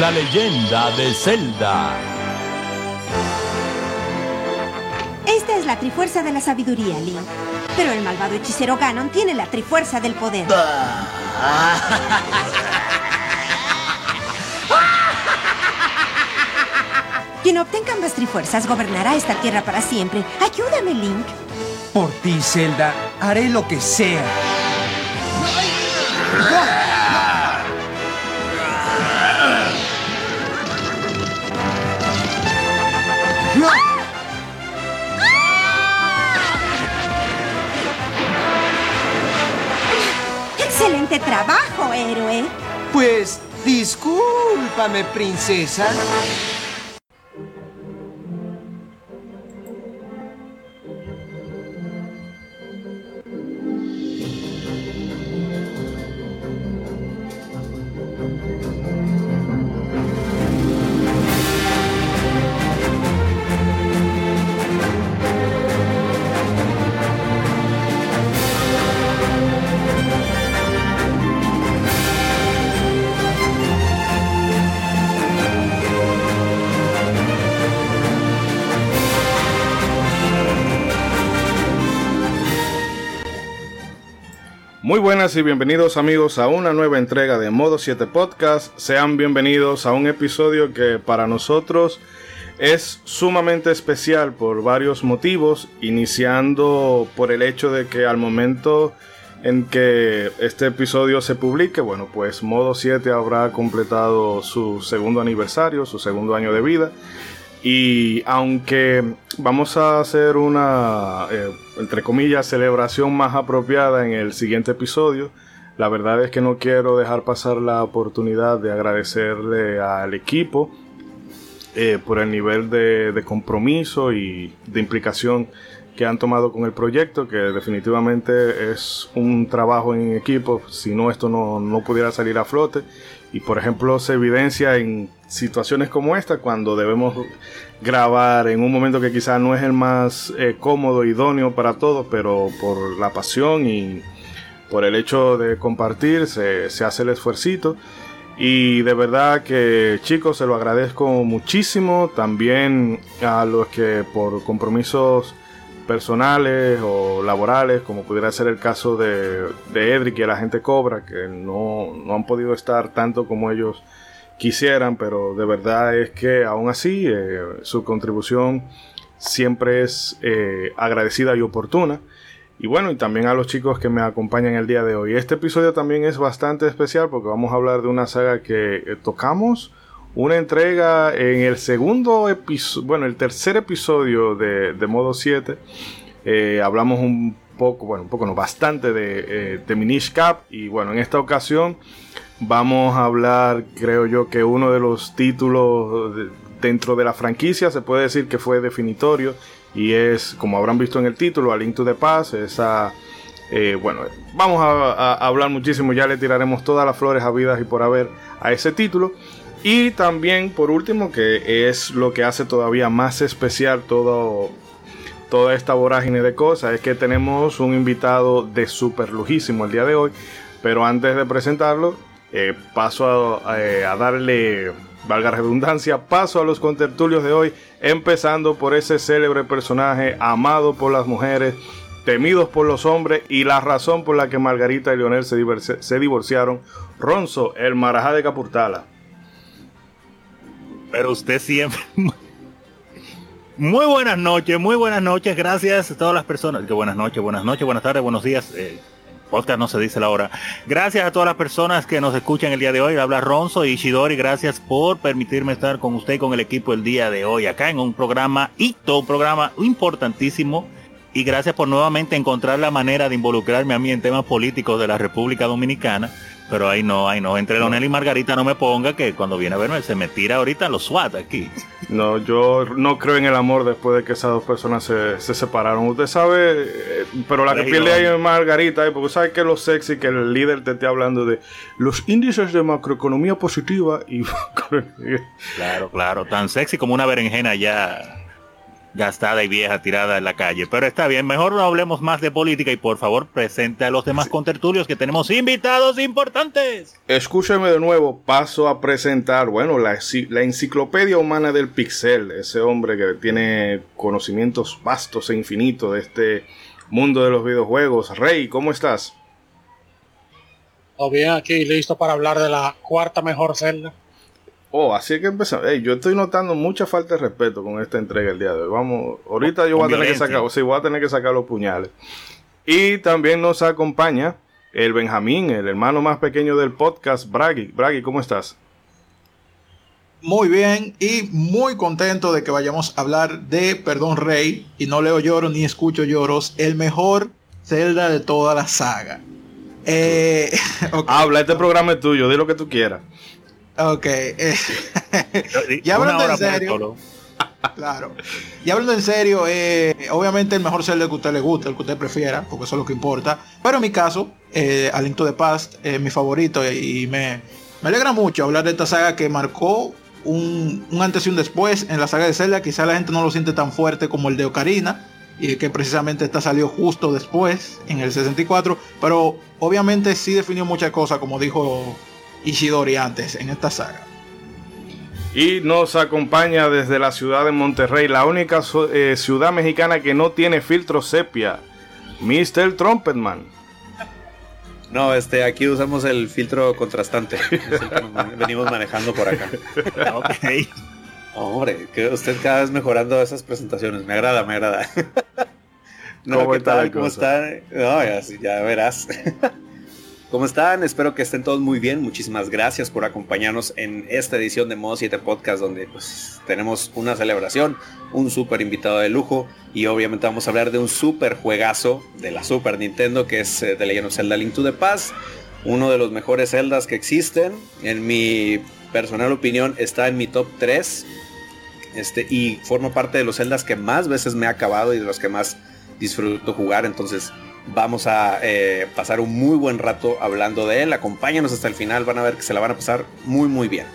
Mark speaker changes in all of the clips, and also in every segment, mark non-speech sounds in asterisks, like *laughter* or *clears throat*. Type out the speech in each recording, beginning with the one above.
Speaker 1: La leyenda de Zelda.
Speaker 2: Esta es la trifuerza de la sabiduría, Link. Pero el malvado hechicero Ganon tiene la trifuerza del poder. *laughs* Quien obtenga ambas trifuerzas gobernará esta tierra para siempre. Ayúdame, Link.
Speaker 3: Por ti, Zelda, haré lo que sea.
Speaker 2: ¡Excelente trabajo, héroe!
Speaker 3: Pues, discúlpame, princesa.
Speaker 4: Muy buenas y bienvenidos amigos a una nueva entrega de Modo 7 Podcast. Sean bienvenidos a un episodio que para nosotros es sumamente especial por varios motivos, iniciando por el hecho de que al momento en que este episodio se publique, bueno, pues Modo 7 habrá completado su segundo aniversario, su segundo año de vida. Y aunque vamos a hacer una, eh, entre comillas, celebración más apropiada en el siguiente episodio, la verdad es que no quiero dejar pasar la oportunidad de agradecerle al equipo eh, por el nivel de, de compromiso y de implicación que han tomado con el proyecto, que definitivamente es un trabajo en equipo, si no esto no, no pudiera salir a flote. Y por ejemplo se evidencia en situaciones como esta, cuando debemos grabar en un momento que quizás no es el más eh, cómodo, idóneo para todos, pero por la pasión y por el hecho de compartir se, hace el esfuercito. Y de verdad que chicos, se lo agradezco muchísimo. También a los que por compromisos personales o laborales, como pudiera ser el caso de, de Edric y la gente Cobra, que no, no han podido estar tanto como ellos quisieran, pero de verdad es que aún así eh, su contribución siempre es eh, agradecida y oportuna. Y bueno, y también a los chicos que me acompañan el día de hoy. Este episodio también es bastante especial porque vamos a hablar de una saga que eh, tocamos una entrega en el segundo episodio, bueno, el tercer episodio de, de Modo 7. hablamos un poco, bueno, un poco no, bastante de, de Minish Cap. Y bueno, en esta ocasión vamos a hablar, creo yo, que uno de los títulos dentro de la franquicia se puede decir que fue definitorio y es, como habrán visto en el título, A Link to the Past, esa... Eh, bueno, vamos a, hablar muchísimo, ya le tiraremos todas las flores habidas y por haber a ese título. Y también, por último, que es lo que hace todavía más especial todo, toda esta vorágine de cosas, es que tenemos un invitado de super lujísimo el día de hoy. Pero antes de presentarlo, eh, paso a, a, darle, valga redundancia, paso a los contertulios de hoy, empezando por ese célebre personaje amado por las mujeres, temidos por los hombres y la razón por la que Margarita y Leonel se divorciaron, Ronzo, el marajá de Capurtala.
Speaker 5: Pero usted siempre... *laughs* Muy buenas noches, muy buenas noches, gracias a todas las personas. Que buenas noches, buenas noches, buenas tardes, buenos días. Eh, podcast no se dice la hora. Gracias a todas las personas que nos escuchan el día de hoy. Habla Ronzo y Shidori. Gracias por permitirme estar con usted y con el equipo el día de hoy acá en un programa hito, un programa importantísimo. Y gracias por nuevamente encontrar la manera de involucrarme a mí en temas políticos de la República Dominicana. Pero ahí no, ahí no. Entre Leonel y Margarita no me ponga que cuando viene a verme se me tira ahorita los SWAT aquí.
Speaker 4: No, yo no creo en el amor después de que esas dos personas se, se separaron. Usted sabe, eh, pero la que pierde ahí es Margarita, eh, porque sabe que lo sexy que el líder te esté hablando de los índices de macroeconomía positiva y... *laughs*
Speaker 5: claro, claro, tan sexy como una berenjena ya gastada y vieja tirada en la calle. Pero está bien, mejor no hablemos más de política y por favor presente a los demás contertulios que tenemos invitados importantes.
Speaker 4: Escúcheme de nuevo, paso a presentar, bueno, la, la enciclopedia humana del pixel, ese hombre que tiene conocimientos vastos e infinitos de este mundo de los videojuegos. Rey, ¿cómo estás?
Speaker 6: Todo bien, aquí listo para hablar de la cuarta mejor celda.
Speaker 4: Oh, así que empezamos. yo estoy notando mucha falta de respeto con esta entrega el día de hoy. Vamos, ahorita yo voy a tener que sacar, sí, voy a tener que sacar los puñales. Y también nos acompaña el Benjamín, el hermano más pequeño del podcast, Bragi. Bragi, ¿cómo estás?
Speaker 7: Muy bien y muy contento de que vayamos a hablar de Perdón Rey y no leo lloros ni escucho lloros, el mejor Zelda de toda la saga.
Speaker 4: Eh, *laughs* Habla, este programa es tuyo, di lo que tú quieras.
Speaker 7: Ok. Eh, y *laughs* hablando en serio. *laughs* Claro. Y hablando en serio, eh, obviamente el mejor Zelda que a usted le guste, el que usted prefiera, porque eso es lo que importa. Pero en mi caso, eh, Alinto de Past es mi favorito y me, me alegra mucho hablar de esta saga que marcó un, un, antes y un después en la saga de Zelda. Quizá la gente no lo siente tan fuerte como el de Ocarina, y que precisamente esta salió justo después, en el 64. Pero obviamente sí definió muchas cosas, como dijo Ishidori antes en esta saga.
Speaker 4: Y nos acompaña desde la ciudad de Monterrey, la única eh, ciudad mexicana que no tiene filtro sepia, Mr. Trumpetman.
Speaker 8: No, este, aquí usamos el filtro contrastante. *laughs* venimos manejando por acá. *laughs* ok. Hombre, que usted cada vez mejorando esas presentaciones. Me agrada, me agrada. *laughs* no, ¿Cómo ¿qué tal? ¿Cómo están? No, ya, ya verás. ¿Cómo están? Espero que estén todos muy bien. Muchísimas gracias por acompañarnos en esta edición de Modo 7 Podcast donde pues tenemos una celebración, un súper invitado de lujo y obviamente vamos a hablar de un súper juegazo de la Super Nintendo que es eh, The Legend of Zelda Link to the Past, uno de los mejores Zeldas que existen. En mi personal opinión está en mi top 3 este, y forma parte de los Zeldas que más veces me ha acabado y de los que más disfruto jugar. Entonces Vamos a eh, pasar un muy buen rato hablando de él. Acompáñanos hasta el final, van a ver que se la van a pasar muy muy bien.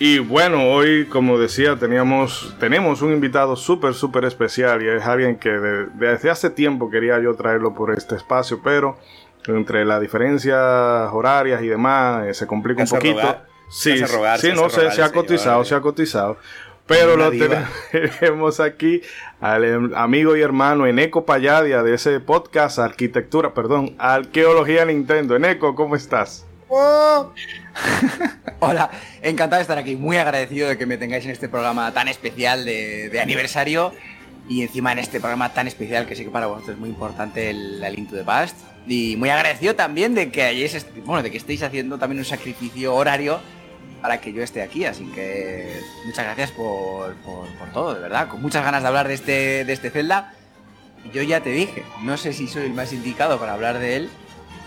Speaker 4: Y bueno, hoy, como decía, teníamos, tenemos un invitado súper, súper especial y es alguien que desde hace tiempo quería yo traerlo por este espacio, pero entre las diferencias horarias y demás eh, se complica un poquito. sí, sí, no, se, se, ha cotizado, se ha cotizado. Pero lo tenemos aquí al em, amigo y hermano Eneco Payadia de ese podcast Arquitectura, perdón, Arqueología Nintendo. Eneco, ¿cómo estás?
Speaker 9: Oh. *laughs* Hola, encantado de estar aquí, muy agradecido de que me tengáis en este programa tan especial de, aniversario y encima en este programa tan especial que sé que para vosotros es muy importante el, el Into the Past y muy agradecido también de que hayáis, bueno, de que estéis haciendo también un sacrificio horario para que yo esté aquí. Así que muchas gracias por, todo, de verdad. Con muchas ganas de hablar de este, de este Zelda. Yo ya te dije, no sé si soy el más indicado para hablar de él,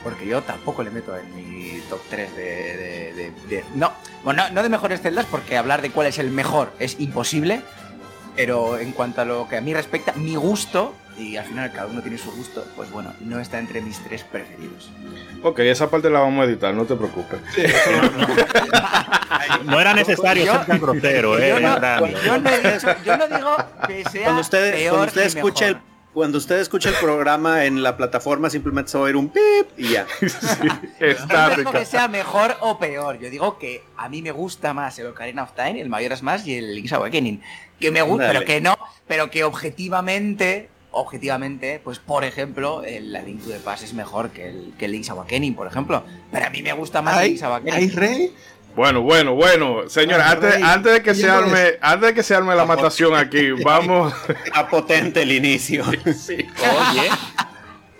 Speaker 9: porque yo tampoco le meto en mi top 3 de... no, bueno, no de mejores celdas, porque hablar de cuál es el mejor es imposible, pero en cuanto a lo que a mí respecta, mi gusto y al final cada uno tiene su gusto, pues bueno, no está entre mis tres preferidos.
Speaker 4: Ok, esa parte la vamos a editar, no te preocupes.
Speaker 5: no *laughs* era necesario ser tan grosero, eh.
Speaker 9: Yo no, digo que sea
Speaker 8: cuando usted,
Speaker 9: peor
Speaker 8: cuando usted escuche el cuando usted escuche el programa en la plataforma simplemente se va a oír un pip y ya. *laughs*
Speaker 9: no digo que sea mejor o peor. Yo digo que a mí me gusta más el Ocarina of Time, el Majora's Mask y el Link's Awakening. Que me gusta, pero que no, pero que objetivamente objetivamente, pues por ejemplo, el La Link to the Past es mejor que el, que el Link's Awakening, por ejemplo. Pero a mí me gusta más el Link's Awakening.
Speaker 7: ¿Hay rey?
Speaker 4: Bueno, bueno, bueno, señora, antes, antes, de que se arme, antes de que se arme la matación aquí, *laughs* vamos.
Speaker 8: A potente el inicio. *laughs*
Speaker 9: Oye.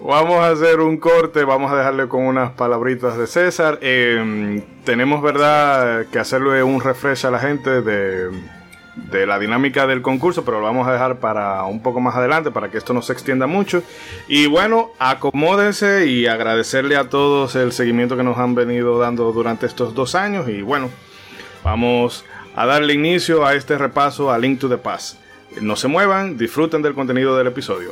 Speaker 4: Vamos a hacer un corte, vamos a dejarle con unas palabritas de César. Eh, tenemos, verdad, que hacerle un refresh a la gente de de la dinámica del concurso, pero lo vamos a dejar para un poco más adelante para que esto no se extienda mucho. Y bueno, acomódense y agradecerle a todos el seguimiento que nos han venido dando durante estos dos años. Y bueno, vamos a darle inicio a este repaso a Link to the Past. No se muevan, disfruten del contenido del episodio.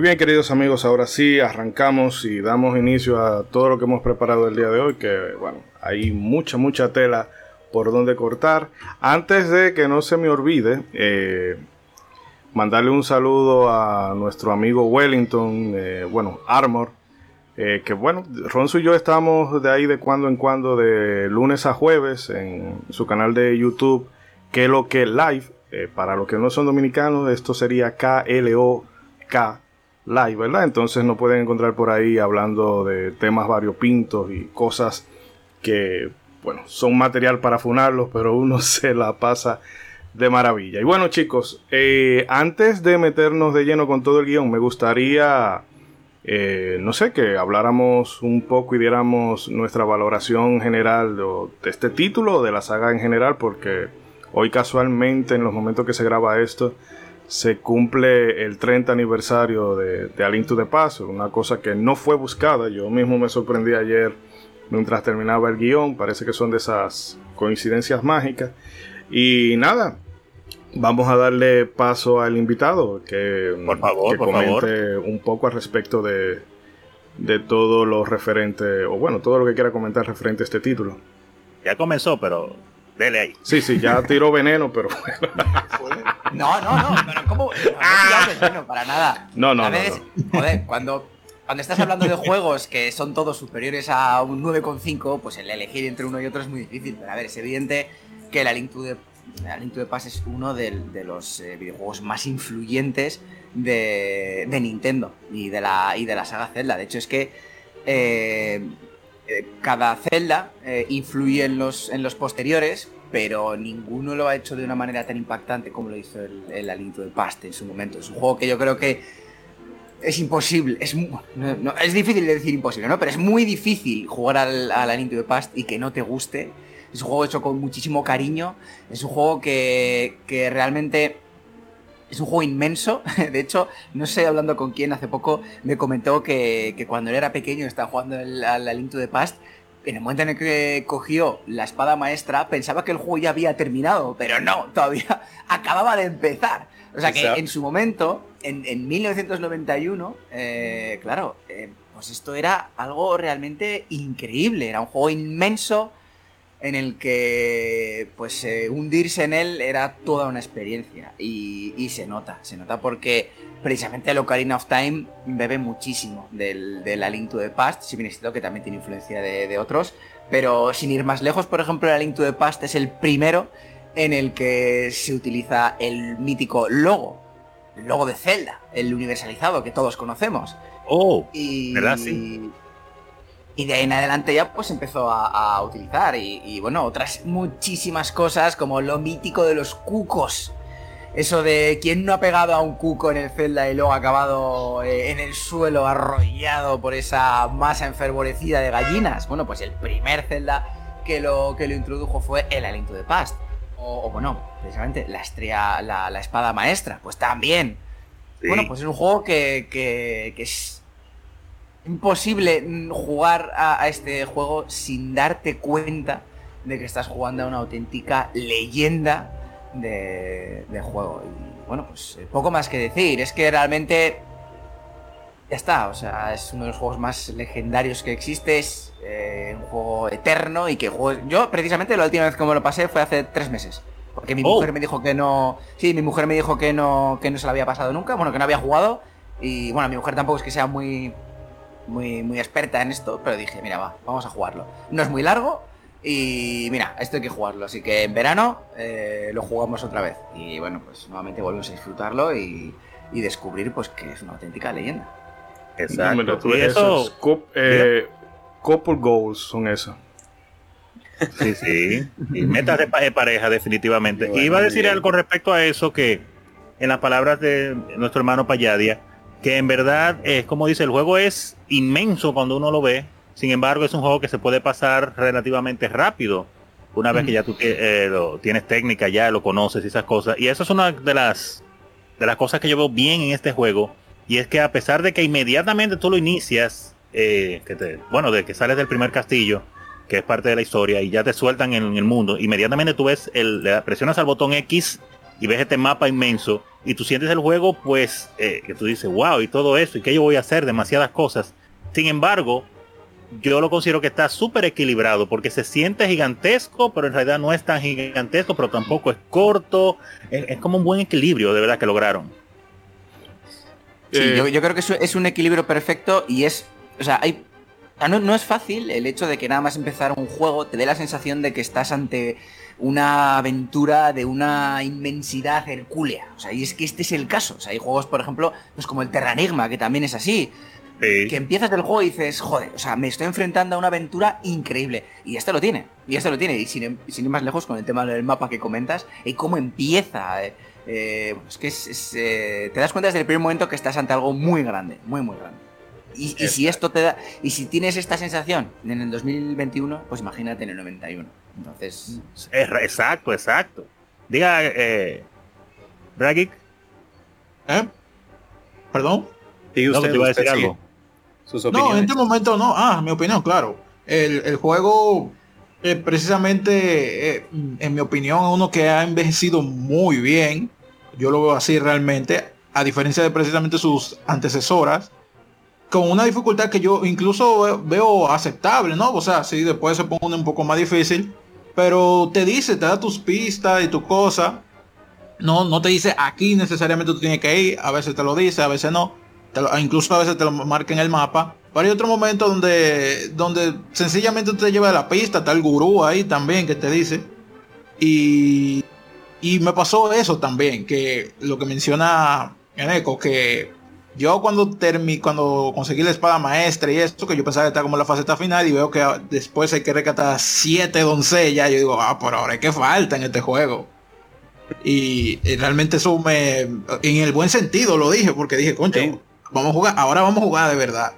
Speaker 4: Bien, queridos amigos, ahora sí arrancamos y damos inicio a todo lo que hemos preparado el día de hoy, que bueno, hay mucha, mucha tela por donde cortar. Antes de que no se me olvide, eh, mandarle un saludo a nuestro amigo Wellington, eh, bueno, Armor, eh, que bueno, Ronzo y yo estamos de ahí de cuando en cuando, de lunes a jueves, en su canal de YouTube, que lo que live, para los que no son dominicanos, esto sería K-L-O-K live, ¿verdad? Entonces nos pueden encontrar por ahí hablando de temas variopintos y cosas que, bueno, son material para funarlos, pero uno *laughs* se la pasa de maravilla. Y bueno, chicos, eh, antes de meternos de lleno con todo el guion, me gustaría, eh, no sé, que habláramos un poco y diéramos nuestra valoración general de este título, de la saga en general, porque hoy casualmente, en los momentos que se graba esto, se cumple el 30 aniversario de, de A Link una cosa que no fue buscada. Yo mismo me sorprendí ayer mientras terminaba el guion. Parece que son de esas coincidencias mágicas. Y nada, vamos a darle paso al invitado que,
Speaker 5: por favor,
Speaker 4: comente un poco al respecto de, de todo lo referente, o bueno, todo lo que quiera comentar referente a este título.
Speaker 5: Ya comenzó, pero dele ahí.
Speaker 4: Sí, sí, ya tiró veneno, pero *laughs*
Speaker 9: No, no, no, pero ¿cómo? No, veneno, para nada.
Speaker 4: No, no,
Speaker 9: a veces,
Speaker 4: no,
Speaker 9: Joder, cuando, cuando estás hablando de juegos que son todos superiores a un 9,5, pues el elegir entre uno y otro es muy difícil. Pero a ver, es evidente que la Link to the, la Link to the Past es uno de, de los eh, videojuegos más influyentes de, de, Nintendo y de, la, y de la saga Zelda. De hecho, es que eh, cada Zelda eh, influye en los, en los posteriores, pero ninguno lo ha hecho de una manera tan impactante como lo hizo el, el Aliento de Past en su momento. Es un juego que yo creo que es imposible, es, es difícil de decir imposible, ¿no? Pero es muy difícil jugar al, al Aliento de Past y que no te guste. Es un juego hecho con muchísimo cariño, es un juego que, que realmente es un juego inmenso. *laughs* De hecho, no sé, hablando con quién hace poco, me comentó que, que cuando él era pequeño estaba jugando al, al Link to the Past. En el momento en el que cogió la espada maestra, pensaba que el juego ya había terminado, pero no, todavía *laughs* acababa de empezar. O sea que en su momento, en, en 1991, eh, claro, eh, pues esto era algo realmente increíble. Era un juego inmenso en el que pues eh, hundirse en él era toda una experiencia y, y, se nota, se nota porque precisamente el Ocarina of Time bebe muchísimo del, del A Link to the Past, si bien es cierto que también tiene influencia de, de, otros, pero sin ir más lejos, por ejemplo, el A Link to the Past es el primero en el que se utiliza el mítico logo, el logo de Zelda, el universalizado que todos conocemos.
Speaker 5: Oh,
Speaker 9: y,
Speaker 5: ¿verdad? Sí.
Speaker 9: Y de ahí en adelante ya pues empezó a, a utilizar y, y, bueno, otras muchísimas cosas como lo mítico de los cucos. Eso de quién no ha pegado a un cuco en el Zelda y luego ha acabado eh, en el suelo arrollado por esa masa enfervorecida de gallinas. Bueno, pues el primer Zelda que lo, que lo introdujo fue el Aliento de Past. O, o, bueno, precisamente la estrella, la, la, espada maestra, pues también. Sí. Bueno, pues es un juego que, que, que es imposible jugar a, este juego sin darte cuenta de que estás jugando a una auténtica leyenda de, juego. Y bueno, pues eh, poco más que decir. Es que realmente ya está. O sea, es uno de los juegos más legendarios que existe. Es eh, un juego eterno y que juego... Yo precisamente la última vez que me lo pasé fue hace tres meses. Porque mi oh. mujer me dijo que no... Sí, mi mujer me dijo que no, que no se lo había pasado nunca. Bueno, que no había jugado. Y bueno, mi mujer tampoco es que sea muy muy, muy experta en esto, pero dije, mira, va, vamos a jugarlo. No es muy largo y mira, esto hay que jugarlo, así que en verano eh, lo jugamos otra vez. Y bueno, pues nuevamente volvemos a disfrutarlo y, descubrir pues que es una auténtica leyenda.
Speaker 4: Exacto. tú esos eh, couple goals son eso.
Speaker 5: Sí, sí. Y metas de, pareja, definitivamente. y iba a decir algo respecto a eso que, en las palabras de nuestro hermano Payadia, que en verdad es como dice, el juego es inmenso cuando uno lo ve, sin embargo es un juego que se puede pasar relativamente rápido una vez que ya tú eh, lo, tienes técnica, ya lo conoces y esas cosas. Y eso es una de las, de las cosas que yo veo bien en este juego, y es que a pesar de que inmediatamente tú lo inicias, eh, que te, bueno, de que sales del primer castillo, que es parte de la historia, y ya te sueltan en, el mundo, inmediatamente tú ves, el, presionas al botón X y ves este mapa inmenso y tú sientes el juego, pues, eh, que tú dices, wow, y todo eso, y que yo voy a hacer, demasiadas cosas. Sin embargo, yo lo considero que está súper equilibrado, porque se siente gigantesco, pero en realidad no es tan gigantesco, pero tampoco es corto. Es, como un buen equilibrio, de verdad, que lograron.
Speaker 9: Sí, yo, creo que es un equilibrio perfecto y es, o sea, hay, no, no es fácil el hecho de que nada más empezar un juego te dé la sensación de que estás ante una aventura de una inmensidad hercúlea. O sea, y es que este es el caso. O sea, hay juegos, por ejemplo, pues como el Terranigma, que también es así. Que empiezas el juego y dices, joder, o sea, me estoy enfrentando a una aventura increíble. Y este lo tiene, y este lo tiene. Y sin, ir más lejos con el tema del mapa que comentas, y cómo empieza. Eh, eh, es que es, eh, te das cuenta desde el primer momento que estás ante algo muy grande, muy, muy grande. Y, y, si esto te da, y si tienes esta sensación en el 2021, pues imagínate en el 91. Entonces.
Speaker 5: exacto, exacto. Diga, eh. Dragik.
Speaker 7: ¿Eh? ¿Perdón?
Speaker 5: ¿Y usted, no, a decir algo?
Speaker 7: no, en este momento no. Ah, mi opinión, claro. El, juego, eh, precisamente, eh, en mi opinión, es uno que ha envejecido muy bien. Yo lo veo así realmente. A diferencia de precisamente sus antecesoras con una dificultad que yo incluso veo aceptable, ¿no? O sea, sí, después se pone un poco más difícil, pero te dice, te da tus pistas y tu cosa. No, no te dice aquí necesariamente tú tienes que ir, a veces te lo dice, a veces no. incluso a veces te lo marca en el mapa. Pero hay otro momento donde, donde sencillamente te lleva a la pista, está el gurú ahí también que te dice. Y, y me pasó eso también, que lo que menciona Eneco, que yo cuando termi cuando conseguí la espada maestra y esto, que yo pensaba que estaba como en la faceta final y veo que después hay que recatar siete doncellas, yo digo, ah, por ahora ¿qué falta en este juego? Y, realmente eso me, en el buen sentido lo dije, porque dije, concha, vamos a jugar, ahora vamos a jugar de verdad.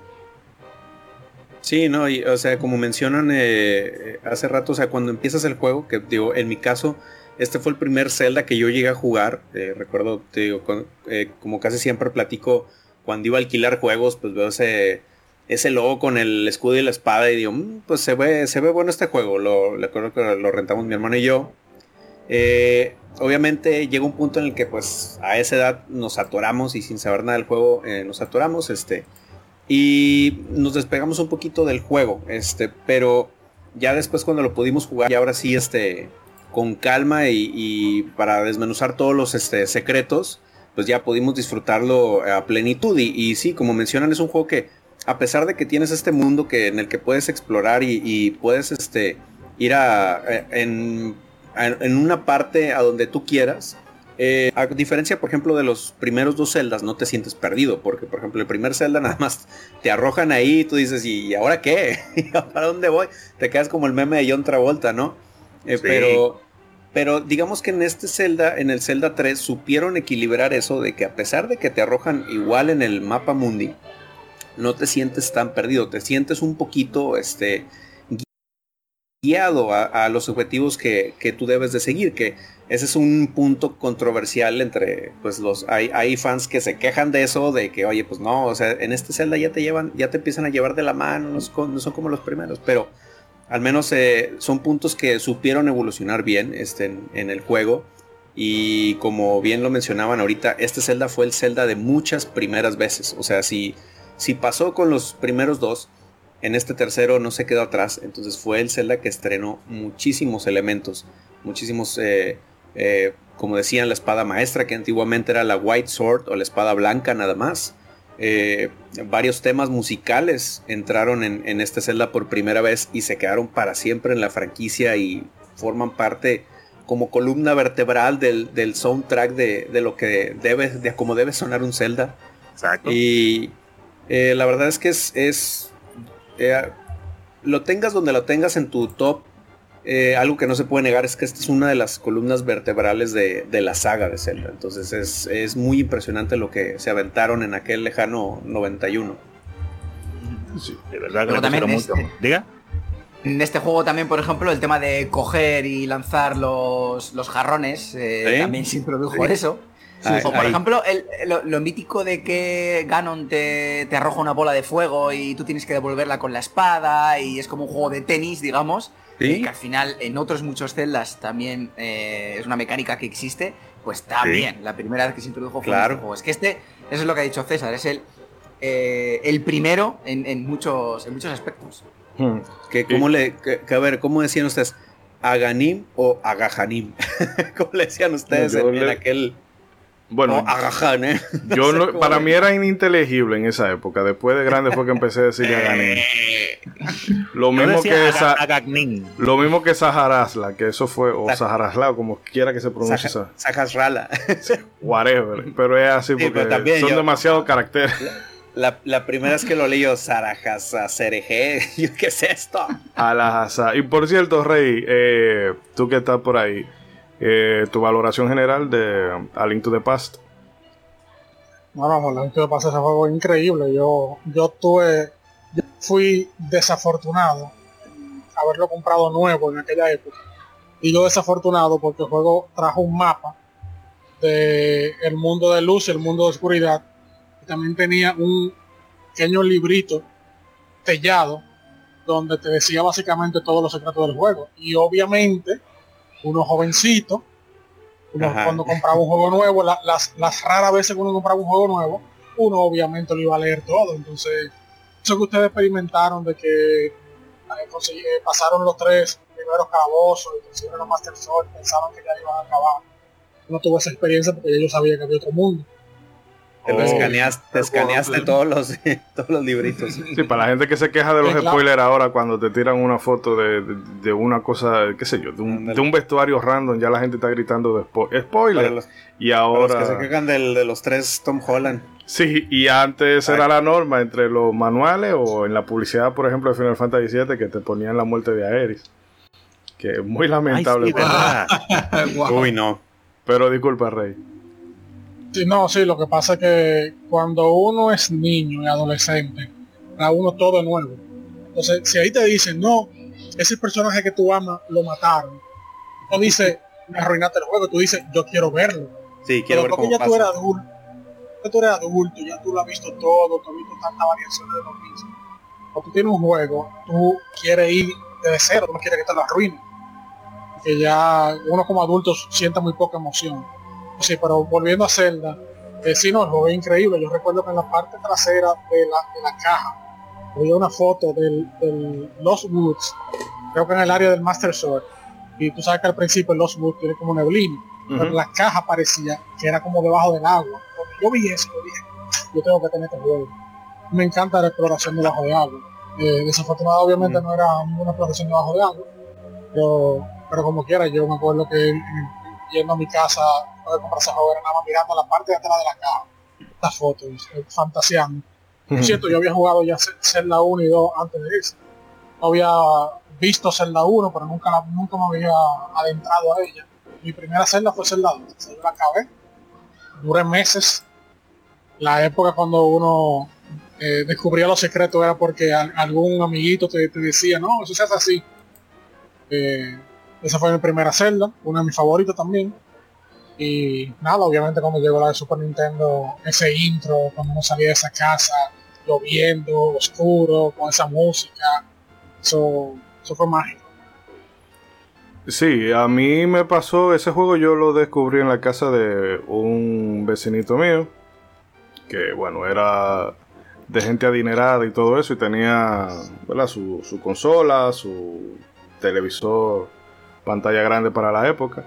Speaker 8: Sí, no, y, o sea, como mencionan eh, hace rato, o sea, cuando empiezas el juego, que digo, en mi caso, este fue el primer Zelda que yo llegué a jugar. Eh, recuerdo, te digo, eh, como casi siempre platico cuando iba a alquilar juegos, pues veo ese, ese logo con el escudo y la espada y digo, mm, pues se ve, se ve bueno este juego. Lo, recuerdo que lo rentamos mi hermano y yo. Eh, obviamente llega un punto en el que pues a esa edad nos atoramos y sin saber nada del juego eh, nos atoramos este y nos despegamos un poquito del juego este pero ya después cuando lo pudimos jugar y ahora sí este con calma y, para desmenuzar todos los este, secretos pues ya pudimos disfrutarlo a plenitud. Y, sí, como mencionan, es un juego que, a pesar de que tienes este mundo que, en el que puedes explorar y, puedes este, ir a, en, una parte a donde tú quieras, eh, a diferencia, por ejemplo, de los primeros dos celdas, no te sientes perdido, porque, por ejemplo, el primer celda *laughs* nada más te arrojan ahí y tú dices, ¿y ahora qué? *laughs* ¿Para dónde voy? Te quedas como el meme de John Travolta, ¿no? Eh, pero pero digamos que en este Zelda, en el Zelda 3, supieron equilibrar eso de que a pesar de que te arrojan igual en el mapa mundi, no te sientes tan perdido, te sientes un poquito este guiado a, los objetivos que, que, tú debes de seguir, que ese es un punto controversial entre, pues los, hay, hay, fans que se quejan de eso, de que, oye, pues no, o sea, en este Zelda ya te llevan, ya te empiezan a llevar de la mano, no son, como los primeros, pero al menos eh, son puntos que supieron evolucionar bien este, en, el juego. Y como bien lo mencionaban ahorita, este Zelda fue el Zelda de muchas primeras veces. O sea, si, si pasó con los primeros dos, en este tercero no se quedó atrás. Entonces fue el Zelda que estrenó muchísimos elementos, muchísimos eh, eh, como decían, la espada maestra, que antiguamente era la White Sword o la espada blanca nada más. Eh, varios temas musicales entraron en, este Zelda por primera vez y se quedaron para siempre en la franquicia y forman parte como columna vertebral del, soundtrack de, lo que debe, de cómo debe sonar un Zelda. Y eh, la verdad es que es, es lo tengas donde lo tengas en tu top eh, algo que no se puede negar es que esta es una de las columnas vertebrales de, la saga de Zelda. Entonces es, muy impresionante lo que se aventaron en aquel lejano 91.
Speaker 5: Sí, de verdad que también mucho. Este, Diga.
Speaker 9: En este juego también, por ejemplo, el tema de coger y lanzar los, los jarrones, eh, también se introdujo eso. o por ejemplo, lo, mítico de que Ganon te, te, arroja una bola de fuego y tú tienes que devolverla con la espada y es como un juego de tenis, digamos. Que al final en otros muchos celdas también eh, es una mecánica que existe, pues también, la primera vez que se introdujo fue claro. este juego. Es que este, eso es lo que ha dicho César, es el, eh, el primero en, muchos, en muchos aspectos.
Speaker 8: Hmm. Que, ¿cómo le, a ver, ¿cómo decían ustedes? ¿Aganim o Agajanim? *laughs* ¿Cómo le decían ustedes en, aquel...
Speaker 4: Bueno,
Speaker 8: ¿eh? *laughs*
Speaker 4: yo para mí era ininteligible en esa época. Después de grande fue que empecé a decir Aganim. *laughs* Lo mismo que esa, Lo mismo que Saharasla, que eso fue, o Saharasla, como quiera que se pronuncie.
Speaker 8: Saharasla. *laughs*
Speaker 4: Whatever. Pero es así porque son demasiados caracteres.
Speaker 8: La, la, primera vez que lo leí yo, Sarajasa Cereje, ¿qué es esto?
Speaker 4: Alajasa. Y por cierto, Rey, eh, tú que estás por ahí, eh, tu valoración general de A Link to the Past.
Speaker 6: Bueno, A Link to the Past es un juego increíble. Yo, yo tuve, yo fui desafortunado haberlo comprado nuevo en aquella época. Y yo desafortunado porque el juego trajo un mapa de el mundo de luz y el mundo de oscuridad. Y también tenía un pequeño librito sellado donde te decía básicamente todos los secretos del juego. Y obviamente uno jovencito, cuando compraba un juego nuevo, las, las raras veces que uno compraba un juego nuevo, uno obviamente lo iba a leer todo. Entonces, eso que ustedes experimentaron de que eh, pasaron los tres primeros cabozos y consiguieron los Master Sword, pensaban que ya iban a acabar. No tuve esa experiencia porque yo sabía que había otro mundo.
Speaker 8: Te, escaneaste, todos los, *laughs* todos los libritos.
Speaker 4: Sí, para la gente que se queja de los spoilers ahora cuando te tiran una foto de, una cosa, qué sé yo, de un, vestuario random, ya la gente está gritando de spoiler. y ahora...
Speaker 8: Los que se quejan del, de los tres Tom Holland.
Speaker 4: Sí, y antes era la norma entre los manuales o en la publicidad, por ejemplo, de Final Fantasy VII que te ponían la muerte de Aeris. Que es muy lamentable. *laughs*
Speaker 8: Uy, no.
Speaker 4: Pero disculpa, Rey.
Speaker 6: Sí, no, sí, lo que pasa es que cuando uno es niño y adolescente, a uno todo es nuevo. Entonces, si ahí te dicen, no, ese personaje que tú amas lo mataron, tú dices, me arruinaste el juego, tú dices, yo quiero verlo.
Speaker 8: Sí, quiero
Speaker 6: Pero
Speaker 8: ver
Speaker 6: ya tú eres adulto, ya tú eres adulto, ya tú lo has visto todo, tú has visto tantas variaciones de lo mismo. Cuando tú tienes un juego, tú quieres ir desde cero, tú no quieres que te lo arruine. Que ya uno como adulto sienta muy poca emoción. Sí, pero volviendo a Zelda, eh, sí, no, el juego es increíble. Yo recuerdo que en la parte trasera de la, caja había una foto del, del, Lost Woods, creo que en el área del Master Sword. Y tú sabes que al principio el Lost Woods tiene como neblina, pero la caja parecía que era como debajo del agua. Cuando yo vi eso, yo dije, yo tengo que tener este juego. Me encanta la exploración debajo de agua. Eh, desafortunadamente obviamente no era ninguna exploración debajo de agua, pero, pero como quiera, yo me acuerdo que yendo a mi casa de comprar ese juego, era nada más mirando la parte de atrás de la caja. Las fotos, eh, fantaseando. Por *laughs* cierto, yo había jugado ya Zelda 1 y 2 antes de eso. No había visto Zelda 1, pero nunca, nunca me había adentrado a ella. Mi primera Zelda fue Zelda 2. Yo la acabé. Duré meses. La época cuando uno eh, descubría los secretos era porque algún amiguito te, te, decía, no, eso se hace así. Eh, esa fue mi primera celda, una de mis favoritas también. Y nada, obviamente cuando llegó la de Super Nintendo, ese intro, cuando uno salía de esa casa, lloviendo, oscuro, con esa música, eso, eso fue mágico.
Speaker 4: Sí, a mí me pasó, ese juego yo lo descubrí en la casa de un vecinito mío, que bueno, era de gente adinerada y todo eso, y tenía Su, su consola, su televisor, pantalla grande para la época.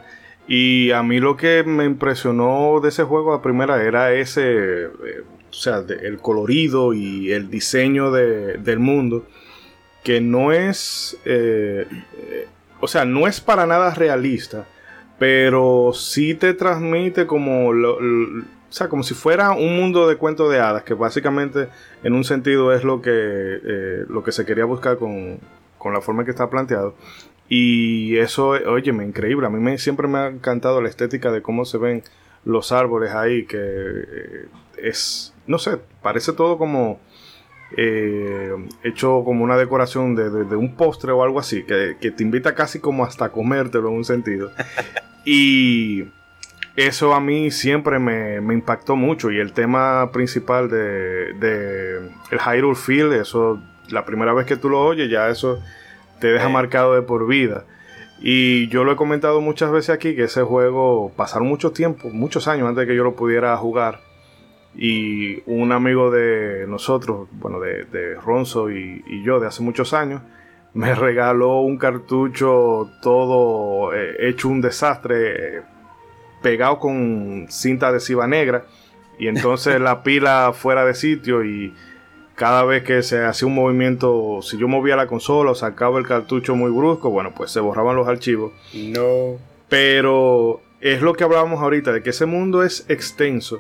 Speaker 4: Y a mí lo que me impresionó de ese juego a primera era ese, eh, o sea, el colorido y el diseño del mundo, que no es, eh, eh, o sea, no es para nada realista, pero sí te transmite como, o sea, como si fuera un mundo de cuentos de hadas, que básicamente en un sentido es lo que, lo que se quería buscar con, con la forma en que está planteado. Y eso, oye, me increíble. A mí me, siempre me ha encantado la estética de cómo se ven los árboles ahí, que eh, es, no sé, parece todo como eh, hecho como una decoración de, un postre o algo así, que, te invita casi como hasta comértelo en un sentido. *laughs* y eso a mí siempre me, impactó mucho. Y el tema principal de, de el Hyrule Field, eso, la primera vez que tú lo oyes, ya eso te deja marcado de por vida. Y yo lo he comentado muchas veces aquí que ese juego pasaron mucho tiempo, muchos años antes de que yo lo pudiera jugar. Y un amigo de nosotros, bueno, de, Ronzo y, yo de hace muchos años, me *laughs* regaló un cartucho todo eh, hecho un desastre, pegado con cinta adhesiva negra. Y entonces la pila fuera de sitio y cada vez que se hacía un movimiento, si yo movía la consola o sacaba el cartucho muy brusco, bueno, pues se borraban los archivos.
Speaker 8: No.
Speaker 4: Pero es lo que hablábamos ahorita, de que ese mundo es extenso.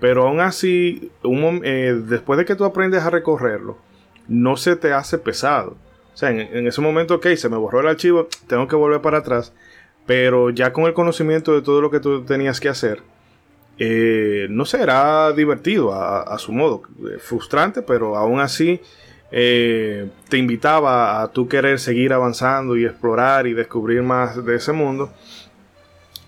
Speaker 4: Pero aún así, eh, después de que tú aprendes a recorrerlo, no se te hace pesado. O sea, en, en, ese momento, ok, se me borró el archivo, tengo que volver para atrás. Pero ya con el conocimiento de todo lo que tú tenías que hacer, eh, no sé, era divertido a, su modo, eh, frustrante, pero aún así eh, te invitaba a tú querer seguir avanzando y explorar y descubrir más de ese mundo.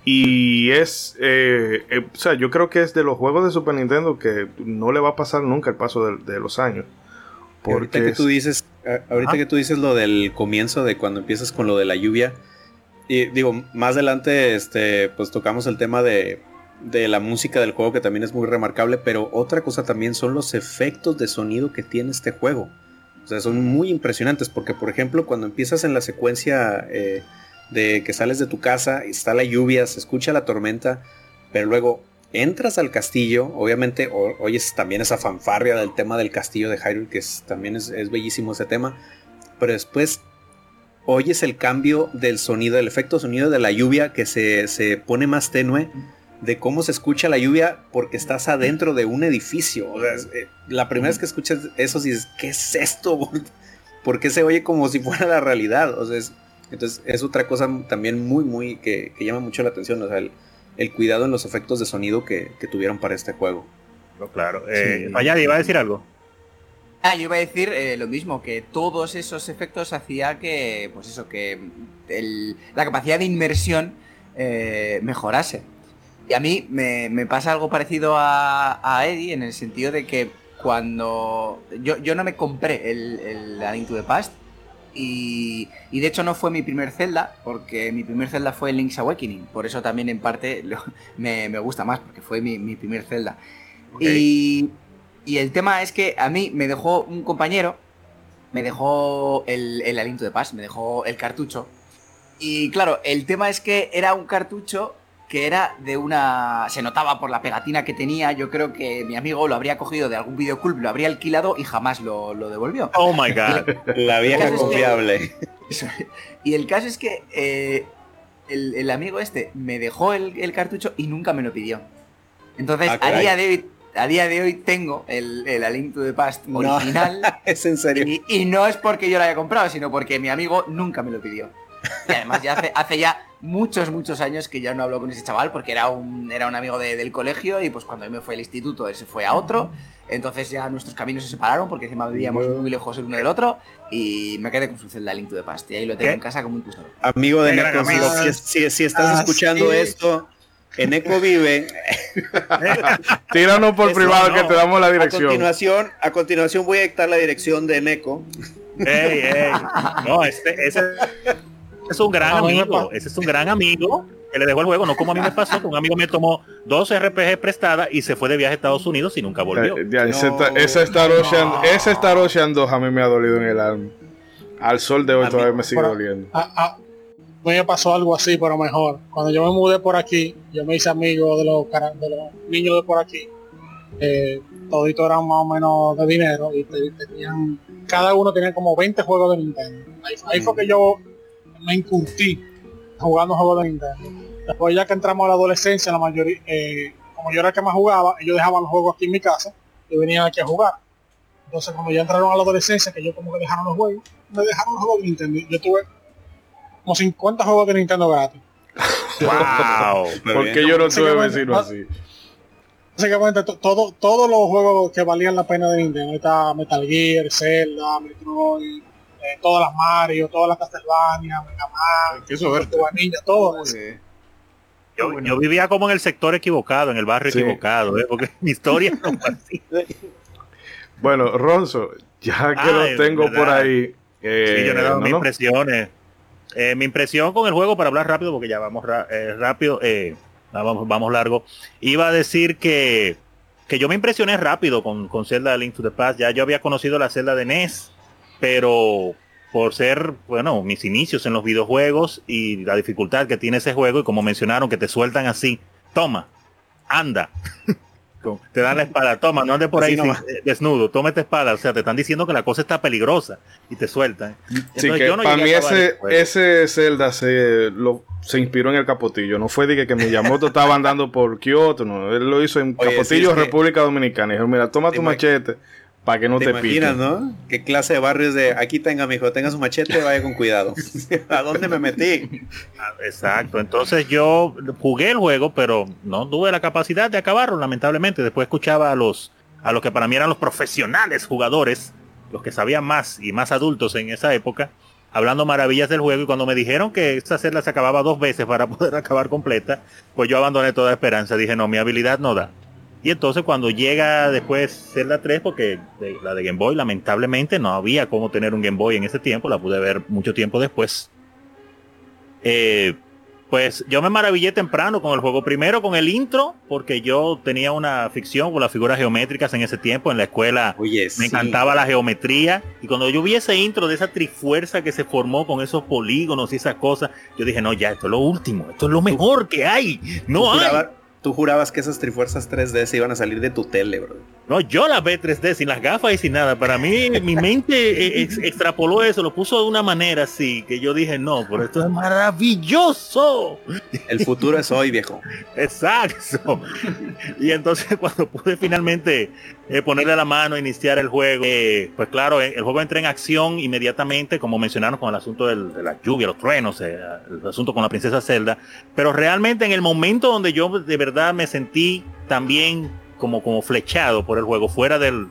Speaker 4: Y es, o sea, yo creo que es de los juegos de Super Nintendo que no le va a pasar nunca el paso de, los años.
Speaker 8: Porque ahorita que tú dices, ahorita que tú dices lo del comienzo de cuando empiezas con lo de la lluvia, y digo, más adelante, este, pues tocamos el tema de de la música del juego que también es muy remarcable, pero otra cosa también son los efectos de sonido que tiene este juego. O sea, son muy impresionantes porque, por ejemplo, cuando empiezas en la secuencia eh, de que sales de tu casa, está la lluvia, se escucha la tormenta, pero luego entras al castillo, obviamente oyes también esa fanfarria del tema del castillo de Hyrule, que también es, bellísimo ese tema, pero después oyes el cambio del sonido, el efecto sonido de la lluvia que se, se pone más tenue de cómo se escucha la lluvia porque estás adentro de un edificio. O sea, eh, la primera vez que escuchas eso dices, ¿qué es esto? *laughs* ¿Por qué se oye como si fuera la realidad? O sea, es, entonces es otra cosa también muy, muy que, llama mucho la atención. O sea, el, cuidado en los efectos de sonido que, tuvieron para este juego.
Speaker 5: claro. Eh, ¿iba a decir algo?
Speaker 9: Ah, yo iba a decir eh, lo mismo, que todos esos efectos hacía que, pues eso, que la capacidad de inmersión eh, mejorase. Y a mí me, pasa algo parecido a, Eddie en el sentido de que cuando yo, yo no me compré el, el A Link Past y, de hecho no fue mi primer Zelda porque mi primer Zelda fue Link's Awakening. Por eso también en parte *laughs* me, gusta más porque fue mi, primer Zelda. Y, y, el tema es que a mí me dejó un compañero, me dejó el, el Aliento de Paz, me dejó el cartucho. Y claro, el tema es que era un cartucho que era de una... Se notaba por la pegatina que tenía, yo creo que mi amigo lo habría cogido de algún videoclub, lo habría alquilado y jamás lo, devolvió.
Speaker 5: Oh my god, *laughs*
Speaker 8: la vieja confiable.
Speaker 9: y el caso es que eh, el, amigo este me dejó el, cartucho y nunca me lo pidió. Entonces, ah, a, día de hoy, a día de hoy tengo el, el A Link to the Past original. *laughs*
Speaker 8: es en serio.
Speaker 9: Y, y, no es porque yo lo haya comprado, sino porque mi amigo nunca me lo pidió. Y además ya hace, hace ya muchos, muchos años que ya no hablo con ese chaval porque era un, era un amigo del colegio y pues cuando él me fue al instituto él se fue a otro. Entonces ya nuestros caminos se separaron porque encima vivíamos muy lejos el uno del otro y me quedé con su celda Link to the Past y ahí lo tengo en casa como un tesoro.
Speaker 8: Amigo de Neko, si, si, estás ah, escuchando esto, en Eco vive. *laughs*
Speaker 4: Tíranos por privado que te damos la dirección.
Speaker 8: A continuación, a continuación voy a dictar la dirección de Neko.
Speaker 5: Ey, ey. No, este, ese es un gran amigo. Ese es un gran amigo que le dejó el juego, no como a mí me pasó, que un amigo me tomó dos RPG prestadas y se fue de viaje a Estados Unidos y nunca volvió.
Speaker 4: ese, Star Ocean, ese Star Ocean 2 a mí me ha dolido en el alma. Al sol de hoy todavía me sigue doliendo.
Speaker 6: A, a, me pasó algo así, pero mejor. Cuando yo me mudé por aquí, yo me hice amigo de los, de los niños de por aquí. Eh, toditos eran más o menos de dinero y tenían, cada uno tenía como 20 juegos de Nintendo. Ahí, fue que yo me incurtí jugando juegos de Nintendo. Después ya que entramos a la adolescencia, la mayoría, eh, como yo era el que más jugaba, ellos dejaban los juegos aquí en mi casa y venían aquí a jugar. Entonces cuando ya entraron a la adolescencia, que yo como que dejaron los juegos, me dejaron los juegos de Nintendo. Yo tuve como 50 juegos de Nintendo gratis. *laughs*
Speaker 4: ¡Wow! Porque yo no tuve vecino así?
Speaker 6: Básicamente todo, todos los juegos que valían la pena de Nintendo. Está Metal Gear, Zelda, Metroid, eh, todas las Mario, todas las Castlevania, Mega Man,
Speaker 7: eso
Speaker 6: todo
Speaker 5: Yo, yo, vivía como en el sector equivocado, en el barrio equivocado, ¿eh? porque mi historia no así. *laughs*
Speaker 4: Bueno, Ronzo, ya que lo tengo por ahí.
Speaker 5: Eh, sí, yo le he dado mis impresiones. Eh, mi impresión con el juego, para hablar rápido, porque ya vamos eh, rápido, eh, vamos, vamos largo, iba a decir que, que yo me impresioné rápido con, con Zelda Link to the Past. Ya yo había conocido la Zelda de NES, pero por ser, bueno, mis inicios en los videojuegos y la dificultad que tiene ese juego, y como mencionaron, que te sueltan así, toma, anda. *laughs* te dan la espada, toma, no andes por ahí eh, desnudo, toma esta espada, o sea, te están diciendo que la cosa está peligrosa y te sueltan.
Speaker 4: sí, que para mí ese, ese Zelda se, lo, se inspiró en el Capotillo, no fue de que, Miyamoto *laughs* estaba andando por Kioto, no, él lo hizo en Capotillo, República Dominicana, y dijo, mira, toma tu machete para que no te, te imaginas,
Speaker 8: ¿no? ¿Qué clase de barrios de aquí tenga, mi hijo, tenga su machete, vaya con cuidado? *laughs* ¿A dónde me metí?
Speaker 5: Ah, exacto. Entonces yo jugué el juego, pero no tuve la capacidad de acabarlo, lamentablemente. Después escuchaba a los a los que para mí eran los profesionales jugadores, los que sabían más y más adultos en esa época, hablando maravillas del juego y cuando me dijeron que esta celda se acababa dos veces para *laughs* poder acabar completa, pues yo abandoné toda esperanza. Dije, no, mi habilidad no da. Y entonces cuando llega después Zelda 3, porque la de Game Boy lamentablemente no había cómo tener un Game Boy en ese tiempo, la pude ver mucho tiempo después. Eh, pues yo me maravillé temprano con el juego. Primero con el intro, porque yo tenía una ficción con las figuras geométricas en ese tiempo. En la escuela me encantaba la geometría. Y cuando yo vi ese intro de esa trifuerza que se formó con esos polígonos y esas cosas, yo dije, no, ya, esto es lo último, esto es lo mejor que hay. No hay.
Speaker 8: Tú jurabas que esas trifuerzas 3D se iban a salir de tu tele, bro.
Speaker 5: No, yo la ve 3D sin las gafas y sin nada. Para mí, mi mente extrapoló eso, lo puso de una manera así, que yo dije, no, pero esto es maravilloso.
Speaker 8: El futuro es hoy, viejo.
Speaker 5: Exacto. Y entonces *laughs* cuando pude finalmente eh, ponerle la mano, iniciar el juego, eh, pues claro, eh, el juego entra en acción inmediatamente, como mencionaron con el asunto de la lluvia, los truenos, el asunto con la princesa Zelda. Pero realmente en el momento donde yo de verdad me sentí también como, como flechado por el juego, fuera del,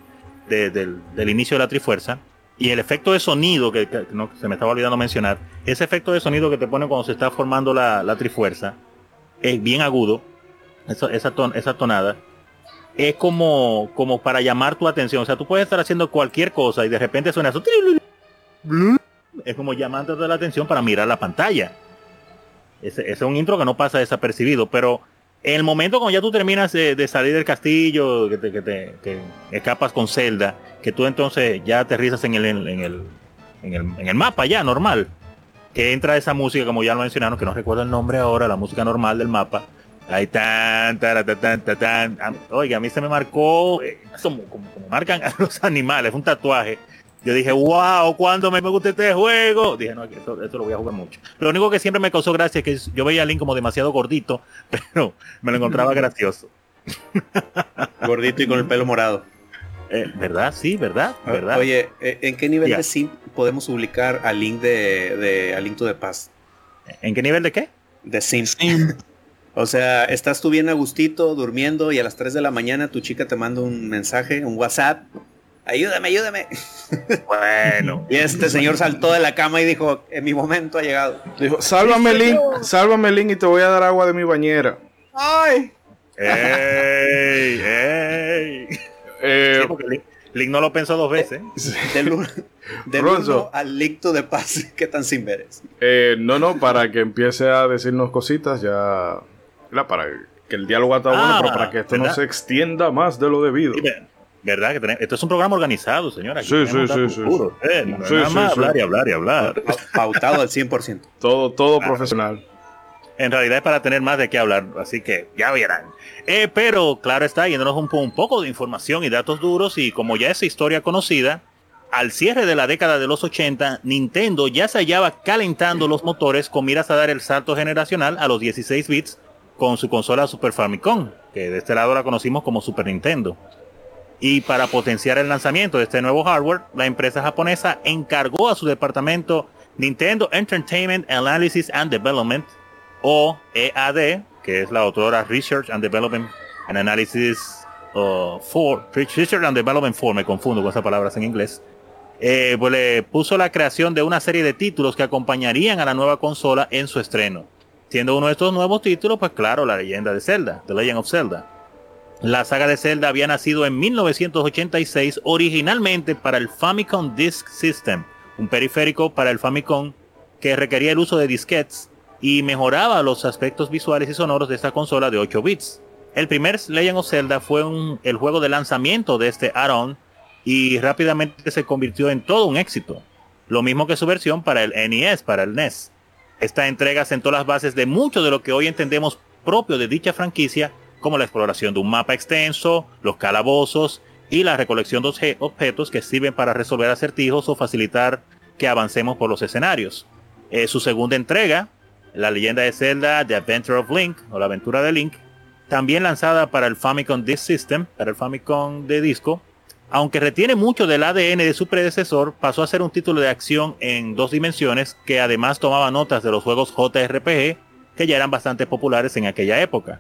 Speaker 5: del, inicio de la Trifuerza, y el efecto de sonido, que, no, se me estaba olvidando mencionar, ese efecto de sonido que te pone cuando se está formando la, la Trifuerza, es bien agudo, esa, esa, esa tonada, es como, como para llamar tu atención. O sea, tú puedes estar haciendo cualquier cosa y de repente suena eso. Es como llamándote la atención para mirar la pantalla. Ese, es un intro que no pasa desapercibido, pero en el momento cuando ya tú terminas de, salir del castillo, que te, que te que escapas con Zelda, que tú entonces ya aterrizas en el, en el, en el, en el mapa ya normal, que entra esa música, como ya lo mencionaron, que no recuerdo el nombre ahora, la música normal del mapa, Ahí tan, tan, tan, tan, Oiga, a mí se me marcó, eh, como, como, marcan *laughs* a los animales, un tatuaje. Yo dije, wow, cuando me, gusta este juego. Dije, no, esto, lo voy a jugar mucho. Lo único que siempre me causó gracia es que yo veía a Link como demasiado gordito, *laughs* pero me lo encontraba gracioso. *laughs*
Speaker 8: Gordito y con el pelo morado.
Speaker 5: Eh, ¿Verdad? Sí, ¿verdad? ¿verdad?
Speaker 8: Oye, eh, ¿en qué nivel de sim podemos publicar a Link de, de a Link to the Past?
Speaker 5: ¿En qué nivel de qué?
Speaker 8: De sim. O sea, estás tú bien a gustito, durmiendo, y a las 3 de la mañana tu chica te manda un mensaje, un WhatsApp. Ayúdame, ayúdame. *laughs*
Speaker 5: Bueno.
Speaker 8: y este señor saltó de la cama y dijo, en mi momento ha llegado.
Speaker 4: Dijo, sálvame Link, sálvame Link y te voy a dar agua de mi bañera.
Speaker 8: ¡Ay!
Speaker 5: ¡Ey! *laughs* ¡Ey!
Speaker 4: Eh,
Speaker 5: Sí, porque Link, Link no lo pensó dos veces. *laughs*
Speaker 8: Del, uno- del
Speaker 4: Ronzo.
Speaker 8: uno al licto de paz. ¿Qué tan sin veres?
Speaker 4: eh, no, no, para que empiece a decirnos cositas ya. ¿verdad? Para que el diálogo está bueno,
Speaker 5: Ah,
Speaker 4: pero para que esto no se extienda más de lo debido.
Speaker 5: Sí, ¿Verdad? Que tenemos- esto es un programa organizado, señora.
Speaker 4: Sí, sí, sí, sí,
Speaker 5: Puro, eh, no,
Speaker 4: Sí,
Speaker 5: nada
Speaker 4: sí,
Speaker 5: más
Speaker 4: sí.
Speaker 5: hablar y hablar y hablar.
Speaker 8: Pa- Pautado al 100%. *laughs*
Speaker 4: Todo, todo profesional.
Speaker 5: En realidad es para tener más de qué hablar, así que ya verán. Eh, pero claro está, yéndonos un, un poco de información y datos duros y como ya es historia conocida, al cierre de la década de los 80, Nintendo ya se hallaba calentando los motores con miras a dar el salto generacional a los 16 bits con su consola Super Famicom, que de este lado la conocimos como Super Nintendo. Y para potenciar el lanzamiento de este nuevo hardware, la empresa japonesa encargó a su departamento Nintendo Entertainment Analysis and Development, o EAD, que es la autora Research and Development and Analysis for Research and Development for, me confundo con esas palabras en inglés, eh, pues le puso la creación de una serie de títulos que acompañarían a la nueva consola en su estreno. Siendo uno de estos nuevos títulos, pues claro, la leyenda de Zelda, The Legend of Zelda. La saga de Zelda había nacido en 1986 originalmente para el Famicom Disk System, un periférico para el Famicom que requería el uso de disquetes y mejoraba los aspectos visuales y sonoros de esta consola de 8 bits. El primer Legend of Zelda fue el juego de lanzamiento de este add-on y rápidamente se convirtió en todo un éxito. Lo mismo que su versión para el NES, para el NES. Esta entrega sentó las bases de mucho de lo que hoy entendemos propio de dicha franquicia, como la exploración de un mapa extenso, los calabozos y la recolección de obje- objetos que sirven para resolver acertijos o facilitar que avancemos por los escenarios. Eh, su segunda entrega, la leyenda de Zelda, The Adventure of Link, o la aventura de Link, también lanzada para el Famicom Disk System, para el Famicom de disco, aunque retiene mucho del ADN de su predecesor, pasó a ser un título de acción en dos dimensiones que además tomaba notas de los juegos JRPG que ya eran bastante populares en aquella época.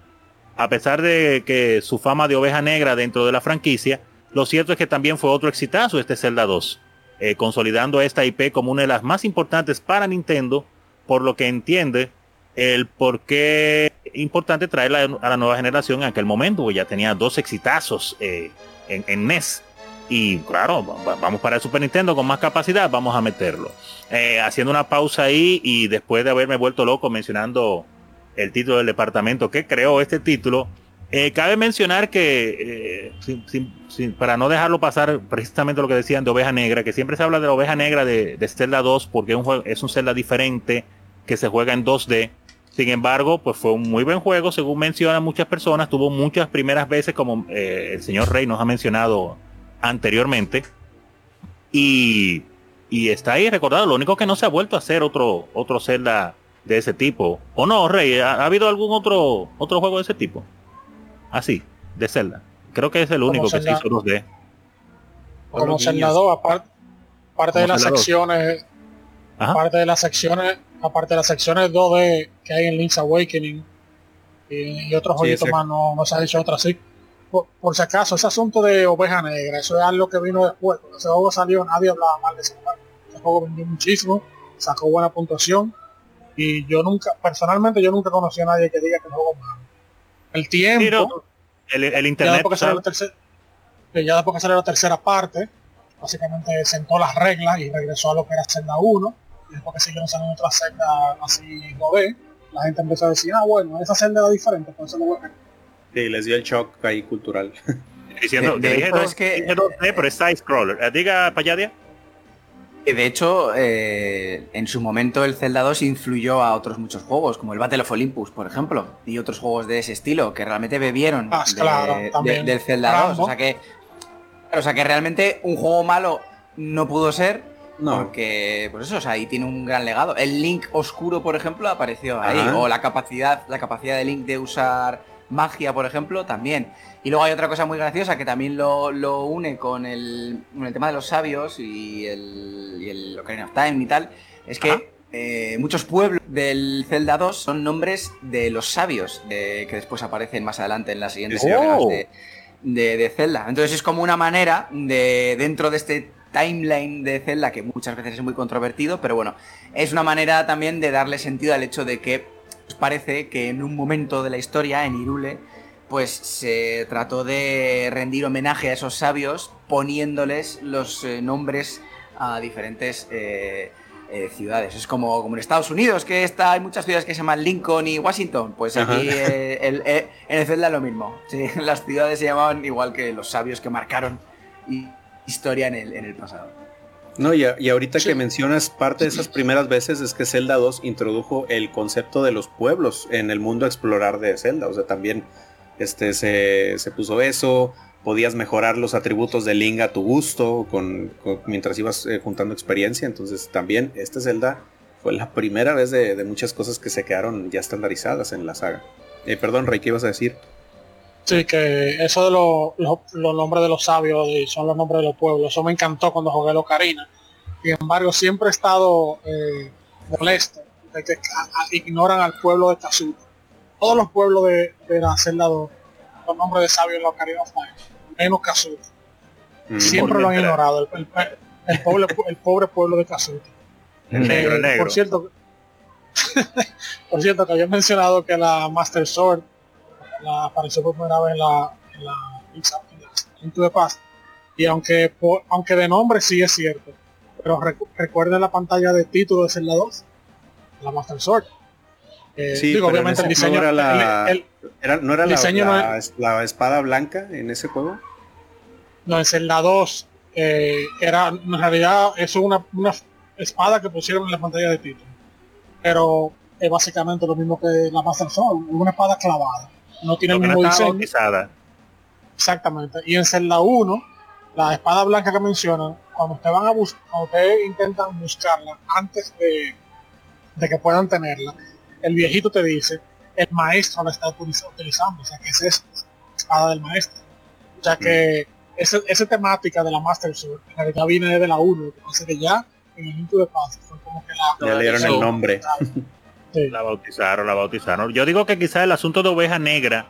Speaker 5: A pesar de que su fama de oveja negra dentro de la franquicia, lo cierto es que también fue otro exitazo este Zelda 2, eh, consolidando esta IP como una de las más importantes para Nintendo, por lo que entiende el por qué importante traerla a la nueva generación en aquel momento, porque ya tenía dos exitazos eh, en, NES. Y claro, va- va- vamos para el Super Nintendo con más capacidad, vamos a meterlo. Eh, haciendo una pausa ahí y después de haberme vuelto loco mencionando el título del departamento que creó este título, eh, cabe mencionar que, eh, para no dejarlo pasar precisamente lo que decían de Oveja Negra, que siempre se habla de la Oveja Negra de, de Zelda 2 porque es un, juego- diferente que se juega en 2D. Sin embargo, pues fue un muy buen juego, según mencionan muchas personas, tuvo muchas primeras veces, como eh, el señor Rey nos ha mencionado anteriormente, y, y está ahí recordado. Lo único que no se ha vuelto a hacer otro, otro Zelda de ese tipo. ¿O no, Rey? ¿Ha, ha habido algún otro, otro juego de ese tipo? Así, de Zelda. Creo que es el único que se hizo 2D.
Speaker 6: Como Zelda 2, aparte, aparte de las
Speaker 5: Zelda 2.
Speaker 6: secciones,
Speaker 5: Ajá.
Speaker 6: aparte de las secciones, aparte de las secciones 2D que hay en Link's Awakening y, y otros
Speaker 8: Sí,
Speaker 6: jueguitos más, no, no se ha hecho otra así. Por, por si acaso, ese asunto de Oveja Negra, eso es algo que vino después. Cuando ese juego salió, nadie hablaba mal de ese juego. Ese juego vendió muchísimo, sacó buena puntuación y yo nunca, personalmente, yo nunca conocí a nadie que diga que el juego es malo. El tiempo,
Speaker 5: Sí, no, el, el
Speaker 6: ya
Speaker 5: internet.
Speaker 6: después que salió la tercera, que ya después que salió la tercera parte, básicamente sentó las reglas y regresó a lo que era Zelda 1, y después que siguieron saliendo otras Zelda así 2D, la gente empezó a decir, ah bueno, esa Zelda era diferente, por eso lo voy a
Speaker 8: Sí, les dio el shock ahí cultural.
Speaker 5: Diciendo,
Speaker 9: De- de
Speaker 5: dije
Speaker 9: hecho,
Speaker 5: dos-
Speaker 9: es que-
Speaker 5: dije 2D, pero es side scroller. Eh, Diga, Payadia.
Speaker 9: Y de hecho, eh, en su momento el Zelda 2 influyó a otros muchos juegos, como el Battle of Olympus, por ejemplo, y otros juegos de ese estilo, que realmente bebieron
Speaker 6: Ah,
Speaker 9: de-
Speaker 6: claro,
Speaker 9: de-
Speaker 6: también.
Speaker 9: del Zelda 2.
Speaker 6: Rambo.
Speaker 9: O sea que, o sea que realmente un juego malo no pudo ser,
Speaker 8: No.
Speaker 9: porque, pues eso, o sea, ahí tiene un gran legado. El Link oscuro, por ejemplo, apareció ahí,
Speaker 8: Ajá.
Speaker 9: o la capacidad, la capacidad de Link de usar magia, por ejemplo, también. Y luego hay otra cosa muy graciosa que también lo, lo une con el, con el tema de los sabios y el, y el Ocarina of Time y tal. Es que
Speaker 5: Ajá.
Speaker 9: eh, muchos pueblos del Zelda 2 son nombres de los sabios, que después aparecen más adelante en las siguientes entregas de, de, Zelda. Entonces es como una manera de, dentro de este timeline de Zelda, que muchas veces es muy controvertido, pero bueno, es una manera también de darle sentido al hecho de que parece que en un momento de la historia, en Irule, pues se trató de rendir homenaje a esos sabios poniéndoles los eh, nombres a diferentes eh, eh, ciudades. Es como, como en Estados Unidos, que está, hay muchas ciudades que se llaman Lincoln y Washington. Pues aquí en el Zelda lo mismo. *laughs* las ciudades se llamaban igual que los sabios que marcaron historia en el, en el pasado.
Speaker 8: No, y, y ahorita que mencionas parte de esas primeras veces es que Zelda 2 introdujo el concepto de los pueblos en el mundo a explorar de Zelda. O sea, también este, se, se puso eso, podías mejorar los atributos de Link a tu gusto con, mientras ibas eh, juntando experiencia. Entonces también este Zelda fue la primera vez de, muchas cosas que se quedaron ya estandarizadas en la saga. Eh, perdón, Rey, ¿qué ibas a decir?
Speaker 6: Sí, que eso de los nombres de los sabios y son los nombres de los pueblos, eso me encantó cuando jugué Locarina. Sin embargo, siempre he estado eh, molesto de que ignoran al pueblo de Kazuto todos los pueblos de, de la celda 2, los nombres de sabios en los Ocarina of menos Kazuto. Mm, Siempre lo han ignorado, el, pobre, el pobre pueblo de Kazuto. Eh, por cierto, *laughs* por cierto que había mencionado que la Master Sword la apareció por primera vez en la, en la, en la Paz. Y aunque aunque de nombre sí es cierto, pero recuerden la pantalla de título de Zelda 2, la Master Sword.
Speaker 8: Eh, sí, obviamente el diseño no era la, no era la, espada blanca en ese juego.
Speaker 6: No, en Zelda 2 eh, era en realidad es una, una espada que pusieron en la pantalla de título. Pero es básicamente lo mismo que la Master Sword, una espada clavada. No tiene el mismo diseño. Exactamente. Y en Zelda 1, la espada blanca que mencionan, cuando ustedes van a buscar, cuando ustedes intentan buscarla antes de, de que puedan tenerla, el viejito te dice, el maestro la está utilizando, o sea que esa es espada del maestro. O sea que mm. esa, temática de la Master Sword, que ya viene de la 1, que pasa que ya en el de Paz fue como que la...
Speaker 8: Ya le dieron el nombre. *laughs*
Speaker 5: La bautizaron, la bautizaron. Yo digo que quizás el asunto de oveja negra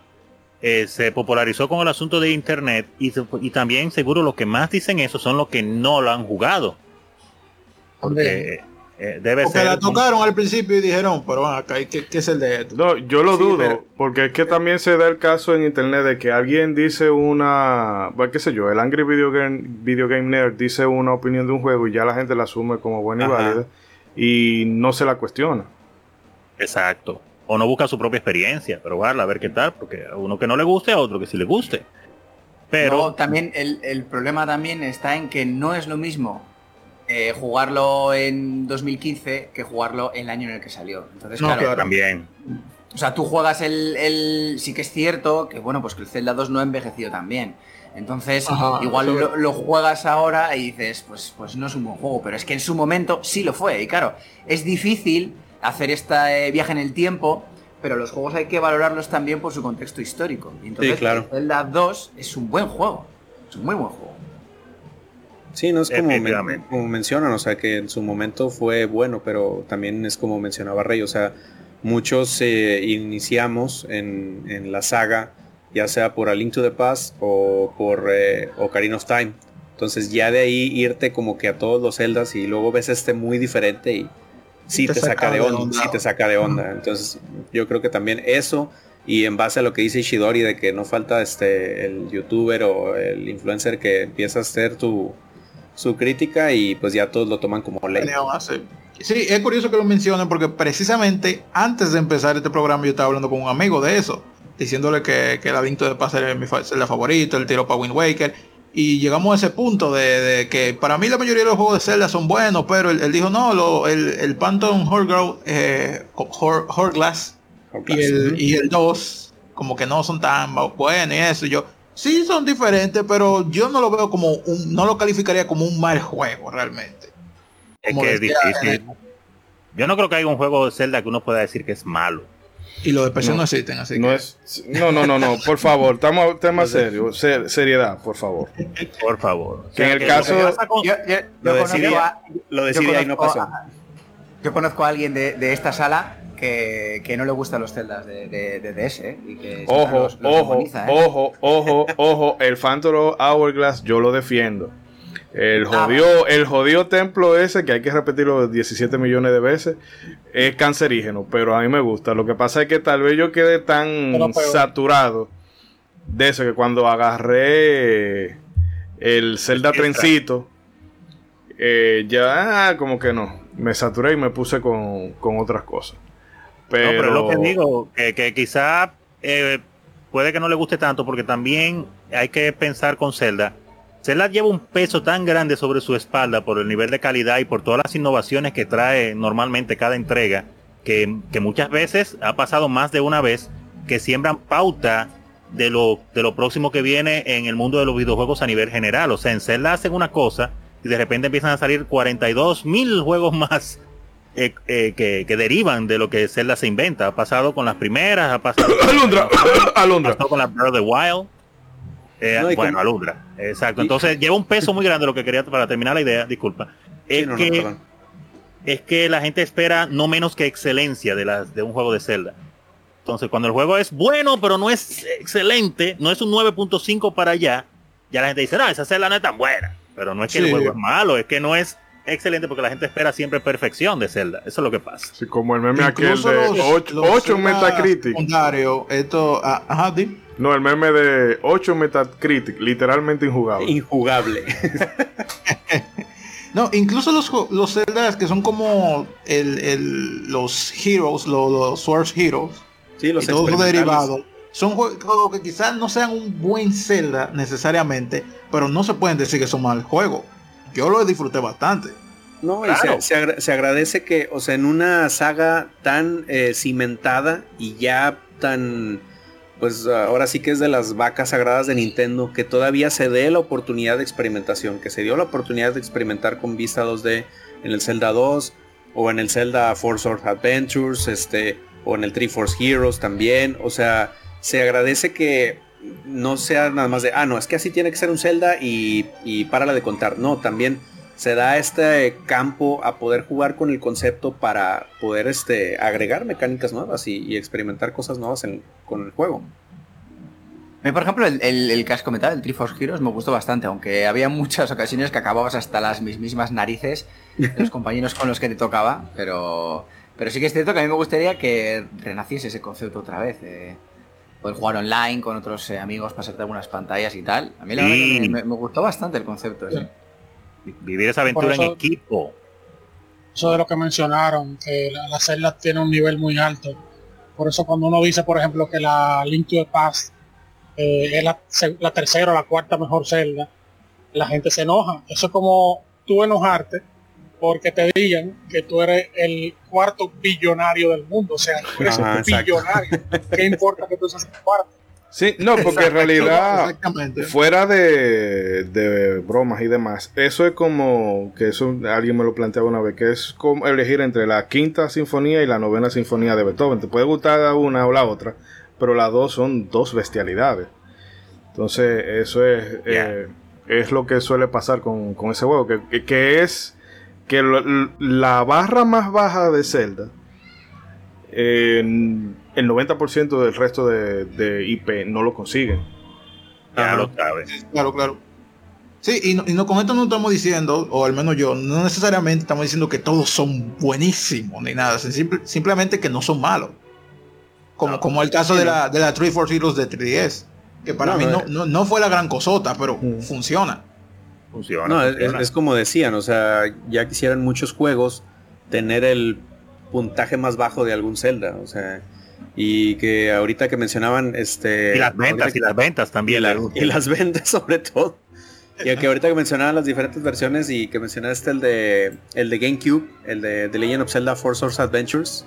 Speaker 5: eh, se popularizó con el asunto de internet y, y, también seguro los que más dicen eso son los que no lo han jugado. Porque
Speaker 7: eh, debe porque la tocaron al principio y dijeron, pero acá, ¿qué, ¿qué, es el de esto?
Speaker 4: No, yo lo dudo, porque es que también se da el caso en internet de que alguien dice una, bueno, qué sé yo, el Angry Video Game, Video Game Nerd dice una opinión de un juego y ya la gente la asume como buena y válida y no se la cuestiona.
Speaker 5: Exacto. O no busca su propia experiencia, pero a ver qué tal, porque a uno que no le guste, a otro que sí le guste. Pero
Speaker 9: también el, el problema también está en que no es lo mismo eh, jugarlo en 2015 que jugarlo en el año en el que salió. Entonces, claro,
Speaker 5: también.
Speaker 9: O sea, tú juegas el, Sí que es cierto que, bueno, pues que el Zelda 2 no ha envejecido tan bien. Entonces, igual lo, juegas ahora y dices, pues, pues no es un buen juego, pero es que en su momento sí lo fue. Y claro, es difícil hacer este viaje en el tiempo, pero los juegos hay que valorarlos también por su contexto histórico. Y entonces, el Zelda 2 es un buen juego. Es un muy buen juego.
Speaker 8: Sí, no es como, como, mencionan, o sea, que en su momento fue bueno, pero también es como mencionaba Rey, o sea, muchos eh, iniciamos en, en, la saga, ya sea por A Link to the Past o por eh, Ocarina of Time. Entonces ya de ahí irte como que a todos los celdas y luego ves este muy diferente y sí te, saca, de onda, sí te saca de onda. Entonces yo creo que también eso y en base a lo que dice Ishidori de que no falta este el youtuber o el influencer que empieza a hacer tu, su crítica y pues ya todos lo toman como ley.
Speaker 7: Sí, es curioso que lo mencionen porque precisamente antes de empezar este programa yo estaba hablando con un amigo de eso, diciéndole que, que el Avinto de Paz era mi favorito, el tiro para Wind Waker. Y llegamos a ese punto de, que para mí la mayoría de los juegos de Zelda son buenos, pero él, dijo, no, lo, el, el Phantom Horglass eh, y, el, y el 2 como que no son tan buenos y eso. yo, sí son diferentes, pero yo no lo veo como un, no lo calificaría como un mal juego realmente.
Speaker 5: Es que es difícil. Yo no creo que haya un juego de Zelda que uno pueda decir que es malo.
Speaker 7: Y los de PC no, existen, así
Speaker 4: no
Speaker 7: que...
Speaker 4: Es, no, no, no, no, por favor, estamos tema *laughs* serio, seriedad, por favor.
Speaker 5: Por favor.
Speaker 4: Que en el caso...
Speaker 8: lo decidí, lo y no pasó.
Speaker 9: Yo conozco a alguien de, de esta sala que, que, no le gustan los celdas de, de, de DS. ¿eh? Y que
Speaker 4: ojo, los, los ojo, demoniza, ¿eh? ojo, ojo, ojo, el Phantom Hourglass yo lo defiendo. El jodido, el jodido templo ese, que hay que repetirlo 17 millones de veces, es cancerígeno, pero a mí me gusta. Lo que pasa es que tal vez yo quede tan saturado de eso que cuando agarré el Zelda Trencito, eh, ya como que no, me saturé y me puse con, con otras cosas. Pero...
Speaker 5: No, pero lo que digo, que, que quizá eh, puede que no le guste tanto porque también hay que pensar con Zelda Zelda lleva un peso tan grande sobre su espalda por el nivel de calidad y por todas las innovaciones que trae normalmente cada entrega, que, que muchas veces ha pasado más de una vez que siembran pauta de lo, de lo próximo que viene en el mundo de los videojuegos a nivel general. O sea, en Zelda hacen una cosa y de repente empiezan a salir 42 mil *laughs* juegos más eh, eh, que, que, derivan de lo que Zelda se inventa. Ha pasado con las primeras, ha pasado *coughs*
Speaker 4: Alondra,
Speaker 5: con, *coughs*
Speaker 4: Alondra.
Speaker 5: Ha pasado con la Breath of the Wild. Eh, no, bueno, Alundra, exacto. Entonces lleva un peso muy grande lo que quería para terminar la idea, disculpa. Es, sí, no, que, no, es que la gente espera no menos que excelencia de, las de un juego de Zelda. Entonces, cuando el juego es bueno, pero no es excelente, no es un 9.5 para allá, ya la gente dice, no, esa Zelda no es tan buena. Pero no es que sí. el juego es malo, es que no es excelente porque la gente espera siempre perfección de Zelda. Eso es lo que pasa.
Speaker 4: Sí, como el meme aquel de 8 Metacritic.
Speaker 7: Esto, ah, ajá, di.
Speaker 4: No, el meme de 8 Metacritic, literalmente injugable.
Speaker 8: Injugable. *laughs*
Speaker 7: no, incluso los, los Zeldas que son como el, el, los Heroes, los, los Source Heroes,
Speaker 8: sí, los
Speaker 7: y todos los derivados, son juegos que quizás no sean un buen Zelda necesariamente, pero no se pueden decir que son mal juegos. Yo lo disfruté bastante.
Speaker 8: No, claro. y se, se, agra se, agradece que, o sea, en una saga tan eh, cimentada y ya tan pues ahora sí que es de las vacas sagradas de Nintendo, que todavía se dé la oportunidad de experimentación, que se dio la oportunidad de experimentar con vista 2D en el Zelda 2 o en el Zelda Force Adventures, este, o en el Three Force Heroes también, o sea, se agradece que no sea nada más de, ah, no, es que así tiene que ser un Zelda y, y párala de contar, no, también se da este campo a poder jugar con el concepto para poder este, agregar mecánicas nuevas y, y experimentar cosas nuevas en, con el juego.
Speaker 9: Por ejemplo, el, el, el, que has comentado, el Triforce Heroes, me gustó bastante, aunque había muchas ocasiones que acababas hasta las mismas narices *laughs* de los compañeros con los que te tocaba, pero, pero sí que es cierto que a mí me gustaría que renaciese ese concepto otra vez. Eh, poder jugar online con otros eh, amigos, pasarte algunas pantallas y tal. A mí la sí. verdad que me, me, gustó bastante el concepto ese.
Speaker 5: Vivir esa aventura eso, en equipo.
Speaker 6: Eso de lo que mencionaron, que la, la celda tiene un nivel muy alto. Por eso cuando uno dice, por ejemplo, que la Link to the Past eh, es la, la, tercera o la cuarta mejor celda, la gente se enoja. Eso es como tú enojarte porque te digan que tú eres el cuarto billonario del mundo. O sea, tú eres Ajá, un billonario. ¿Qué importa que tú seas el cuarto?
Speaker 4: Sí, no, porque en realidad, fuera de, de, bromas y demás, eso es como, que eso alguien me lo planteaba una vez, que es como elegir entre la quinta sinfonía y la novena sinfonía de Beethoven. Te puede gustar una o la otra, pero las dos son dos bestialidades. Entonces, eso es, yeah. eh, es lo que suele pasar con, con ese juego, que, que, que, es que la barra más baja de Zelda, eh, el 90% del resto de, de, IP no lo consiguen.
Speaker 5: Ya lo sabes.
Speaker 7: Claro, claro. Sí, y, no, y no, con esto no estamos diciendo, o al menos yo, no necesariamente estamos diciendo que todos son buenísimos ni nada, simple, simplemente que no son malos. Como, no, como el caso de la, de la 3 Force Heroes de 3DS. Que para no, mí no, no, no, fue la gran cosota, pero mm. funciona.
Speaker 8: Funciona. No, funciona. Es, es, como decían, o sea, ya quisieran muchos juegos tener el puntaje más bajo de algún Zelda. O sea, y que ahorita que mencionaban este.
Speaker 5: Y las ventas, y las ventas también.
Speaker 8: Y, la, y las *laughs* ventas sobre todo. Y que ahorita que mencionaban las diferentes versiones y que mencionaste el de el de GameCube, el de The Legend of Zelda Four Source Adventures.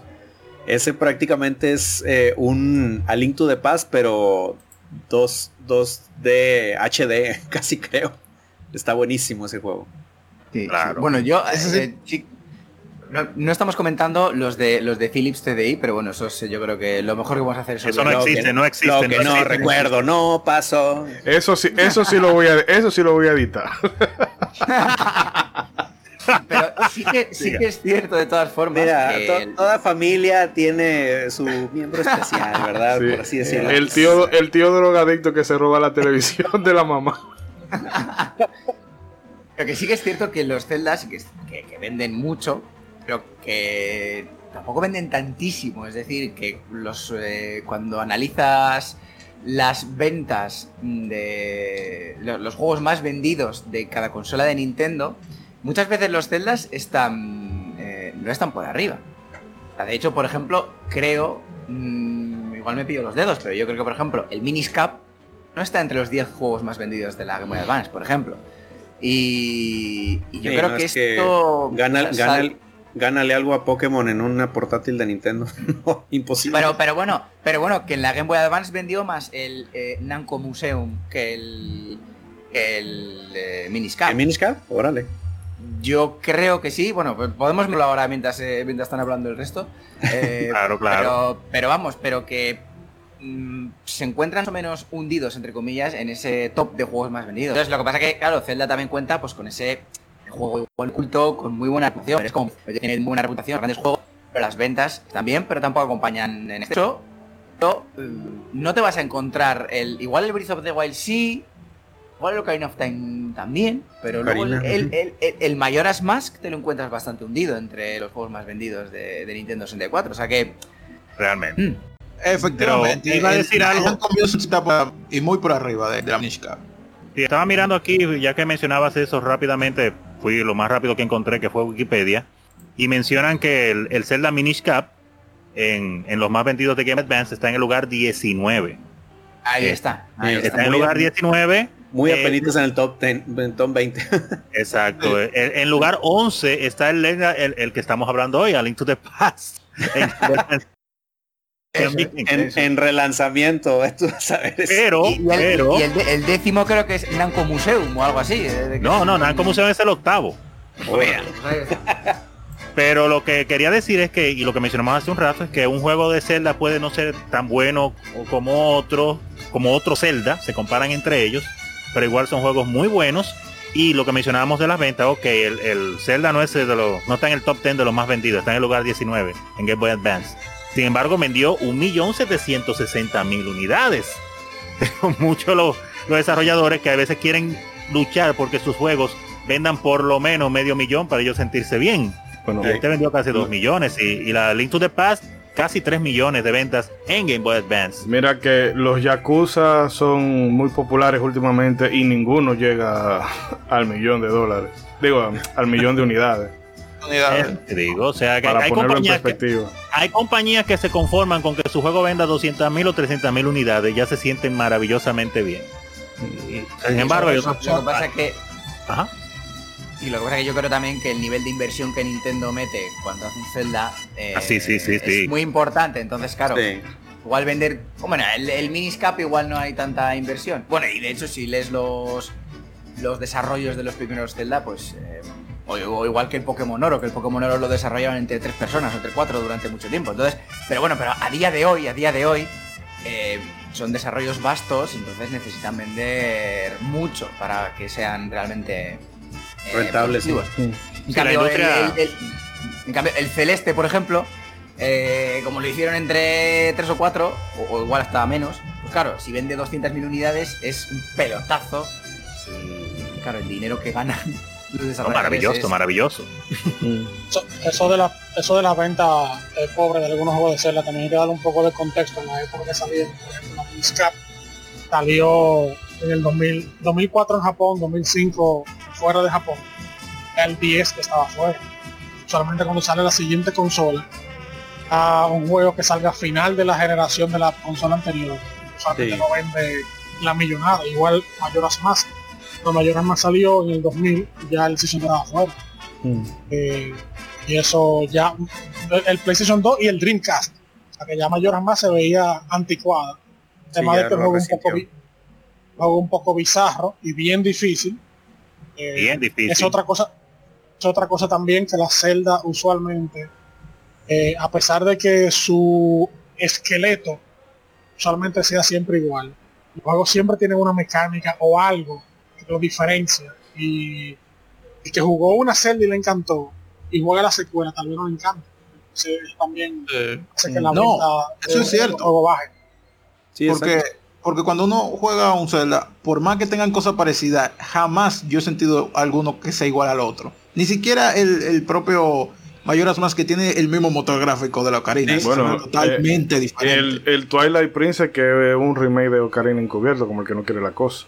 Speaker 8: Ese prácticamente es eh, un A Link to the Past, pero 2, 2D HD, casi creo. Está buenísimo ese juego.
Speaker 9: Sí, claro. Bueno, yo eh, sí, no, no, estamos comentando los de los de Philips TDI, pero bueno, eso es, yo creo que lo mejor que vamos a hacer es
Speaker 5: eso no existe, que, no existe,
Speaker 8: lo que
Speaker 5: no,
Speaker 8: no existe, recuerdo, no pasó.
Speaker 4: Eso sí, eso sí lo voy a eso sí lo voy a editar. *laughs*
Speaker 9: Pero sí que, sí que es cierto de todas formas.
Speaker 8: Mira,
Speaker 9: que
Speaker 8: to-
Speaker 9: el-
Speaker 8: toda familia tiene su miembro especial, ¿verdad?
Speaker 4: Sí.
Speaker 8: Por así decirlo.
Speaker 4: El tío, el tío drogadicto que se roba la televisión de la mamá. *laughs*
Speaker 9: Lo que sí que es cierto que los celdas que, que- que venden mucho, pero que tampoco venden tantísimo. Es decir, que los eh, cuando analizas las ventas de lo- los juegos más vendidos de cada consola de Nintendo, muchas veces los celdas están eh, no están por arriba. De hecho, por ejemplo, creo, mm, igual me pillo los dedos, pero yo creo que, por ejemplo, el Miniscap no está entre los 10 juegos más vendidos de la Game Boy Advance, por ejemplo. Y, y yo
Speaker 8: Sí,
Speaker 9: creo
Speaker 8: no,
Speaker 9: que
Speaker 8: es que
Speaker 9: esto...
Speaker 8: Gana, gana el- gánale algo a Pokémon en una portátil de Nintendo. *laughs* No, imposible.
Speaker 9: Pero, pero bueno, pero bueno, que en la Game Boy Advance vendió más el eh, Namco Museum que el, que el eh, Miniscap.
Speaker 8: ¿En Miniscap? Órale.
Speaker 9: Yo creo que sí. Bueno, pues podemos verlo ahora mientras, eh, mientras están hablando el resto. *laughs* Eh,
Speaker 5: Claro, claro.
Speaker 9: Pero, pero vamos, pero que mm, se encuentran más o menos hundidos, entre comillas, en ese top de juegos más vendidos. Entonces, lo que pasa que, claro, Zelda también cuenta pues con ese juego igual culto con muy buena reputación. Es como, tiene muy buena reputación, grandes juegos, pero las ventas también, pero tampoco acompañan en exceso. Pero, mm, no te vas a encontrar el. Igual el Breath of the Wild sí. Igual el Ocarina of Time también. Pero luego el, el, el- el- el Majora's Mask te lo encuentras bastante hundido entre los juegos más vendidos de, de Nintendo 64. O sea que.
Speaker 5: Realmente.
Speaker 9: mm,
Speaker 7: Efectivamente.
Speaker 5: Pero iba a decir
Speaker 7: El-
Speaker 5: algo.
Speaker 7: y muy por arriba de, de la Minish Cap.
Speaker 5: Sí, estaba mirando aquí, ya que mencionabas eso rápidamente, fui lo más rápido que encontré, que fue Wikipedia, y mencionan que el, el Zelda Minish Cap en, en los más vendidos de Game Advance está en el lugar 19.
Speaker 9: ahí
Speaker 5: Eh,
Speaker 9: está. Ahí
Speaker 8: está
Speaker 9: está.
Speaker 5: En el lugar
Speaker 8: bien.
Speaker 5: 19.
Speaker 8: Muy
Speaker 5: eh,
Speaker 8: apenitas en el top 10, en el top 20. *laughs*
Speaker 5: Exacto. En, en lugar 11 está el, el, el que estamos hablando hoy, A Link to the Past. *laughs* En-
Speaker 8: en, relanzamiento, *laughs* esto vas a ver. es-
Speaker 5: pero,
Speaker 9: Y el,
Speaker 5: pero,
Speaker 9: y el décimo creo que es Namco Museum o algo así. eh,
Speaker 5: no, no, nada como se es el octavo.
Speaker 8: Oiga, *laughs*
Speaker 5: Pero lo que quería decir es que, y lo que mencionamos hace un rato, es que un juego de Zelda puede no ser tan bueno como otro, como otro Zelda, se comparan entre ellos, pero igual son juegos muy buenos. Y lo que mencionábamos de las ventas, ok, el, el Zelda no es de los, no está en el top 10 de los más vendidos, está en el lugar 19 en Game Boy Advance. Sin embargo, vendió 1.760.000 unidades. *laughs* Pero muchos los, los desarrolladores que a veces quieren luchar porque sus juegos vendan por lo menos medio millón para ellos sentirse bien.
Speaker 4: Bueno,
Speaker 5: este vendió casi 2 millones y, y la Link to the Past casi 3 millones de ventas en Game Boy Advance.
Speaker 4: Mira que los Yakuza son muy populares últimamente y ninguno llega *laughs* al millón de dólares. Digo, al millón de unidades.
Speaker 5: Te digo, o sea que
Speaker 4: Para
Speaker 5: hay
Speaker 4: ponerlo en
Speaker 5: compañías, que,
Speaker 4: perspectiva.
Speaker 5: hay compañías que se conforman con que su juego venda 200 mil o 300 mil unidades, ya se sienten maravillosamente bien. Y, sin embargo, otros-
Speaker 9: Lo que pasa es que
Speaker 5: Ajá.
Speaker 9: Y lo que pasa es que yo creo también que el nivel de inversión que Nintendo mete cuando hace un Zelda eh,
Speaker 5: Ah, sí, sí, sí,
Speaker 9: es
Speaker 5: sí.
Speaker 9: muy importante. Entonces, claro,
Speaker 8: Sí.
Speaker 9: igual vender. Bueno, el, el Miniscap igual no hay tanta inversión. Bueno, y de hecho, si lees los los desarrollos de los primeros Zelda, pues. eh, o, o igual que el Pokémon Oro, que el Pokémon Oro lo desarrollaban entre tres personas o entre cuatro durante mucho tiempo. Entonces, pero bueno, pero a día de hoy, a día de hoy, eh, son desarrollos vastos, entonces necesitan vender mucho para que sean realmente eh,
Speaker 8: Rentables, sí.
Speaker 9: En
Speaker 5: Sí,
Speaker 9: cambio,
Speaker 5: industria-
Speaker 9: el, el- el- en cambio, el celeste, por ejemplo, eh, como lo hicieron entre 3 o 4, o, o igual hasta menos, pues claro, si vende 200.000 unidades es un pelotazo. Y claro, el dinero que ganan
Speaker 5: No, maravilloso, maravilloso.
Speaker 6: Eso, eso de la eso de la venta eh, pobre de algunos juegos de Zelda también hay que darle un poco de contexto en la época que salieron. Por ejemplo, salió en el 2000, 2004 en Japón, 2005 fuera de Japón. El 10 que estaba fuera. Solamente cuando sale la siguiente consola, a un juego que salga a final de la generación de la consola anterior, solamente
Speaker 8: Sí.
Speaker 6: no vende la millonada. Igual Mayoras Mask. Pero Mayoras Mask salió en el 2000 y ya el Season estaba fuera. Eh, y eso ya el PlayStation 2 y el Dreamcast. O sea que ya mayoras más se veía anticuada. Además
Speaker 8: ya
Speaker 6: de que juego un poco juego un poco bizarro y bien difícil. Eh,
Speaker 5: Bien difícil.
Speaker 6: es otra cosa es otra cosa también que la Zelda usualmente eh, a pesar de que su esqueleto usualmente sea siempre igual los juegos siempre tienen una mecánica o algo lo diferencia y el que jugó una Zelda y le encantó y juega la secuela tal vez no le encanta. Entonces, también hace que la
Speaker 7: No,
Speaker 6: venta
Speaker 7: eso es cierto.
Speaker 6: del juego baje.
Speaker 7: porque, porque cuando uno juega un Zelda, por más que tengan cosas parecidas, jamás yo he sentido alguno que sea igual al otro. Ni siquiera el, el propio Mayoras Más que tiene el mismo motor gráfico de la Ocarina. es
Speaker 4: Bueno,
Speaker 7: totalmente
Speaker 4: eh,
Speaker 7: diferente.
Speaker 4: El, el Twilight Princess, que es un remake de Ocarina Encubierto, como el que no quiere la cosa.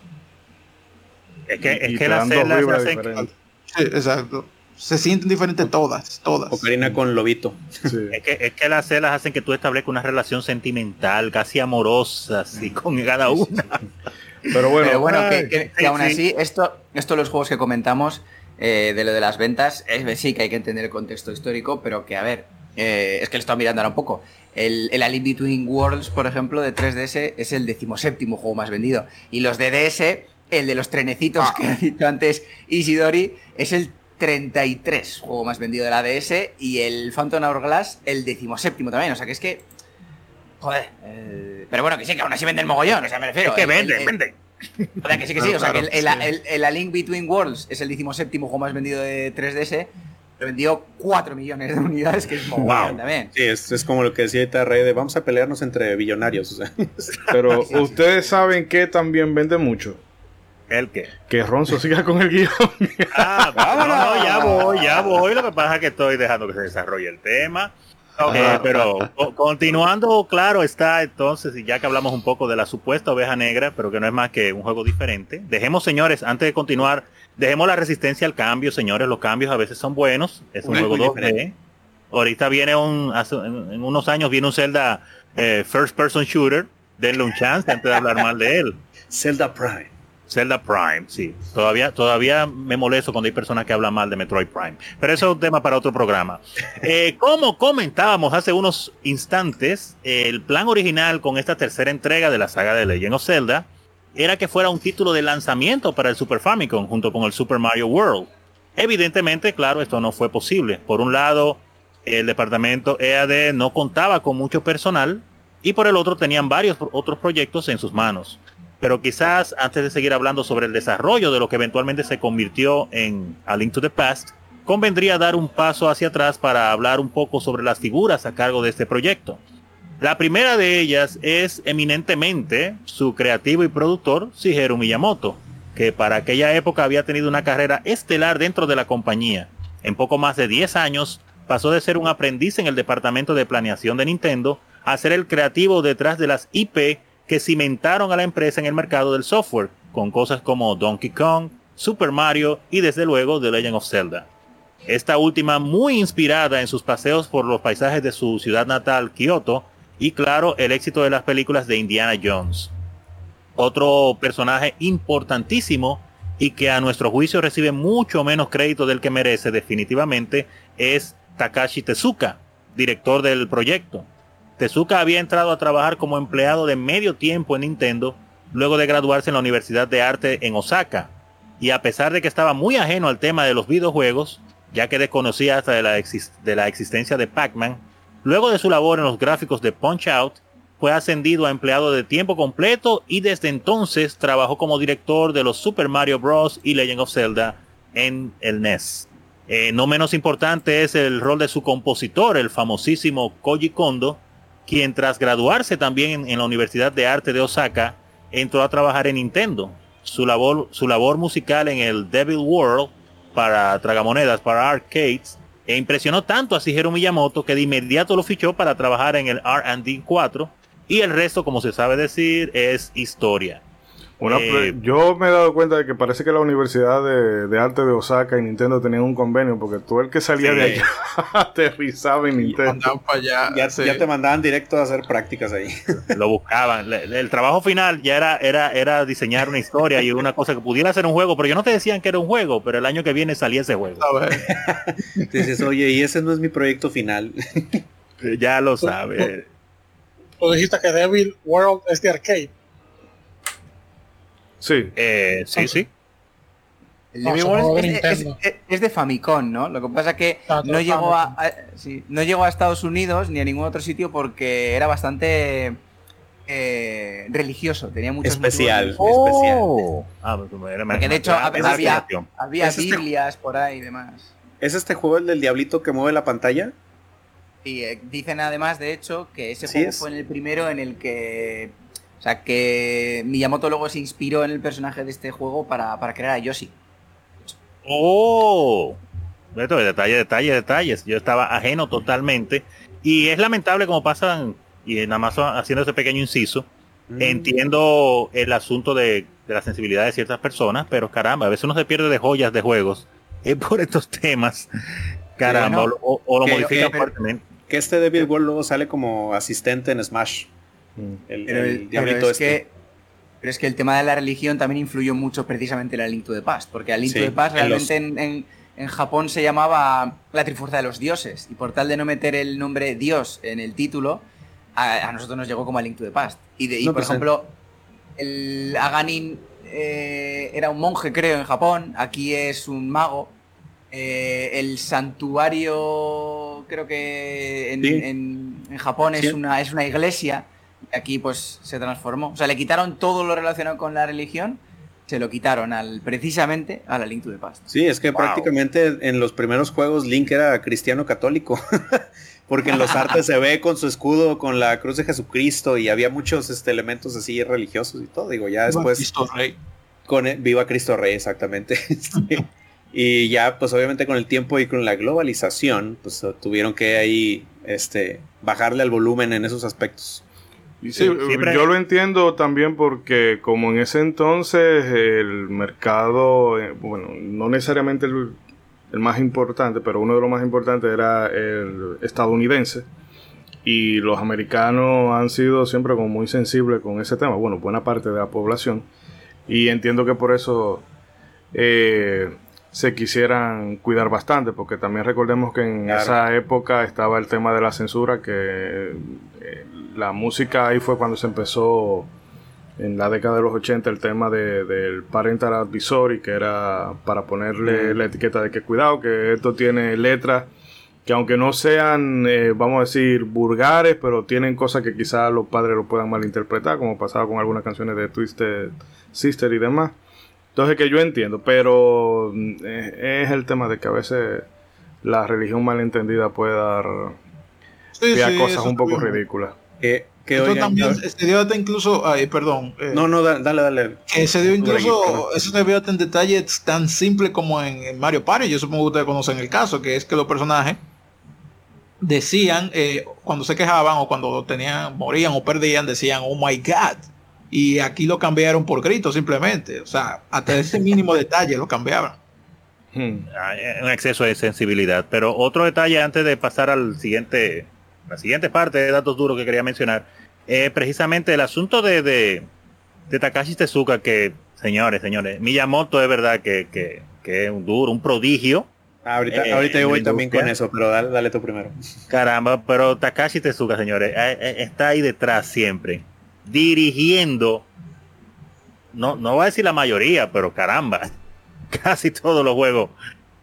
Speaker 5: Es que, es que las celdas se hacen-.
Speaker 7: Sí, exacto. Se sienten diferentes todas, todas.
Speaker 8: Ocarina con Lobito.
Speaker 5: Es que, es que las celas hacen que tú establezcas una relación sentimental, casi amorosa, así con cada una.
Speaker 4: Pero bueno,
Speaker 9: Pero bueno, que, aún
Speaker 5: sí.
Speaker 9: así, esto, esto los juegos que comentamos eh, de lo de las ventas, es sí que hay que entender el contexto histórico, pero que a ver, eh, es que lo estaba mirando ahora un poco. El, el A Link Between Worlds, por ejemplo, de 3DS es el decimoséptimo juego más vendido. Y los de DS, el de los trenecitos que *laughs* ha dicho antes Isidori, es el 33 juego más vendido de la DS y el Phantom Hourglass el decimoséptimo también. O sea que es que. Joder. eh, pero bueno, que sí, que aún así venden mogollón. O sea, me refiero.
Speaker 5: Es que venden, venden.
Speaker 9: o sea, que sí, que sí.
Speaker 7: Claro,
Speaker 9: o sea, que el,
Speaker 7: claro,
Speaker 9: el- el- el A Link Between Worlds es el decimoséptimo juego más vendido de 3DS. Pero vendió 4 millones de unidades, que es mogollón
Speaker 8: Wow.
Speaker 9: también.
Speaker 8: Sí, es, es como lo que decía Rey de vamos a pelearnos entre billonarios. O sea,
Speaker 4: pero *laughs* ustedes saben que también vende mucho.
Speaker 5: ¿El qué?
Speaker 4: Que Ronzo siga con el guion. *laughs*
Speaker 5: Ah, no, no, ya voy, ya voy. Lo que pasa es que estoy dejando que se desarrolle el tema. Eh, pero co- continuando, claro está entonces, y ya que hablamos un poco de la supuesta oveja negra, pero que no es más que un juego diferente, dejemos, señores, antes de continuar, dejemos la resistencia al cambio, señores, los cambios a veces son buenos, es un juego
Speaker 8: muy
Speaker 5: 2D.
Speaker 8: diferente.
Speaker 5: Ahorita viene un, hace- en, en unos años viene un Zelda eh, First Person Shooter, denle un chance antes de hablar mal de él. *laughs*
Speaker 8: Zelda Prime.
Speaker 5: Zelda Prime, sí. Todavía, todavía me molesto cuando hay personas que hablan mal de Metroid Prime. Pero eso es un tema para otro programa. *laughs* Eh, como comentábamos hace unos instantes, el plan original con esta tercera entrega de la saga de Legend of Zelda era que fuera un título de lanzamiento para el Super Famicom junto con el Super Mario World. Evidentemente, claro, esto no fue posible. Por un lado, el departamento EAD no contaba con mucho personal y por el otro tenían varios otros proyectos en sus manos. Pero quizás antes de seguir hablando sobre el desarrollo de lo que eventualmente se convirtió en A Link to the Past, convendría dar un paso hacia atrás para hablar un poco sobre las figuras a cargo de este proyecto. La primera de ellas es eminentemente su creativo y productor Shigeru Miyamoto, que para aquella época había tenido una carrera estelar dentro de la compañía. En poco más de 10 años pasó de ser un aprendiz en el departamento de planeación de Nintendo a ser el creativo detrás de las IP que cimentaron a la empresa en el mercado del software, con cosas como Donkey Kong, Super Mario y desde luego The Legend of Zelda. Esta última muy inspirada en sus paseos por los paisajes de su ciudad natal, Kioto, y claro, el éxito de las películas de Indiana Jones. Otro personaje importantísimo y que a nuestro juicio recibe mucho menos crédito del que merece definitivamente es Takashi Tezuka, director del proyecto. Tezuka había entrado a trabajar como empleado de medio tiempo en Nintendo luego de graduarse en la Universidad de Arte en Osaka. Y a pesar de que estaba muy ajeno al tema de los videojuegos, ya que desconocía hasta de la, de la existencia de Pac-Man, luego de su labor en los gráficos de Punch Out, fue ascendido a empleado de tiempo completo y desde entonces trabajó como director de los Super Mario Bros. y Legend of Zelda en el NES. Eh, no menos importante es el rol de su compositor, el famosísimo Koji Kondo, quien tras graduarse también en, la Universidad de Arte de Osaka, entró a trabajar en Nintendo. Su labor, su labor musical en el Devil World para tragamonedas, para arcades, e impresionó tanto a Shigeru Miyamoto que de inmediato lo fichó para trabajar en el R&D 4 y el resto, como se sabe decir, es historia.
Speaker 4: Una
Speaker 5: Eh,
Speaker 4: yo me he dado cuenta de que parece que la Universidad de, de Arte de Osaka y Nintendo tenían un convenio porque todo el que salía
Speaker 8: Sí.
Speaker 4: de allá *laughs* aterrizaba en Nintendo.
Speaker 7: Para allá.
Speaker 8: Ya,
Speaker 7: sí.
Speaker 8: ya te mandaban directo a hacer prácticas ahí. *laughs*
Speaker 5: lo buscaban. Le- le- El trabajo final ya era, era, era diseñar una historia y una cosa que pudiera ser un juego, pero yo no te decían que era un juego, pero el año que viene salía ese juego.
Speaker 7: A ver. *laughs*
Speaker 8: Dices, oye, y ese no es mi proyecto final.
Speaker 5: Ya lo sabe.
Speaker 6: Tú dijiste que Devil World es de arcade.
Speaker 4: Sí.
Speaker 5: Eh, sí, sí.
Speaker 9: El es, es-
Speaker 6: Nintendo.
Speaker 9: es- es de Famicom, ¿no? Lo que pasa es que no llegó a,
Speaker 6: Famicom.
Speaker 9: a- sí, no llegó a Estados Unidos ni a ningún otro sitio porque era bastante eh, religioso, tenía muchos
Speaker 8: especial.
Speaker 5: Oh. Ah, pues, era
Speaker 9: Porque de hecho había, había,
Speaker 5: inspiración.
Speaker 9: había
Speaker 8: Es este-
Speaker 9: Biblias por ahí y demás.
Speaker 8: ¿Es este juego el del diablito que mueve la pantalla?
Speaker 9: Y eh, dicen además, de hecho, que ese
Speaker 8: Sí
Speaker 9: juego
Speaker 8: es.
Speaker 9: fue en el primero en el que. O sea, que Miyamoto luego se inspiró en el personaje de este juego para, para crear a Yoshi.
Speaker 5: Oh, detalle, detalle, detalles. Yo estaba ajeno totalmente. Y es lamentable como pasan, y nada más haciendo ese pequeño inciso,
Speaker 8: Mm.
Speaker 5: entiendo el asunto de, de la sensibilidad de ciertas personas, pero caramba, a veces uno se pierde de joyas de juegos. Es *laughs* por estos temas. Caramba,
Speaker 9: bueno,
Speaker 5: o, o lo
Speaker 8: que-
Speaker 5: modifican
Speaker 8: que-
Speaker 5: fuertemente.
Speaker 8: Que este Devil World luego sale como asistente en Smash. El,
Speaker 9: Pero,
Speaker 8: el
Speaker 9: pero
Speaker 8: diablito
Speaker 9: es
Speaker 8: este.
Speaker 9: que, pero es que el tema de la religión también influyó mucho precisamente en el Link to the Past. Porque el Link
Speaker 8: Sí,
Speaker 9: to the Past
Speaker 8: en los-
Speaker 9: realmente en, en- en Japón se llamaba la Trifuerza de los Dioses. Y por tal de no meter el nombre Dios en el título, a, a nosotros nos llegó como a Link to the Past. Y, de- y
Speaker 8: No,
Speaker 9: por
Speaker 8: pues,
Speaker 9: ejemplo, el Aganin eh, era un monje, creo, en Japón. Aquí es un mago. Eh, el santuario, creo que en,
Speaker 8: Sí.
Speaker 9: en- en Japón
Speaker 8: Sí.
Speaker 9: es, una, es una iglesia. Aquí pues se transformó. O sea, le quitaron todo lo relacionado con la religión. Se lo quitaron al, precisamente a la Link to the Past.
Speaker 8: Sí, es que
Speaker 5: Wow.
Speaker 8: prácticamente en los primeros juegos Link era cristiano católico. *laughs* Porque en los artes se ve con su escudo, con la cruz de Jesucristo y había muchos este, elementos así religiosos y todo. Digo, ya después
Speaker 7: Cristo Rey.
Speaker 8: con el- Viva Cristo Rey, exactamente. Sí. *laughs* Y ya, pues obviamente con el tiempo y con la globalización, pues tuvieron que ahí este, bajarle al volumen en esos aspectos.
Speaker 4: Sí,
Speaker 5: siempre-
Speaker 4: yo lo entiendo también porque como en ese entonces el mercado, eh, bueno, no necesariamente el, el más importante, pero uno de los más importantes era el estadounidense. Y los americanos han sido siempre como muy sensibles con ese tema, bueno, buena parte de la población. Y entiendo que por eso eh, se quisieran cuidar bastante, porque también recordemos que en
Speaker 8: Claro.
Speaker 4: esa época estaba el tema de la censura, que eh, la música ahí fue cuando se empezó en la década de los 80 el tema de- del parental advisory, que era para ponerle
Speaker 8: Mm.
Speaker 4: la etiqueta de que cuidado, que esto tiene letras que aunque no sean, eh, vamos a decir, vulgares, pero tienen cosas que quizás los padres lo puedan malinterpretar, como pasaba con algunas canciones de Twisted Sister y demás. Entonces que yo entiendo, pero mm, eh, es el tema de que a veces la religión malentendida puede dar
Speaker 7: Sí,
Speaker 4: cosas un poco ridículas.
Speaker 8: Que, que
Speaker 7: Esto
Speaker 8: oigan,
Speaker 7: también
Speaker 8: yo-
Speaker 7: se dio hasta incluso, ay, perdón, eh,
Speaker 8: no, no, da- dale, dale.
Speaker 7: que se dio incluso, eso se vio hasta en detalles tan simples como en, en Mario Party, yo supongo que ustedes conocen el caso, que es que los personajes decían, eh, cuando se quejaban o cuando tenían, morían o perdían, decían, oh my god. Y aquí lo cambiaron por grito simplemente. O sea, hasta ese mínimo *laughs* detalle lo cambiaban.
Speaker 4: Hmm.
Speaker 5: Un exceso de sensibilidad. Pero otro detalle antes de pasar al siguiente, la siguiente parte de datos duros que quería mencionar, es precisamente el asunto de, de, de Takashi Tezuka, que, señores, señores, Miyamoto es verdad que, que, que es un duro, un prodigio.
Speaker 8: Ah, ahorita,
Speaker 5: Eh,
Speaker 8: ahorita yo voy también con eso, pero dale, dale tú primero.
Speaker 5: Caramba, pero Takashi Tezuka, señores, eh, eh, está ahí detrás siempre, dirigiendo, no, no voy a decir la mayoría, pero caramba, *laughs* casi todos los juegos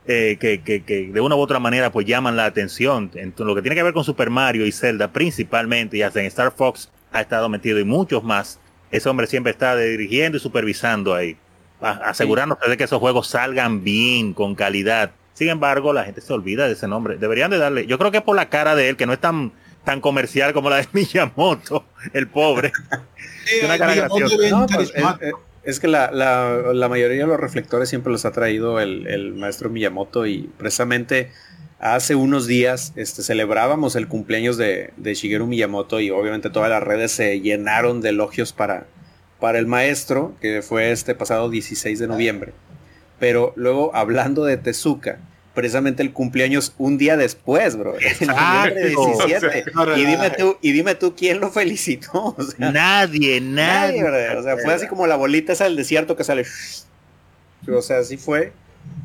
Speaker 5: eh, que, que- que de una u otra manera pues llaman la atención. En lo que tiene que ver con Super Mario y Zelda principalmente, y hasta en Star Fox ha estado metido y muchos más. Ese hombre siempre está dirigiendo y supervisando ahí, asegurándose de que esos juegos salgan bien, con calidad. Sin embargo, la gente se olvida de ese nombre. Deberían de darle, yo creo que por la cara de él, que no es tan tan comercial como la de *laughs* Miyamoto, el pobre. *laughs*
Speaker 7: Sí,
Speaker 5: Una cara
Speaker 7: Miyamoto
Speaker 5: graciosa.
Speaker 7: es bien
Speaker 8: No, pues, es,
Speaker 7: carismático.
Speaker 8: es- es que la, la- la mayoría de los reflectores siempre los ha traído el, el maestro Miyamoto y precisamente hace unos días este, celebrábamos el cumpleaños de, de Shigeru Miyamoto y obviamente todas las redes se llenaron de elogios para, para el maestro, que fue este pasado 16 de noviembre. Pero luego hablando de Tezuka, precisamente el cumpleaños un día después, bro, en noviembre *laughs*
Speaker 5: Exacto.
Speaker 8: 17. *laughs*
Speaker 7: No
Speaker 8: y dime tú, y dime tú quién lo felicitó. *laughs* O sea,
Speaker 5: nadie,
Speaker 8: Nadie. O sea, fue así como la bolita esa del desierto que sale. O sea, así fue.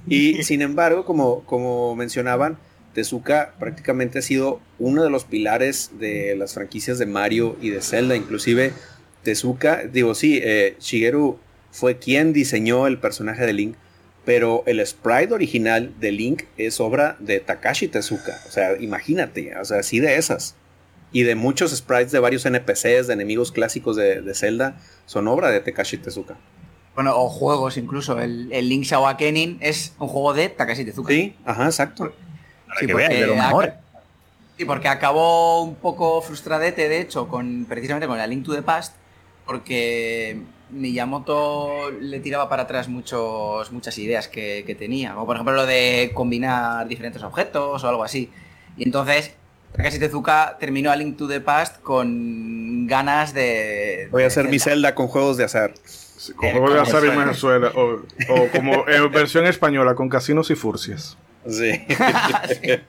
Speaker 8: Y sin embargo, como, como mencionaban, Tezuka prácticamente ha sido uno de los pilares de las franquicias de Mario y de Zelda. Inclusive, Tezuka, digo, sí, eh, Shigeru fue quien diseñó el personaje de Link, pero el sprite original de Link es obra de Takashi Tezuka. O sea, imagínate, o sea, así de esas. y de muchos sprites de varios NPCs, de enemigos clásicos de, de Zelda, son obra de Takashi Tezuka.
Speaker 9: Bueno, o juegos incluso. El, el Link's Awakening es un juego de Takashi Tezuka.
Speaker 8: Sí, ajá, exacto.
Speaker 9: Sí, porque, sí, porque acabó un poco frustradete, de hecho, con precisamente con la Link to the Past, porque Miyamoto le tiraba para atrás muchos, muchas ideas que, que tenía, como por ejemplo lo de combinar diferentes objetos o algo así. Y entonces Takashi Tezuka terminó a Link to the Past con ganas de...
Speaker 8: Voy a hacer mi celda con juegos de azar.
Speaker 4: con juegos de azar y Venezuela. O, o como en versión española, con casinos y furcias.
Speaker 8: Sí. *laughs*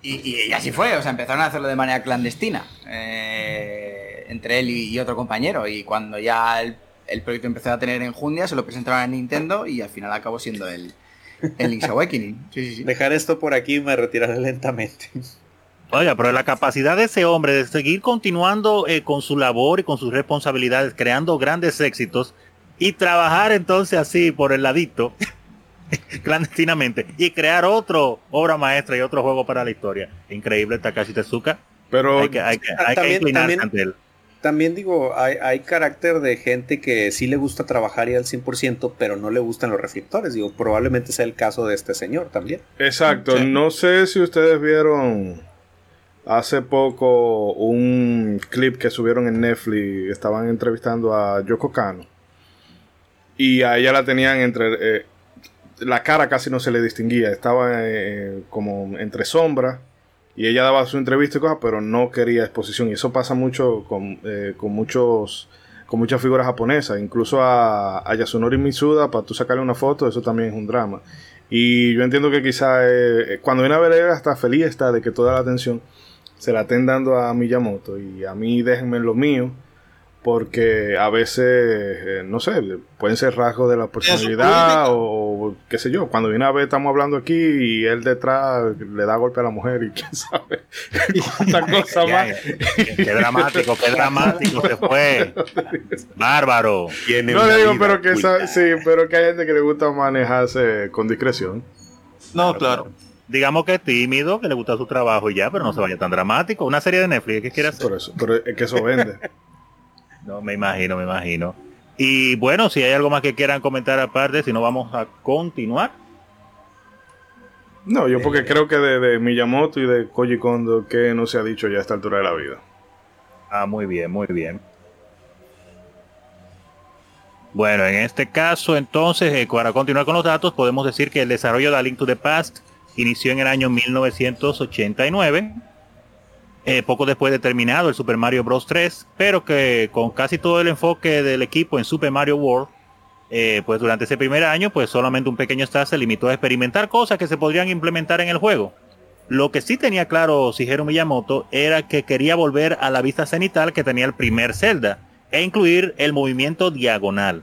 Speaker 9: Y, y, así fue, o sea, empezaron a hacerlo de manera clandestina. Eh, entre él y, y, otro compañero. Y cuando ya el, el, proyecto empezó a tener enjundia, se lo presentaron a Nintendo y al final acabó siendo el, el Link's Awakening. *laughs* Sí, sí, sí.
Speaker 8: Dejar esto por aquí y me retiraré lentamente.
Speaker 5: Oiga, pero la capacidad de ese hombre de seguir continuando eh, con su labor y con sus responsabilidades, creando grandes éxitos y trabajar entonces así por el ladito, *laughs* clandestinamente, y crear otro obra maestra y otro juego para la historia. Increíble Takashi Tezuka.
Speaker 4: Pero
Speaker 5: hay que, hay que, hay
Speaker 8: también,
Speaker 5: que
Speaker 8: también,
Speaker 5: ante él.
Speaker 8: También digo, hay, hay, carácter de gente que sí le gusta trabajar y al 100%, pero no le gustan los reflectores. Digo, probablemente sea el caso de este señor también.
Speaker 4: Exacto. Sí. No sé si ustedes vieron hace poco un clip que subieron en Netflix. Estaban entrevistando a Yoko Kano. Y a ella la tenían entre... Eh, la cara casi no se le distinguía. Estaba eh, como entre sombras. Y ella daba su entrevista y cosas, pero no quería exposición. Y eso pasa mucho con, eh, con muchos con muchas figuras japonesas. Incluso a, a Yasunori Mitsuda, para tú sacarle una foto, eso también es un drama. Y yo entiendo que quizá eh, cuando viene a ver está feliz está de que toda la atención se la estén dando a Miyamoto. Y a mí déjenme lo mío. Porque a veces, eh, no sé, pueden ser rasgos de la personalidad o, o qué sé yo. Cuando viene a ver, estamos hablando aquí y él detrás le da golpe a la mujer y *laughs* quién sabe cuántas *laughs* cosas más.
Speaker 5: Qué dramático, qué dramático se fue. Bárbaro.
Speaker 4: No le digo, pero que, esa, sí, pero que hay gente que le gusta manejarse con discreción.
Speaker 5: No, claro. Digamos que es tímido, que le gusta su trabajo y ya, pero no se vaya tan dramático. Una serie de Netflix, ¿qué quiere hacer?
Speaker 4: Por eso, pero es que eso vende. *laughs*
Speaker 5: No, me imagino, me imagino. Y bueno, si hay algo más que quieran comentar aparte, si no vamos a continuar.
Speaker 4: No, yo porque eh, creo que de, de, Miyamoto y de Koji Kondo que no se ha dicho ya a esta altura de la vida.
Speaker 5: Ah, muy bien, muy bien. Bueno, en este caso entonces, eh, para continuar con los datos, podemos decir que el desarrollo de A Link to the Past inició en el año 1989 eh, poco después de terminado el Super Mario Bros. 3, pero que con casi todo el enfoque del equipo en Super Mario World, eh, pues durante ese primer año, pues solamente un pequeño staff se limitó a experimentar cosas que se podrían implementar en el juego. Lo que sí tenía claro Shigeru Miyamoto era que quería volver a la vista cenital que tenía el primer Zelda e incluir el movimiento diagonal.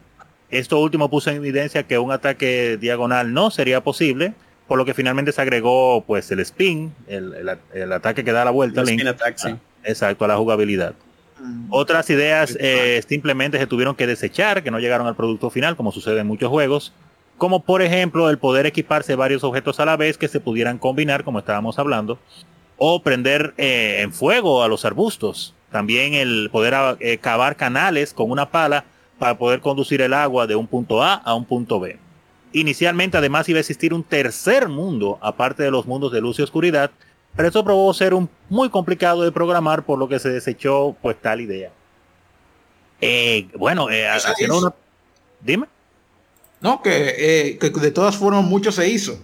Speaker 5: Esto último puso en evidencia que un ataque diagonal no sería posible, por lo que finalmente se agregó pues el spin, el, el, el ataque que da la vuelta.
Speaker 8: El spin attack, sí.
Speaker 5: Exacto, a la jugabilidad. Mm. Otras ideas eh, simplemente se tuvieron que desechar, que no llegaron al producto final, como sucede en muchos juegos, como por ejemplo el poder equiparse varios objetos a la vez que se pudieran combinar, como estábamos hablando, o prender eh, en fuego a los arbustos. También el poder eh, cavar canales con una pala para poder conducir el agua de un punto A a un punto B. Inicialmente además iba a existir un tercer mundo, aparte de los mundos de luz y oscuridad, pero esto probó ser un, muy complicado de programar, por lo que se desechó pues tal idea. Eh, bueno, eh, haciendo una... Dime.
Speaker 7: No, que, eh, que, de todas formas mucho se hizo.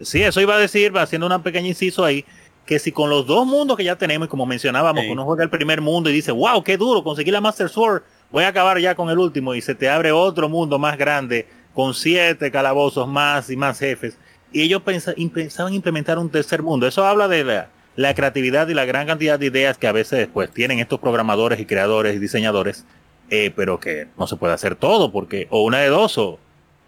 Speaker 5: Sí, eso iba a decir, haciendo una pequeña inciso ahí, que si con los dos mundos que ya tenemos, como mencionábamos, sí. uno juega el primer mundo y dice, wow, qué duro, conseguí la Master Sword, voy a acabar ya con el último, y se te abre otro mundo más grande con siete calabozos más y más jefes. Y ellos pensaban implementar un tercer mundo. Eso habla de la, la, creatividad y la gran cantidad de ideas que a veces pues, tienen estos programadores y creadores y diseñadores, eh, pero que no se puede hacer todo, porque o una de dos, o,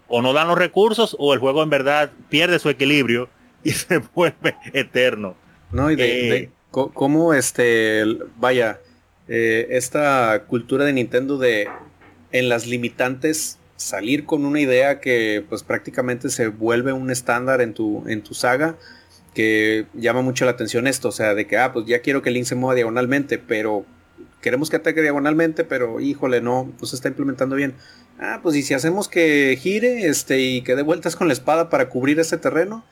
Speaker 5: o no dan los recursos, o el juego en verdad pierde su equilibrio *laughs* y se vuelve eterno.
Speaker 8: No, y de, eh, de cómo este, vaya, eh, esta cultura de Nintendo de en las limitantes salir con una idea que pues prácticamente se vuelve un estándar en tu, en tu saga que llama mucho la atención esto, o sea, de que, ah, pues ya quiero que Link se mueva diagonalmente, pero queremos que ataque diagonalmente, pero híjole, no, no se está implementando bien. Ah, pues y si hacemos que gire este, y que dé vueltas con la espada para cubrir ese terreno.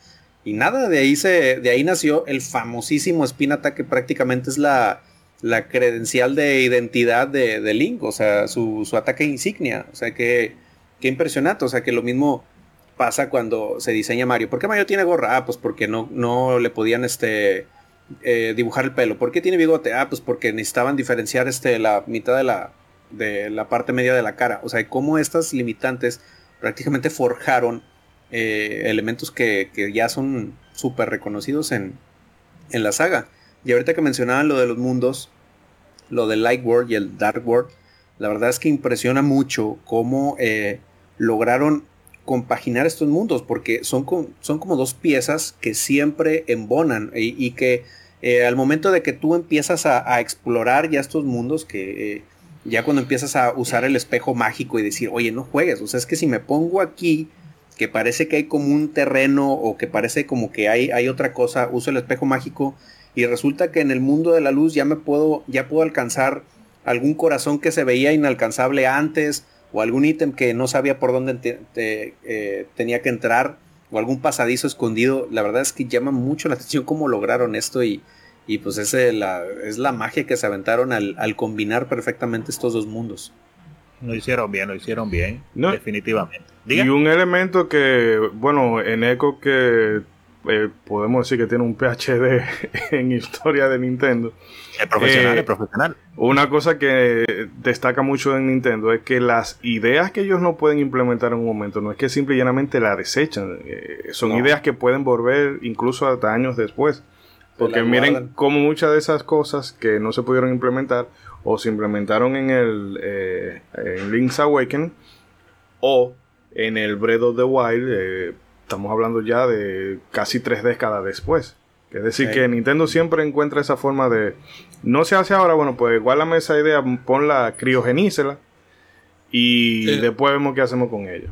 Speaker 8: Y nada, de ahí, se, de ahí nació el famosísimo Spin Attack, que prácticamente es la, la credencial de identidad de, de Link, o sea, su, su, ataque insignia. O sea, que, que impresionante. O sea, que lo mismo pasa cuando se diseña Mario. ¿Por qué Mario tiene gorra? Ah, pues porque no, no le podían este, eh, dibujar el pelo. ¿Por qué tiene bigote? Ah, pues porque necesitaban diferenciar este, la mitad de la, de la parte media de la cara. O sea, cómo estas limitantes prácticamente forjaron eh, elementos que, que, ya son súper reconocidos en, en, la saga. Y ahorita que mencionaban lo de los mundos, lo del Light World y el Dark World, la verdad es que impresiona mucho cómo eh, lograron compaginar estos mundos, porque son, son como dos piezas que siempre embonan y, que eh, al momento de que tú empiezas a, explorar ya estos mundos, que ya cuando empiezas a usar el espejo mágico y decir, oye, no juegues, o sea, es que si me pongo aquí, que parece que hay como un terreno o que parece como que hay, hay otra cosa, uso el espejo mágico y resulta que en el mundo de la luz ya me puedo, ya puedo alcanzar algún corazón que se veía inalcanzable antes o algún ítem que no sabía por dónde eh, tenía que entrar o algún pasadizo escondido. La verdad es que llama mucho la atención cómo lograron esto y, y pues es la, es la magia que se aventaron al, combinar perfectamente estos dos mundos.
Speaker 5: Lo hicieron bien, lo hicieron bien, definitivamente.
Speaker 4: Y un elemento que, bueno, en Echo que eh, podemos decir que tiene un PhD *laughs* en historia de Nintendo.
Speaker 5: Es profesional, es eh, profesional.
Speaker 4: Una cosa que destaca mucho en Nintendo es que las ideas que ellos no pueden implementar en un momento, no es que simple y llanamente la desechan, eh, son ideas que pueden volver incluso hasta años después. Porque miren cómo muchas de esas cosas que no se pudieron implementar o se implementaron en el eh, en Link's Awakening o en el Breath of the Wild, eh, estamos hablando ya de casi tres décadas después. Es decir, que Nintendo siempre encuentra esa forma de. No se hace ahora, bueno, pues igualame esa idea, ponla, criogenícela y después vemos qué hacemos con ella.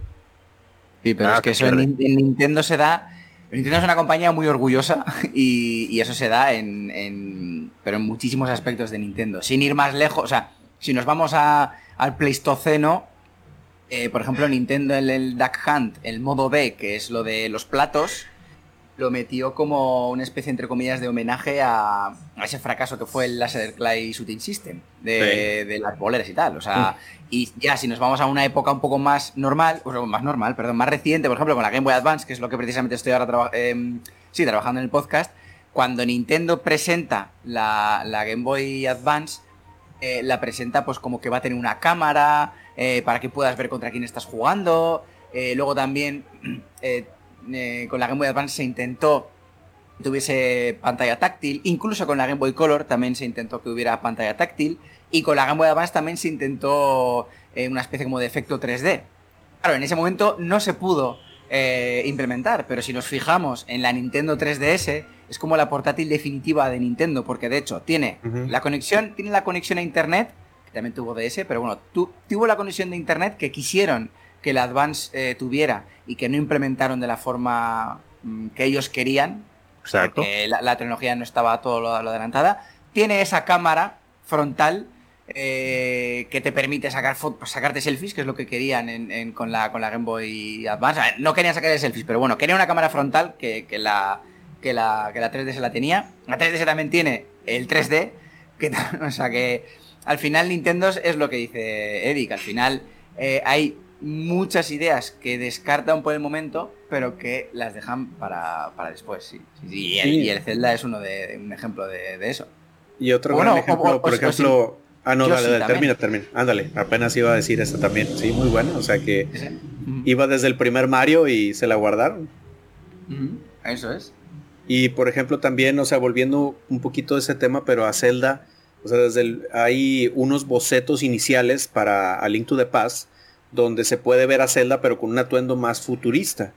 Speaker 9: Sí, pero es ah, que eso en, Nintendo se da Nintendo es una compañía muy orgullosa *laughs* y, eso se da en, pero en muchísimos aspectos de Nintendo. Sin ir más lejos, o sea, si nos vamos al Pleistoceno, eh, por ejemplo, Nintendo en el Duck Hunt, el modo B, que es lo de los platos, lo metió como una especie, entre comillas, de homenaje a, ese fracaso que fue el Laser Clay Shooting System de, las boleras y tal. O sea, y ya si nos vamos a una época un poco más normal, o sea, más normal, perdón, más reciente, por ejemplo, con la Game Boy Advance, que es lo que precisamente estoy ahora em, sí, trabajando en el podcast, cuando Nintendo presenta la, Game Boy Advance, eh, la presenta pues como que va a tener una cámara eh, para que puedas ver contra quién estás jugando. Eh, luego también eh, con la Game Boy Advance se intentó que tuviese pantalla táctil, incluso con la Game Boy Color también se intentó que hubiera pantalla táctil, y con la Game Boy Advance también se intentó eh, una especie como de efecto 3D. Claro, en ese momento no se pudo eh, implementar, pero si nos fijamos en la Nintendo 3DS, es como la portátil definitiva de Nintendo, porque de hecho tiene la conexión, tiene la conexión a internet, que también tuvo DS, pero bueno, tuvo la conexión de internet que quisieron que la Advance eh, tuviera y que no implementaron de la forma mm, que ellos querían,
Speaker 5: Exacto.
Speaker 9: la, tecnología no estaba todo lo, adelantada, tiene esa cámara frontal eh, que te permite sacar sacarte selfies, que es lo que querían con, la, con la Game Boy Advance. no querían sacar selfies, pero bueno, quería una cámara frontal que, la, que, la, que la 3DS la tenía. La 3DS también tiene el 3D, que, *laughs* o sea que al final Nintendo es lo que dice Eric, al final eh, hay muchas ideas que descartan por el momento, pero que las dejan para, después, sí. Y, el, Zelda es uno de un ejemplo de, eso.
Speaker 8: Y otro gran ejemplo, por ejemplo... ah, no, dale, termina, termina. Ándale, apenas iba a decir eso también. Sí, muy bueno. O sea que iba desde el primer Mario y se la guardaron.
Speaker 9: Eso es.
Speaker 8: Y por ejemplo también, o sea, volviendo un poquito de ese tema, pero a Zelda, o sea, desde el, hay unos bocetos iniciales para A Link to the Past, donde se puede ver a Zelda pero con un atuendo más futurista.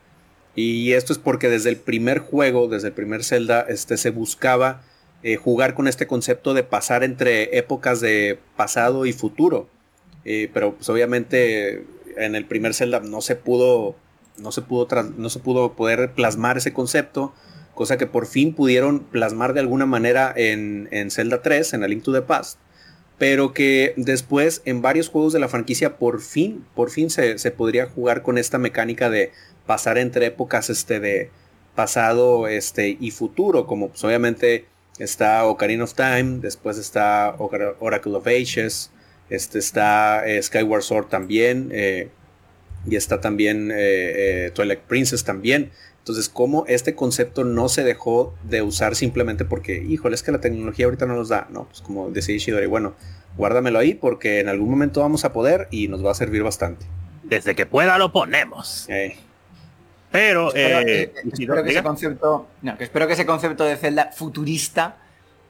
Speaker 8: Y esto es porque desde el primer juego, desde el primer Zelda, este, se buscaba eh, jugar con este concepto de pasar entre épocas de pasado y futuro. Eh, pero pues obviamente en el primer Zelda no se pudo, no se pudo, no se pudo poder plasmar ese concepto cosa que por fin pudieron plasmar de alguna manera en, en Zelda 3, en A Link to the Past, pero que después en varios juegos de la franquicia por fin, por fin se, podría jugar con esta mecánica de pasar entre épocas este, de pasado este, y futuro, como pues, obviamente está Ocarina of Time, después está Oracle of Ages, este está eh, Skyward Sword también, eh, y está también eh, Twilight Princess también. Entonces, cómo este concepto no se dejó de usar simplemente porque, híjole, es que la tecnología ahorita no nos da, ¿no? Pues como decía Ishidori, bueno, guárdamelo ahí porque en algún momento vamos a poder y nos va a servir bastante.
Speaker 5: Desde que pueda lo ponemos. Pero
Speaker 9: espero, eh, que ese concepto, no, que espero que ese concepto de celda futurista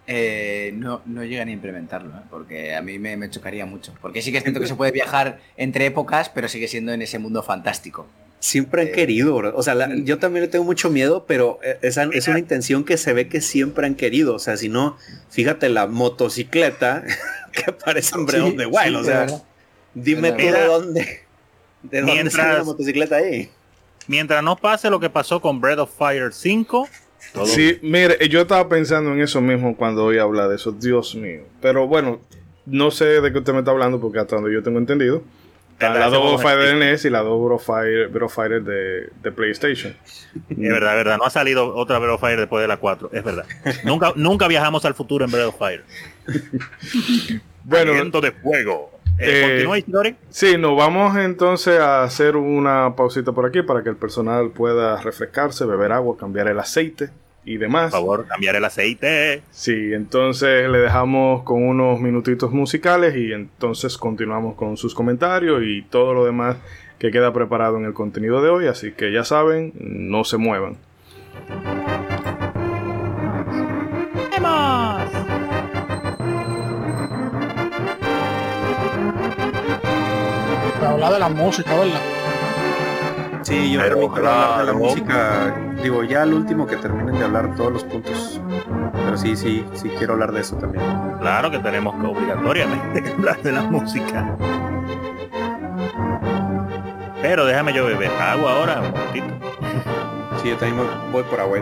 Speaker 9: eh, no, no lleguen a implementarlo, ¿eh? porque a mí me, chocaría mucho. Porque sí que siento que se puede viajar entre épocas, pero sigue siendo en ese mundo fantástico.
Speaker 8: Siempre han eh, querido, O sea, yo también le tengo mucho miedo, pero eh, esa, es una intención que se ve que siempre han querido. O sea, si no, fíjate la motocicleta *laughs* que aparece en Breath of the Wild. o sea, dime tú de dónde, de dónde sale la motocicleta ahí.
Speaker 5: Mientras no pase lo que pasó con Breath of Fire 5.
Speaker 4: Sí, mire, yo estaba pensando en eso mismo cuando hoy habla de eso. Dios mío. Pero bueno, no sé de qué usted me está hablando porque hasta donde yo tengo entendido la dos Fighter de NES y la dos Bro Fighter, de, de, PlayStation.
Speaker 5: Es verdad, es verdad. No ha salido otra Bro Fighter después de la 4. Es verdad. nunca, nunca viajamos al futuro en Bro Fighter. *laughs* bueno. Viento de fuego.
Speaker 4: Eh, eh Sí, nos vamos entonces a hacer una pausita por aquí para que el personal pueda refrescarse, beber agua, cambiar el aceite y demás.
Speaker 5: Por favor, cambiar el aceite.
Speaker 4: Sí, entonces le dejamos con unos minutitos musicales y entonces continuamos con sus comentarios y todo lo demás que queda preparado en el contenido de hoy. Así que ya saben, no se muevan. ¡Vamos!
Speaker 6: Habla de la música, ¿verdad?
Speaker 8: Sí, yo también quiero hablar de la música. Digo, ya al último que terminen de hablar todos los puntos. Pero sí, sí, sí quiero hablar de eso también.
Speaker 5: Claro que tenemos que obligatoriamente *laughs* hablar de la música. Pero déjame yo beber agua ahora un poquito.
Speaker 8: Sí, yo también voy por agua y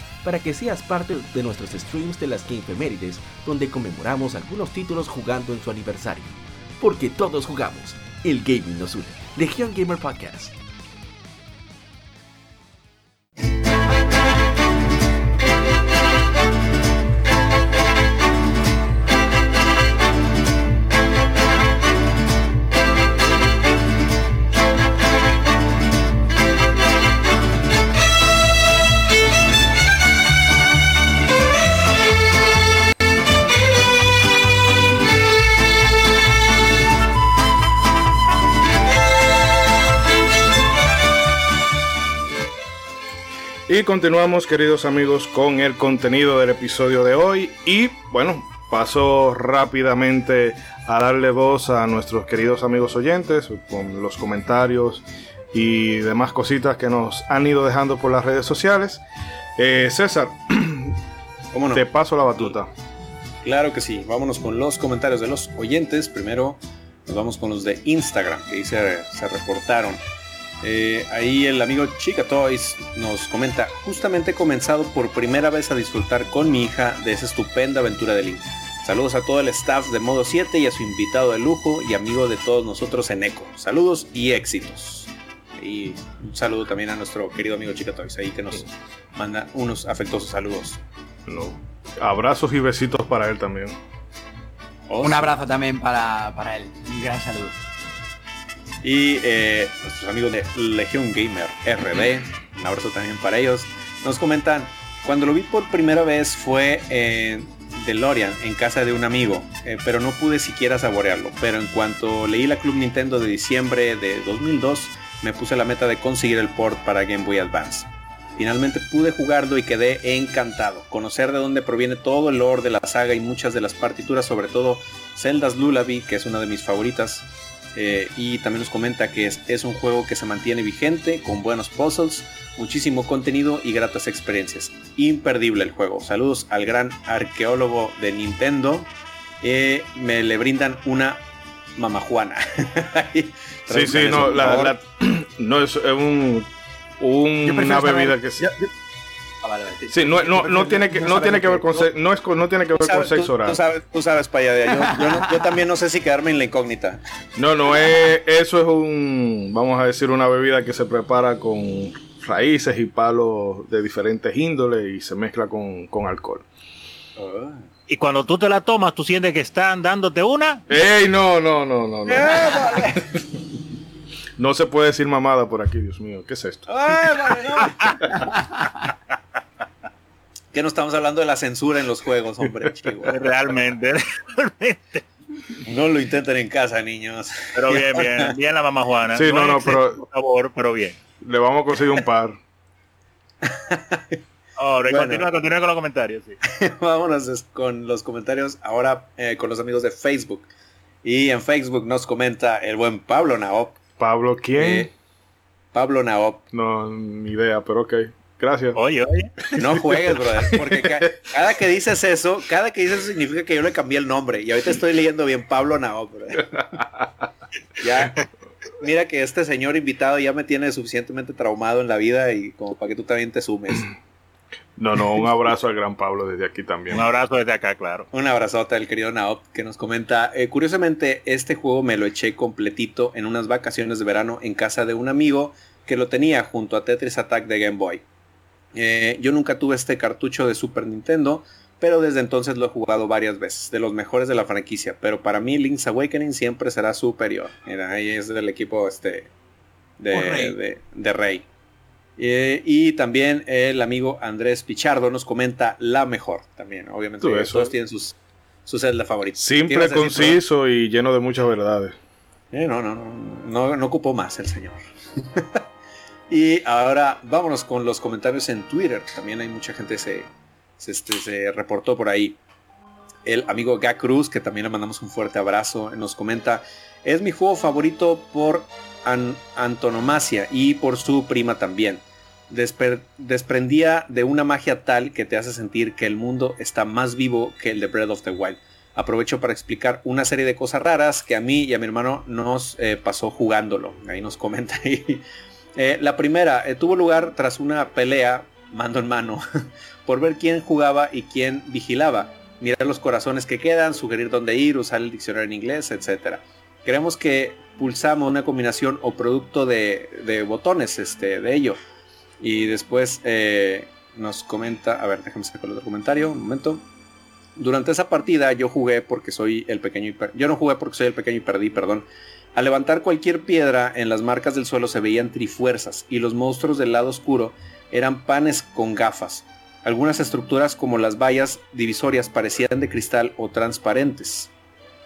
Speaker 10: para que seas parte de nuestros streams de las Gamefemérides, donde conmemoramos algunos títulos jugando en su aniversario. Porque todos jugamos, el gaming nos une. Legion Gamer Podcast.
Speaker 4: Continuamos, queridos amigos, con el contenido del episodio de hoy. Y bueno, paso rápidamente a darle voz a nuestros queridos amigos oyentes con los comentarios y demás cositas que nos han ido dejando por las redes sociales. Eh, César, *clears throat*
Speaker 8: ¿Cómo
Speaker 4: te paso la batuta.
Speaker 8: Claro que sí, vámonos con los comentarios de los oyentes. Primero nos vamos con los de Instagram, que dice se reportaron. Eh, ahí el amigo Chica Toys nos comenta, justamente he comenzado por primera vez a disfrutar con mi hija de esa estupenda aventura de Link. Saludos a todo el staff de Modo 7 y a su invitado de lujo y amigo de todos nosotros en Eco. Saludos y éxitos. Y un saludo también a nuestro querido amigo Chica Toys, ahí que nos manda unos afectuosos saludos.
Speaker 4: Abrazos y besitos para él también.
Speaker 9: Un abrazo también para, para él. Un gran saludo.
Speaker 8: Y eh, nuestros amigos de Legion Gamer RD, un abrazo también para ellos, nos comentan, cuando lo vi por primera vez fue en DeLorean en casa de un amigo, eh, pero no pude siquiera saborearlo. Pero en cuanto leí la Club Nintendo de diciembre de 2002, me puse la meta de conseguir el port para Game Boy Advance. Finalmente pude jugarlo y quedé encantado. Conocer de dónde proviene todo el lore de la saga y muchas de las partituras, sobre todo Zelda's Lullaby, que es una de mis favoritas, eh, y también nos comenta que es, un juego que se mantiene vigente, con buenos puzzles, muchísimo contenido y gratas experiencias. Imperdible el juego. Saludos al gran arqueólogo de Nintendo. Eh, me le brindan una mamajuana. *laughs*
Speaker 4: sí, sí, no, *clears throat* no es un, una bebida que... Ah, sí, no, no, no tiene que, no tiene que ver con no es no tiene que ver con sexo oral.
Speaker 8: Tú sabes, tú sabes para allá. Yo, yo, también no sé si quedarme en la incógnita.
Speaker 4: No, no es, eso es un, vamos a decir, una bebida que se prepara con raíces y palos de diferentes índoles y se mezcla con, con alcohol.
Speaker 5: Y cuando tú te la tomas, tú sientes que están dándote una.
Speaker 4: ¡Ey! No, no, no, no. No, eh, no se puede decir mamada por aquí, Dios mío. ¿Qué es esto? *laughs*
Speaker 8: que no estamos hablando de la censura en los juegos, hombre. *laughs*
Speaker 5: realmente, realmente.
Speaker 8: No lo intenten en casa, niños.
Speaker 5: Pero bien, bien, *laughs* bien la mamá Juana.
Speaker 4: Sí, no, no, pero.
Speaker 5: Por favor, pero bien.
Speaker 4: Le vamos a conseguir un par. *laughs*
Speaker 5: Ahora, continúa, continúa con los comentarios. Sí.
Speaker 8: Vámonos con los comentarios ahora eh, con los amigos de Facebook. Y en Facebook nos comenta el buen Pablo Naop.
Speaker 4: ¿Pablo quién? Eh,
Speaker 8: Pablo Naop.
Speaker 4: No, ni idea, pero ok. Gracias.
Speaker 5: Oye, oye.
Speaker 8: No *laughs* juegues, brother. Porque cada que dices eso, cada que dices eso significa que yo le cambié el nombre. Y ahorita estoy leyendo bien Pablo Nao, brother. *laughs* Ya. Mira que este señor invitado ya me tiene suficientemente traumado en la vida y como para que tú también te sumes.
Speaker 4: No, no, un abrazo al gran Pablo desde aquí también.
Speaker 5: Un abrazo desde acá, claro.
Speaker 8: Un abrazote al querido Naop que nos comenta. Eh, curiosamente, este juego me lo eché completito en unas vacaciones de verano en casa de un amigo que lo tenía junto a Tetris Attack de Game Boy. Eh, yo nunca tuve este cartucho de Super Nintendo, pero desde entonces lo he jugado varias veces, de los mejores de la franquicia. Pero para mí Link's Awakening siempre será superior. Mira, ahí es del equipo este de Rey. Eh, y también el amigo Andrés Pichardo nos comenta la mejor también, obviamente. Todos tienen sus, su celda favorita.
Speaker 4: Simple, conciso y lleno de muchas verdades.
Speaker 8: Eh, no, no, no, no, no ocupó más el señor. *laughs* Y ahora vámonos con los comentarios en Twitter. También hay mucha gente se, se, este, reportó por ahí. El amigo Gak Cruz, que también le mandamos un fuerte abrazo, nos comenta, es mi juego favorito por antonomasia y por su prima también. desprendía de una magia tal que te hace sentir que el mundo está más vivo que el de Breath of the Wild. Aprovecho para explicar una serie de cosas raras que a mí y a mi hermano nos eh, pasó jugándolo. Ahí nos comenta *laughs* ahí. Eh, la primera eh, tuvo lugar tras una pelea mando en mano *laughs* por ver quién jugaba y quién vigilaba. Mirar los corazones que quedan, sugerir dónde ir, usar el diccionario en inglés, etc. Queremos que pulsamos una combinación o producto de, botones este, de ello. Y después eh, nos comenta, a ver, déjame sacar el otro comentario, un momento. Durante esa partida yo jugué porque soy el pequeño y Yo no jugué porque soy el pequeño y perdí, perdón. Al levantar cualquier piedra en las marcas del suelo se veían trifuerzas y los monstruos del lado oscuro eran panes con gafas. Algunas estructuras como las vallas divisorias parecían de cristal o transparentes.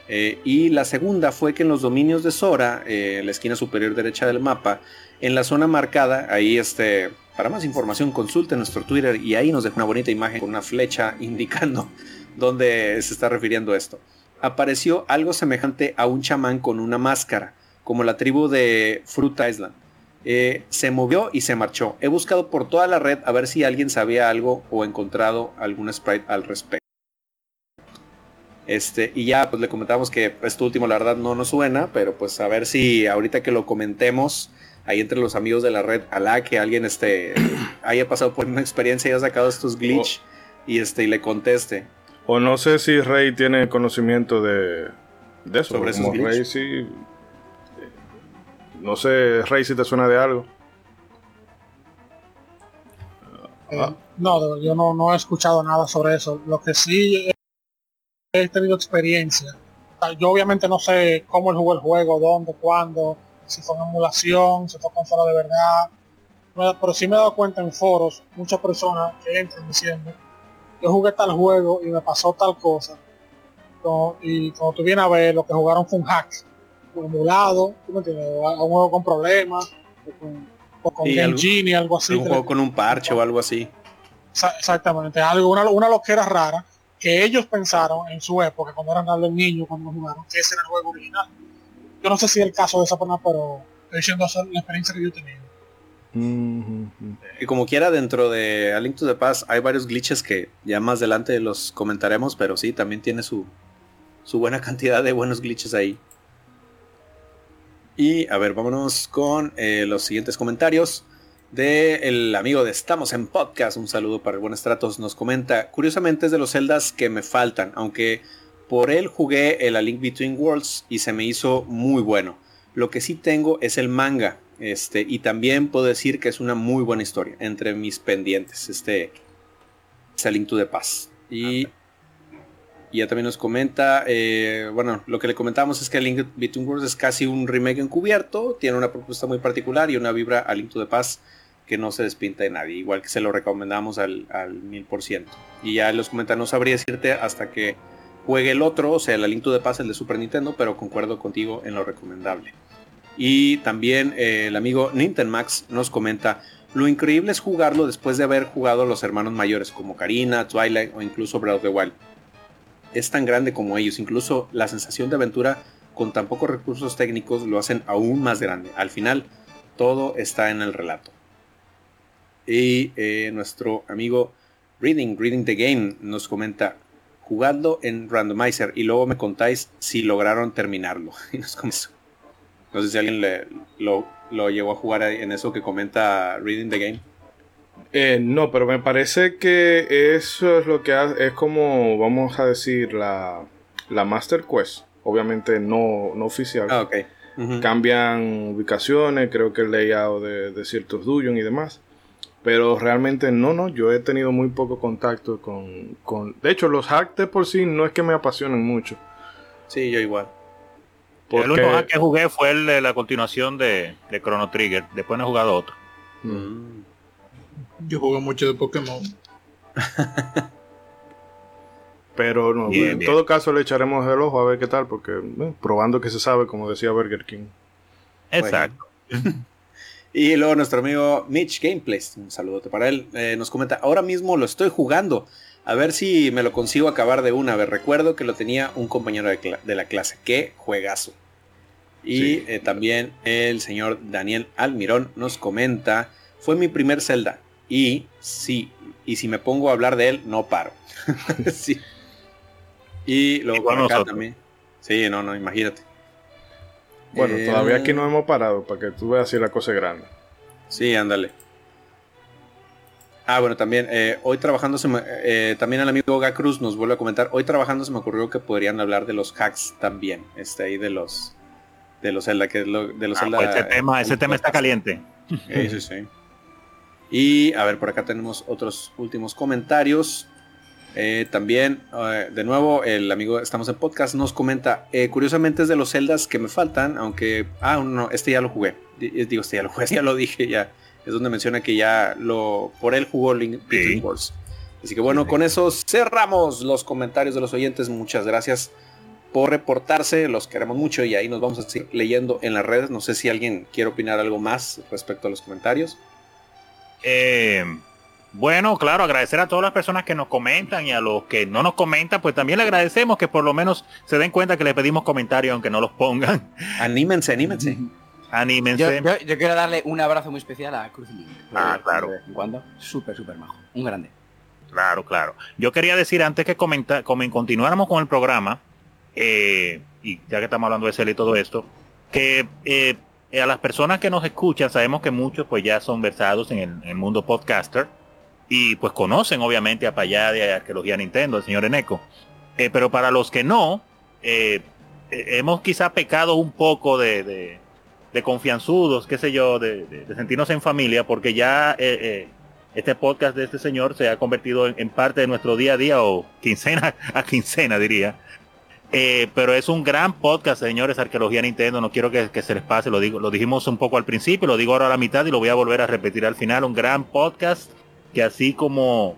Speaker 8: Eh, y la segunda fue que en los dominios de Sora, eh, en la esquina superior derecha del mapa, en la zona marcada, ahí este, para más información consulte nuestro Twitter y ahí nos deja una bonita imagen con una flecha *laughs* indicando dónde se está refiriendo esto. Apareció algo semejante a un chamán con una máscara, como la tribu de Fruit Island. Eh, se movió y se marchó. He buscado por toda la red a ver si alguien sabía algo o encontrado algún sprite al respecto. Este, y ya pues le comentamos que esto último la verdad no nos suena, pero pues a ver si ahorita que lo comentemos ahí entre los amigos de la red, la que alguien este *clears throat* haya pasado por una experiencia y haya sacado estos glitch y este y le conteste.
Speaker 4: O no sé si Rey tiene conocimiento de, de eso.
Speaker 8: Sobre
Speaker 4: como Rey sí. No sé, Rey, si te suena de algo.
Speaker 6: Eh, no, yo no, no he escuchado nada sobre eso. Lo que sí he tenido experiencia. Yo obviamente no sé cómo él jugó el juego, dónde, cuándo, si fue en emulación, si fue consola de verdad. Pero sí me he dado cuenta en foros, muchas personas que entran diciendo, yo jugué tal juego y me pasó tal cosa. y cuando tú vienes a ver, lo que jugaron fue un hack, un emulado, ¿tú me entiendes? un juego con problemas, o con, Genie, algo así.
Speaker 8: Un juego con un parche o algo así.
Speaker 6: Exactamente, algo, una, una loquera rara que ellos pensaron en su época, cuando eran los niños, cuando jugaron, que ese era el juego original. Yo no sé si es el caso de esa persona, pero estoy diciendo la experiencia que yo he tenido.
Speaker 8: Y como quiera, dentro de A Link to the hay varios glitches que ya más adelante los comentaremos, pero sí, también tiene su, su buena cantidad de buenos glitches ahí. Y a ver, vámonos con eh, los siguientes comentarios de el amigo de Estamos en Podcast, un saludo para el buen Estratos, nos comenta, curiosamente es de los celdas que me faltan, aunque por él jugué el A Link Between Worlds y se me hizo muy bueno. Lo que sí tengo es el manga, este, y también puedo decir que es una muy buena historia entre mis pendientes, este, Link to the Past. Y, y ya también nos comenta, eh, bueno, lo que le comentamos es que Link Between Worlds es casi un remake encubierto, tiene una propuesta muy particular y una vibra A Link to the Past que no se despinta de nadie, igual que se lo recomendamos al, mil por ciento. Y ya los comenta, no sabría decirte hasta que juegue el otro, o sea, el Link de Paz, el de Super Nintendo, pero concuerdo contigo en lo recomendable. Y también eh, el amigo Max nos comenta, lo increíble es jugarlo después de haber jugado los hermanos mayores como Karina, Twilight o incluso Breath of the Wild. Es tan grande como ellos, incluso la sensación de aventura con tan pocos recursos técnicos lo hacen aún más grande. Al final, todo está en el relato. Y eh, nuestro amigo Reading, Reading the Game nos comenta, jugando en Randomizer y luego me contáis si lograron terminarlo. *laughs* Y nos No sé si alguien le, lo, lo, llegó a jugar en eso que comenta Reading the Game.
Speaker 4: Eh, no, pero me parece que eso es lo que es como, vamos a decir, la, la Master Quest. Obviamente no, no oficial.
Speaker 8: Ah, okay.
Speaker 4: Cambian ubicaciones, creo que el layout de, de ciertos dungeons y demás. Pero realmente no, no, yo he tenido muy poco contacto con... con... De hecho, los hacks de por sí no es que me apasionen mucho.
Speaker 8: Sí, yo igual.
Speaker 5: El único hack que jugué fue el de la continuación de, de Chrono Trigger. Después no he jugado otro.
Speaker 6: Mm. Yo juego mucho de Pokémon. *laughs*
Speaker 4: Pero no, en todo caso le echaremos el ojo a ver qué tal, porque eh, probando que se sabe, como decía Burger King.
Speaker 5: Exacto. *laughs*
Speaker 8: Y luego nuestro amigo Mitch Gameplays, un saludote para él, eh, nos comenta, ahora mismo lo estoy jugando. A ver si me lo consigo acabar de una vez. Recuerdo que lo tenía un compañero de, la clase. Qué juegazo. Y eh, también el señor Daniel Almirón nos comenta. Fue mi primer Zelda. Y sí, y si me pongo a hablar de él, no paro. *laughs* sí. Y luego acá también. Sí, no, no, imagínate.
Speaker 4: Bueno, todavía aquí no hemos parado para que tú veas si la cosa es grande.
Speaker 8: Sí, ándale. Ah, bueno, también, eh, hoy trabajando, se eh, también el amigo Cruz nos vuelve a comentar, hoy trabajando se me ocurrió que podrían hablar de los hacks también, este ahí de los, de los Zelda, que lo, de los ah,
Speaker 5: Zelda, pues ese tema, ese tema está caliente.
Speaker 8: Sí, sí, sí. Y a ver, por acá tenemos otros últimos comentarios. Eh, también, de nuevo, el amigo Estamos en Podcast nos comenta, curiosamente es de los celdas que me faltan, aunque, ah, no, este ya lo jugué. Digo, este ya lo jugué, *laughs* ya lo dije, ya es donde menciona que ya lo por él jugó Link Wars. Así que bueno, con eso cerramos los comentarios de los oyentes. Muchas gracias por reportarse, los queremos mucho y ahí nos vamos a seguir leyendo en las redes. No sé si alguien quiere opinar algo más respecto a los comentarios.
Speaker 5: Eh, bueno, claro, agradecer a todas las personas que nos comentan y a los que no nos comentan, pues también le agradecemos que por lo menos se den cuenta que le pedimos comentarios aunque no los pongan. *laughs*
Speaker 8: Anímense, anímense.
Speaker 5: Anímense.
Speaker 9: Yo, quiero darle un abrazo muy especial a Cruz Link.
Speaker 5: Ah, claro.
Speaker 9: cuando. Súper, súper majo. Un grande.
Speaker 5: Claro, claro. Yo quería decir antes que comenta, continuáramos con el programa, eh, y ya que estamos hablando de Cel y todo esto, que eh, a las personas que nos escuchan, sabemos que muchos pues ya son versados en el, mundo podcaster y pues conocen obviamente a Payá de Arqueología Nintendo, el señor Eneco. Eh, pero para los que no, hemos quizá pecado un poco de de confianzudos, qué sé yo, de, sentirnos en familia, porque ya eh, eh, este podcast de este señor se ha convertido en, parte de nuestro día a día o quincena *laughs* a quincena, diría. Eh, pero es un gran podcast, señores, Arqueología Nintendo. No quiero que, se les pase, lo digo, lo dijimos un poco al principio, lo digo ahora a la mitad y lo voy a volver a repetir al final. Un gran podcast que así como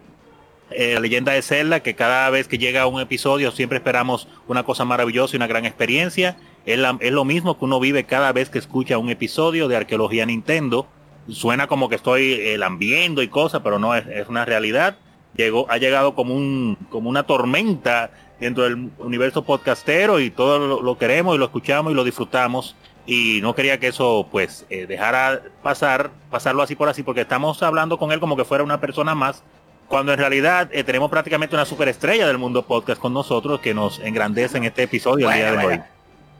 Speaker 5: la leyenda de Zelda, que cada vez que llega un episodio siempre esperamos una cosa maravillosa y una gran experiencia. Es, lo mismo que uno vive cada vez que escucha un episodio de Arqueología Nintendo. Suena como que estoy eh, lambiendo y cosas, pero no es, una realidad. Llegó, ha llegado como, un, como una tormenta dentro del universo podcastero y todo lo, queremos y lo escuchamos y lo disfrutamos. Y no quería que eso pues eh, dejara pasar, pasarlo así por así, porque estamos hablando con él como que fuera una persona más cuando en realidad eh, tenemos prácticamente una superestrella del mundo podcast con nosotros que nos engrandece en este episodio el día de hoy.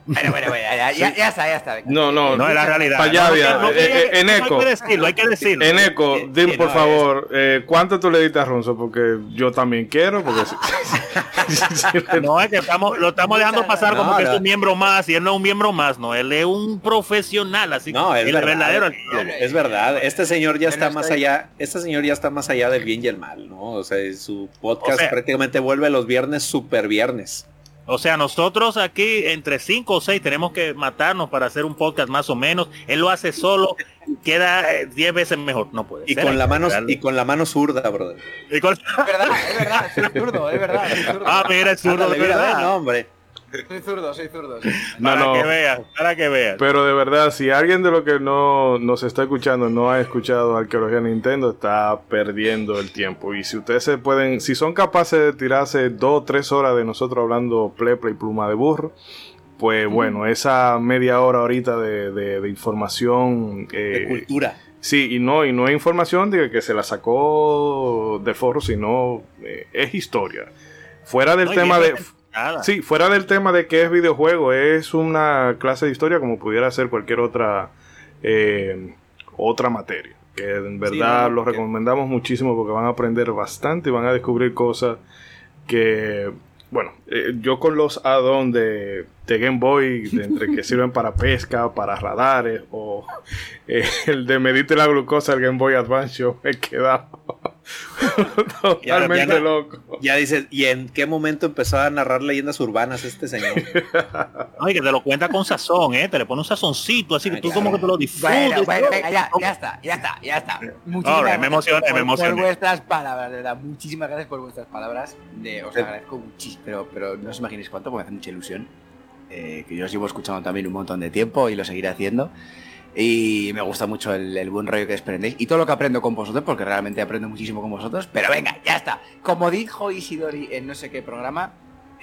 Speaker 9: Bueno, bueno, bueno, ya, ya, ya, está, ya está.
Speaker 4: No, no,
Speaker 5: no es la realidad.
Speaker 4: Allá, no, eh, eh, en eco.
Speaker 5: Hay que decirlo, hay que decirlo.
Speaker 4: En eco, dime por favor, eh, ¿cuánto tú le diste a Ronzo? Porque yo también quiero. Porque *laughs*
Speaker 5: no, es que estamos, lo estamos dejando pasar como que es un miembro más y él no es un miembro más, no, él es un profesional, así
Speaker 8: no, es verdadero. Es verdad, este señor ya está más allá, este señor ya está más allá del bien y el mal, ¿no? O sea, su podcast prácticamente vuelve los viernes super viernes.
Speaker 5: O sea, nosotros aquí entre cinco o seis tenemos que matarnos para hacer un podcast más o menos. Él lo hace solo, queda 10 veces mejor. No puede
Speaker 8: y Con la mano, y con la mano zurda, brother.
Speaker 9: Es verdad, es verdad, es zurdo, es verdad.
Speaker 5: Ah, mira, es zurdo, de verdad.
Speaker 8: No, hombre.
Speaker 9: Soy zurdo, soy zurdo. *laughs*
Speaker 5: para que veas, para que veas.
Speaker 4: Pero de verdad, si alguien de lo que no nos está escuchando no ha escuchado Arqueología Nintendo, está perdiendo el tiempo. Y si ustedes se pueden, si son capaces de tirarse dos o tres horas de nosotros hablando pleple y pluma de burro, pues bueno, esa media hora ahorita de, información.
Speaker 8: Eh, de cultura.
Speaker 4: Sí, y no, y no es información de que se la sacó de foro, sino eh, es historia. Fuera del tema de Sí, fuera del tema de que es videojuego, es una clase de historia como pudiera ser cualquier otra eh, otra materia. Que en verdad lo recomendamos muchísimo porque van a aprender bastante y van a descubrir cosas que, bueno, eh, yo con los add de, de, Game Boy, entre que *laughs* sirven para pesca, para radares, o eh, el de medite la glucosa del Game Boy Advance, yo me he quedado *laughs* Totalmente
Speaker 8: ya,
Speaker 4: loco.
Speaker 8: Ya dices, ¿y en qué momento empezó a narrar leyendas urbanas este señor? *laughs*
Speaker 5: Ay, que te lo cuenta con sazón, ¿eh? Te le pone un sazoncito, así que tú como que te lo disfrutas.
Speaker 9: Bueno, venga, ya, ya está, ya está, ya está.
Speaker 5: Muchísimas gracias me emocioné, me emocioné.
Speaker 9: Por vuestras palabras, de verdad. Muchísimas gracias por vuestras palabras. De, os agradezco muchísimo, pero, pero no os imaginéis cuánto, porque me hace mucha ilusión. Eh, que yo os llevo escuchando también un montón de tiempo y lo seguiré haciendo. Y me gusta mucho el, buen rollo que desprendéis y todo lo que aprendo con vosotros, porque realmente aprendo muchísimo con vosotros. Pero venga, ya está. Como dijo Isidori en no sé qué programa,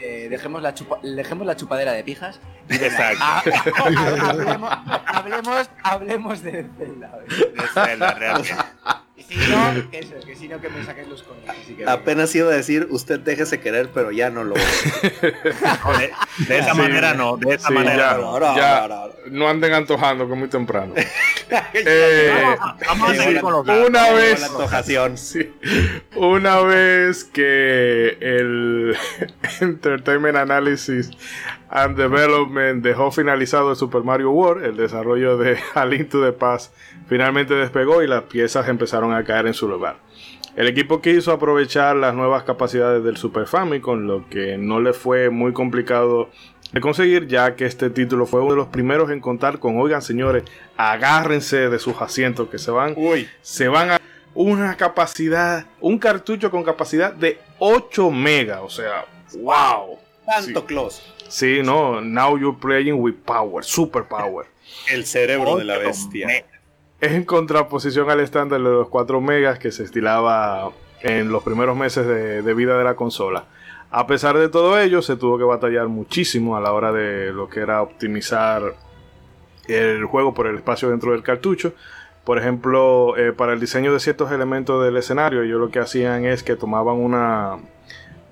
Speaker 9: eh, dejemos, la dejemos la chupadera de pijas. Y Exacto. hablemos, hablemos, hablemos, de Zelda. *laughs* De Zelda, realmente. Si no, *laughs* eso, que si no que me saquen los coños.
Speaker 8: Apenas iba a decir, usted déjese querer, pero ya no lo *laughs*
Speaker 5: de, de, esa manera no, de esa manera
Speaker 4: no. no anden antojando que es muy temprano. *laughs* eh, vamos, a seguir con los Una vez, la antojación. una vez que el Entertainment Analysis and Development dejó finalizado el Super Mario World, el desarrollo de A Link to the Past finalmente despegó y las piezas empezaron a caer en su lugar. El equipo quiso aprovechar las nuevas capacidades del Super Famicom, lo que no le fue muy complicado de conseguir, ya que este título fue uno de los primeros en contar con, oigan señores, agárrense de sus asientos que se van, se van a una capacidad, un cartucho con capacidad de 8 megas, o sea, wow.
Speaker 8: Tanto close.
Speaker 4: Sí, no, now you're playing with power, super power.
Speaker 8: El cerebro de la bestia
Speaker 4: es en contraposición al estándar de los 4 megas que se estilaba en los primeros meses de, vida de la consola. A pesar de todo ello, se tuvo que batallar muchísimo a la hora de lo que era optimizar el juego por el espacio dentro del cartucho. Por ejemplo, eh, para el diseño de ciertos elementos del escenario, ellos lo que hacían es que tomaban una...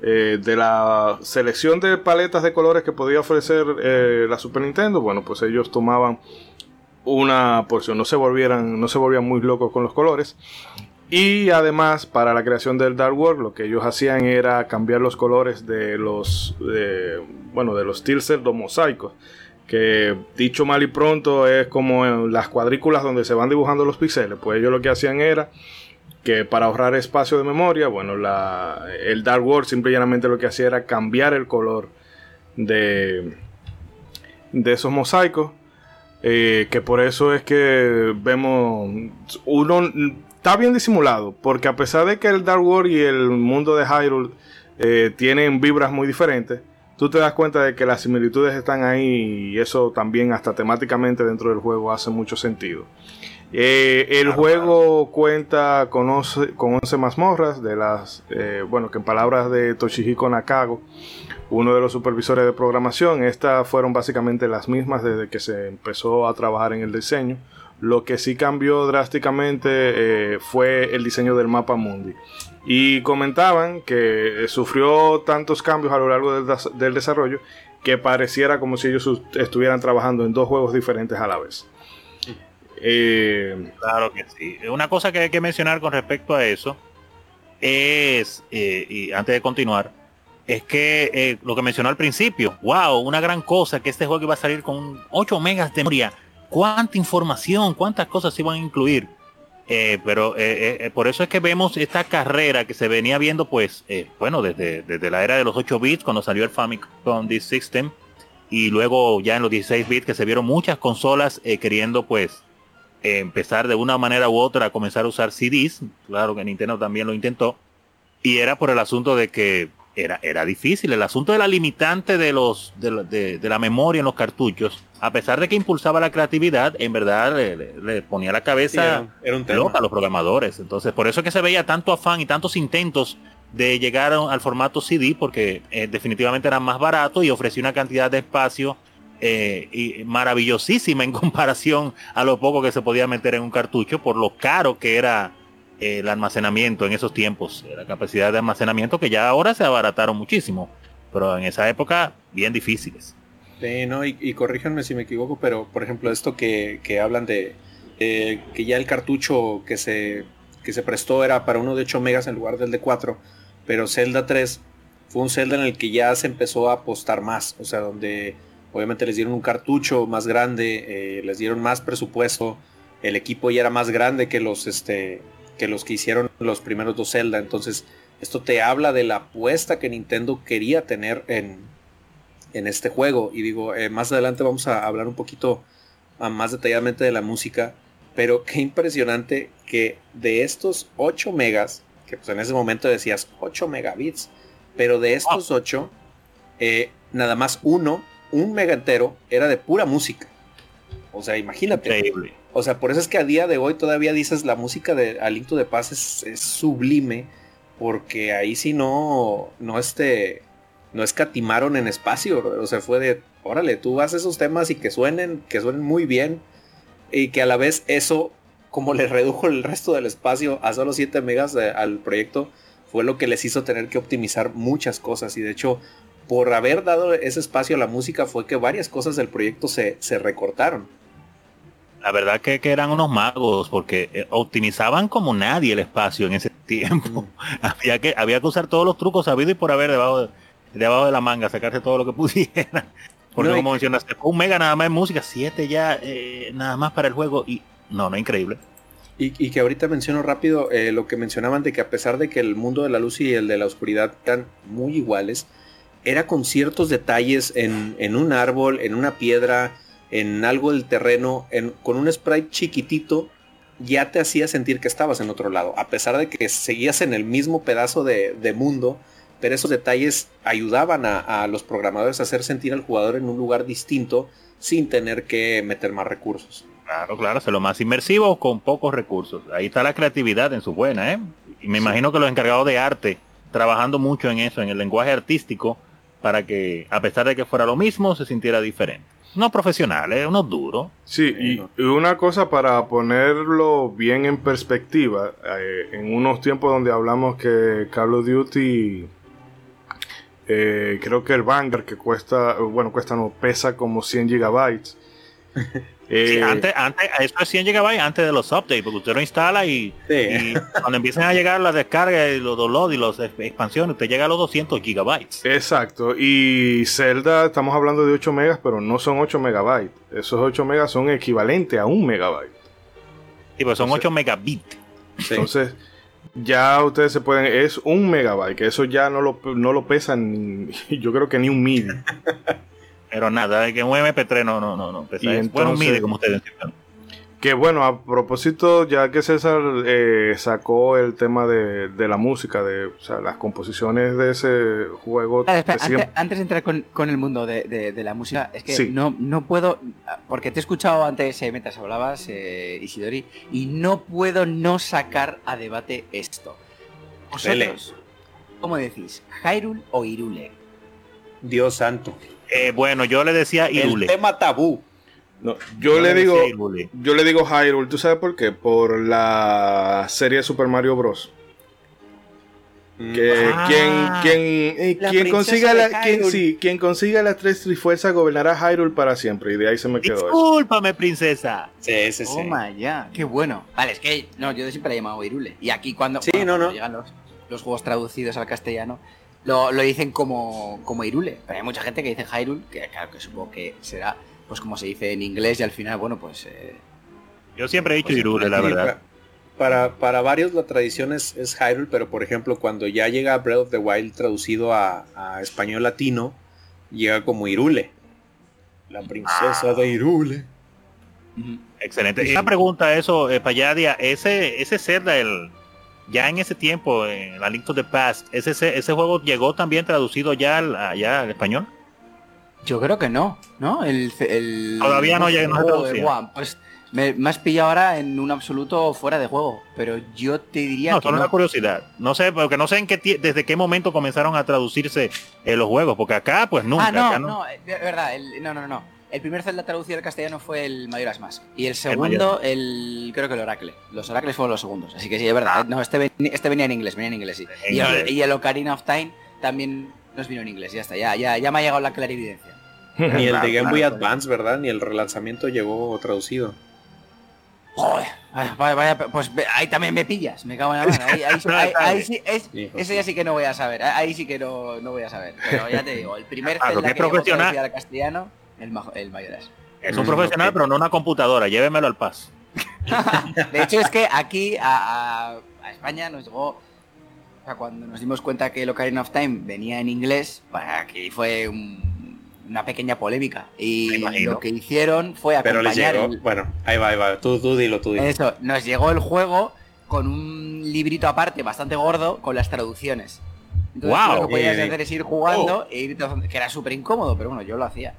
Speaker 4: Eh, de la selección de paletas de colores que podía ofrecer eh, la Super Nintendo, bueno, pues ellos tomaban una porción, no se volvieran, no se volvían muy locos con los colores. Y además, para la creación del Dark World, lo que ellos hacían era cambiar los colores de los, bueno, de los tilsel, los mosaicos. Que dicho mal y pronto es como las cuadrículas donde se van dibujando los píxeles. Pues ellos lo que hacían era que para ahorrar espacio de memoria, bueno, la, el Dark World simple y llanamente lo que hacía era cambiar el color de, de esos mosaicos eh, que por eso es que vemos uno está bien disimulado porque a pesar de que el Dark World y el mundo de Hyrule eh, tienen vibras muy diferentes tú te das cuenta de que las similitudes están ahí y eso también hasta temáticamente dentro del juego hace mucho sentido. Eh, el juego cuenta con 11, con 11 mazmorras de las bueno que en palabras de Toshihiko Nakago uno de los supervisores de programación. Estas fueron básicamente las mismas desde que se empezó a trabajar en el diseño. Lo que sí cambió drásticamente eh, fue el diseño del mapa mundi. Y comentaban que sufrió tantos cambios a lo largo del, desarrollo que pareciera como si ellos estuvieran trabajando en dos juegos diferentes a la vez.
Speaker 5: Eh, claro que sí. Una cosa que hay que mencionar con respecto a eso es, eh, y antes de continuar, es que eh, lo que mencionó al principio, wow, una gran cosa que este juego iba a salir con 8 megas de memoria. Cuánta información, cuántas cosas se iban a incluir. Eh, pero eh, por eso es que vemos esta carrera que se venía viendo, pues, bueno, desde, desde la era de los 8 bits, cuando salió el Famicom Disk System, y luego ya en los 16 bits que se vieron muchas consolas queriendo, pues, empezar de una manera u otra a comenzar a usar CDs. Claro que Nintendo también lo intentó. Y era por el asunto de que era, era difícil. El asunto de la limitante de, los, de, la memoria en los cartuchos, a pesar de que impulsaba la creatividad, en verdad le, ponía la cabeza era, loca a los programadores. Entonces, por eso es que se veía tanto afán y tantos intentos de llegar al formato CD, porque eh, definitivamente era más barato y ofrecía una cantidad de espacio eh, y maravillosísima en *laughs* comparación a lo poco que se podía meter en un cartucho, por lo caro que era el almacenamiento en esos tiempos, la capacidad de almacenamiento que ya ahora se abarataron muchísimo, pero en esa época bien difíciles.
Speaker 8: Sí, no, y, corríjanme si me equivoco, pero por ejemplo esto que, hablan de que ya el cartucho que se, que se prestó era para uno de 8 megas en lugar del de 4, pero Zelda 3 fue un Zelda en el que ya se empezó a apostar más, o sea, donde obviamente les dieron un cartucho más grande, eh, les dieron más presupuesto, el equipo ya era más grande que los, este, que los que hicieron los primeros dos Zelda. Entonces, esto te habla de la apuesta que Nintendo quería tener en, en este juego. Y digo, eh, más adelante vamos a hablar un poquito ah, más detalladamente de la música. Pero qué impresionante que de estos 8 megas, que pues en ese momento decías 8 megabits, pero de estos 8, eh, nada más uno, un mega entero, era de pura música. O sea, imagínate. O sea, por eso es que a día de hoy todavía dices la música de Alinto de Paz es, sublime, porque ahí sí no, no este, no escatimaron en espacio, o sea, fue de, órale, tú haces esos temas y que suenen, que suenen muy bien, y que a la vez eso, como le redujo el resto del espacio a solo 7 megas al proyecto, fue lo que les hizo tener que optimizar muchas cosas, y de hecho, por haber dado ese espacio a la música fue que varias cosas del proyecto se, se recortaron
Speaker 5: la verdad que, que, eran unos magos porque eh, optimizaban como nadie el espacio en ese *laughs* tiempo. Había que había que usar todos los trucos sabidos y por haber debajo de, debajo de la manga, sacarse todo lo que *laughs* pudiera. Porque como mencionaste, un mega nada más en música, siete ya eh, nada más para el juego y no, no increíble.
Speaker 8: Y, que ahorita menciono rápido eh, lo que mencionaban de que a pesar de que el mundo de la luz y el de la oscuridad eran muy iguales, era con ciertos detalles en, en un árbol, en una piedra, en algo del terreno, con un sprite chiquitito, ya te hacía sentir que estabas en otro lado, a pesar de que seguías en el mismo pedazo de, mundo, pero esos detalles ayudaban a, los programadores a hacer sentir al jugador en un lugar distinto sin tener que meter más recursos.
Speaker 5: Claro, claro, es lo más inmersivo con pocos recursos. Ahí está la creatividad en su buena, ¿eh? Y me imagino que los encargados de arte, trabajando mucho en eso, en el lenguaje artístico, para que, a pesar de que fuera lo mismo, se sintiera diferente no profesionales, unos duros.
Speaker 4: Sí, y una cosa para ponerlo bien en perspectiva, eh, en unos tiempos donde hablamos que Call of Duty, eh, creo que el Vanguard que cuesta, bueno, cuesta no, pesa como 100 gigabytes. *laughs*
Speaker 5: Eh, antes, antes, eso es 100 GB antes de los updates, porque usted lo instala y, cuando empiezan a llegar las descargas y los downloads y las expansiones, usted llega a los 200 gigabytes.
Speaker 4: Exacto, y Zelda estamos hablando de 8 megas, pero no son 8 megabytes. Esos 8 megas son equivalentes a un megabyte.
Speaker 5: Sí, pues son 8 megabits.
Speaker 4: Entonces, ya ustedes se pueden, es un megabyte, que eso ya no lo, no lo pesan, *laughs* yo creo que ni un mil. *laughs*
Speaker 5: Pero nada, de que un MP3 no, no, no, no. bueno, un MIDI como ustedes
Speaker 4: Que bueno, a propósito, ya que César eh, sacó el tema de, la música, de o sea, las composiciones de ese juego.
Speaker 9: antes, de entrar con, el mundo de, la música, es que no, no puedo, porque te he escuchado antes eh, mientras hablabas, eh, Isidori, y no puedo no sacar a debate esto. Vosotros, ¿cómo decís? ¿Hyrule o Irule?
Speaker 8: Dios santo.
Speaker 5: Eh, bueno, yo le decía
Speaker 8: Irule. El tema tabú.
Speaker 4: No, yo, le, digo, yo le digo Hyrule, ¿tú sabes por qué? Por la serie de Super Mario Bros. Que ah. quien, quien, eh, consiga la, quien, sí, quien consiga las tres trifuerzas gobernará Hyrule para siempre y de ahí se me quedó
Speaker 5: Discúlpame, princesa.
Speaker 9: Sí, sí, sí. ya. Qué bueno. Vale, es que no, yo siempre he llamado Hyrule. Y aquí cuando,
Speaker 8: sí, no, no.
Speaker 9: llegan los, los juegos traducidos al castellano, lo, dicen como, como Irule. Pero hay mucha gente que dice Hyrule, que claro que supongo que será pues como se dice en inglés y al final, bueno, pues... Eh,
Speaker 5: Yo siempre he dicho pues, Irule, la verdad.
Speaker 8: Para, para, varios la tradición es, es, Hyrule, pero por ejemplo cuando ya llega Breath of the Wild traducido a, español latino, llega como Irule. La princesa ah. de Irule.
Speaker 5: Excelente. Y una pregunta eso, eh, Payadia, ese, ese Zelda, el, ya en ese tiempo, en la Link to the Past, ¿ese, ese juego llegó también traducido ya al, allá al español?
Speaker 9: Yo creo que no, ¿no? El,
Speaker 5: Todavía no llega, no
Speaker 9: Pues me, has pillado ahora en un absoluto fuera de juego, pero yo te diría
Speaker 5: no, que. No, una curiosidad. No sé, porque no sé en qué desde qué momento comenzaron a traducirse eh, los juegos, porque acá, pues nunca.
Speaker 9: Ah, no, no, de verdad, no, no, no. El primer Zelda traducido al castellano fue el Mayoras Mask. Y el segundo, el, creo que el Oracle. Los Oracles fueron los segundos. Así que sí, es verdad. ¿eh? No, este, este venía en inglés, venía en inglés, sí. y, El, Ocarina of Time también nos vino en inglés. Ya está, ya, ya, ya me ha llegado la clarividencia.
Speaker 8: Ni el de Game Boy Advance, ¿verdad? Ni el relanzamiento llegó traducido.
Speaker 9: Joder, vaya, pues ahí también me pillas, me cago en la mano. Ahí, sí, es, *laughs* ese ya sí que no voy a saber, ahí sí que no, no voy a saber. Pero ya te digo, el primer
Speaker 5: Zelda que, que profesional
Speaker 9: al castellano el, el Mayoras.
Speaker 5: Es un profesional, pero no una computadora. Llévemelo al paso. *laughs*
Speaker 9: de hecho, es que aquí a, España nos llegó. O sea, cuando nos dimos cuenta que el Ocarina of Time venía en inglés, pues aquí fue una pequeña polémica. Y lo que hicieron fue acompañar.
Speaker 8: Pero Bueno, ahí va, ahí va. Tú, tú dilo, tú dilo.
Speaker 9: Eso, nos llegó el juego con un librito aparte bastante gordo con las traducciones. Entonces, wow, lo que podías hacer es ir jugando oh. e ir que era súper incómodo, pero bueno, yo lo hacía.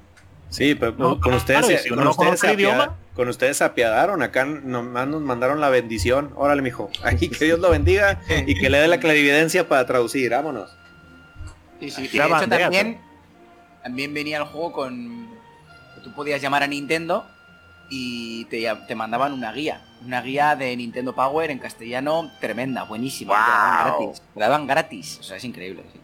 Speaker 8: Sí, pero con, ustedes, con, ustedes se idioma. con ustedes se apiadaron, acá nomás nos mandaron la bendición. Órale, mijo. Aquí que Dios lo bendiga y que le dé la clarividencia para traducir. Vámonos.
Speaker 9: Sí, sí. Y de hecho también, también venía el juego con... Tú podías llamar a Nintendo y te, te mandaban una guía. Una guía de Nintendo Power en castellano tremenda, buenísima. Te la daban gratis. Te la daban gratis. O sea, es increíble. Sí.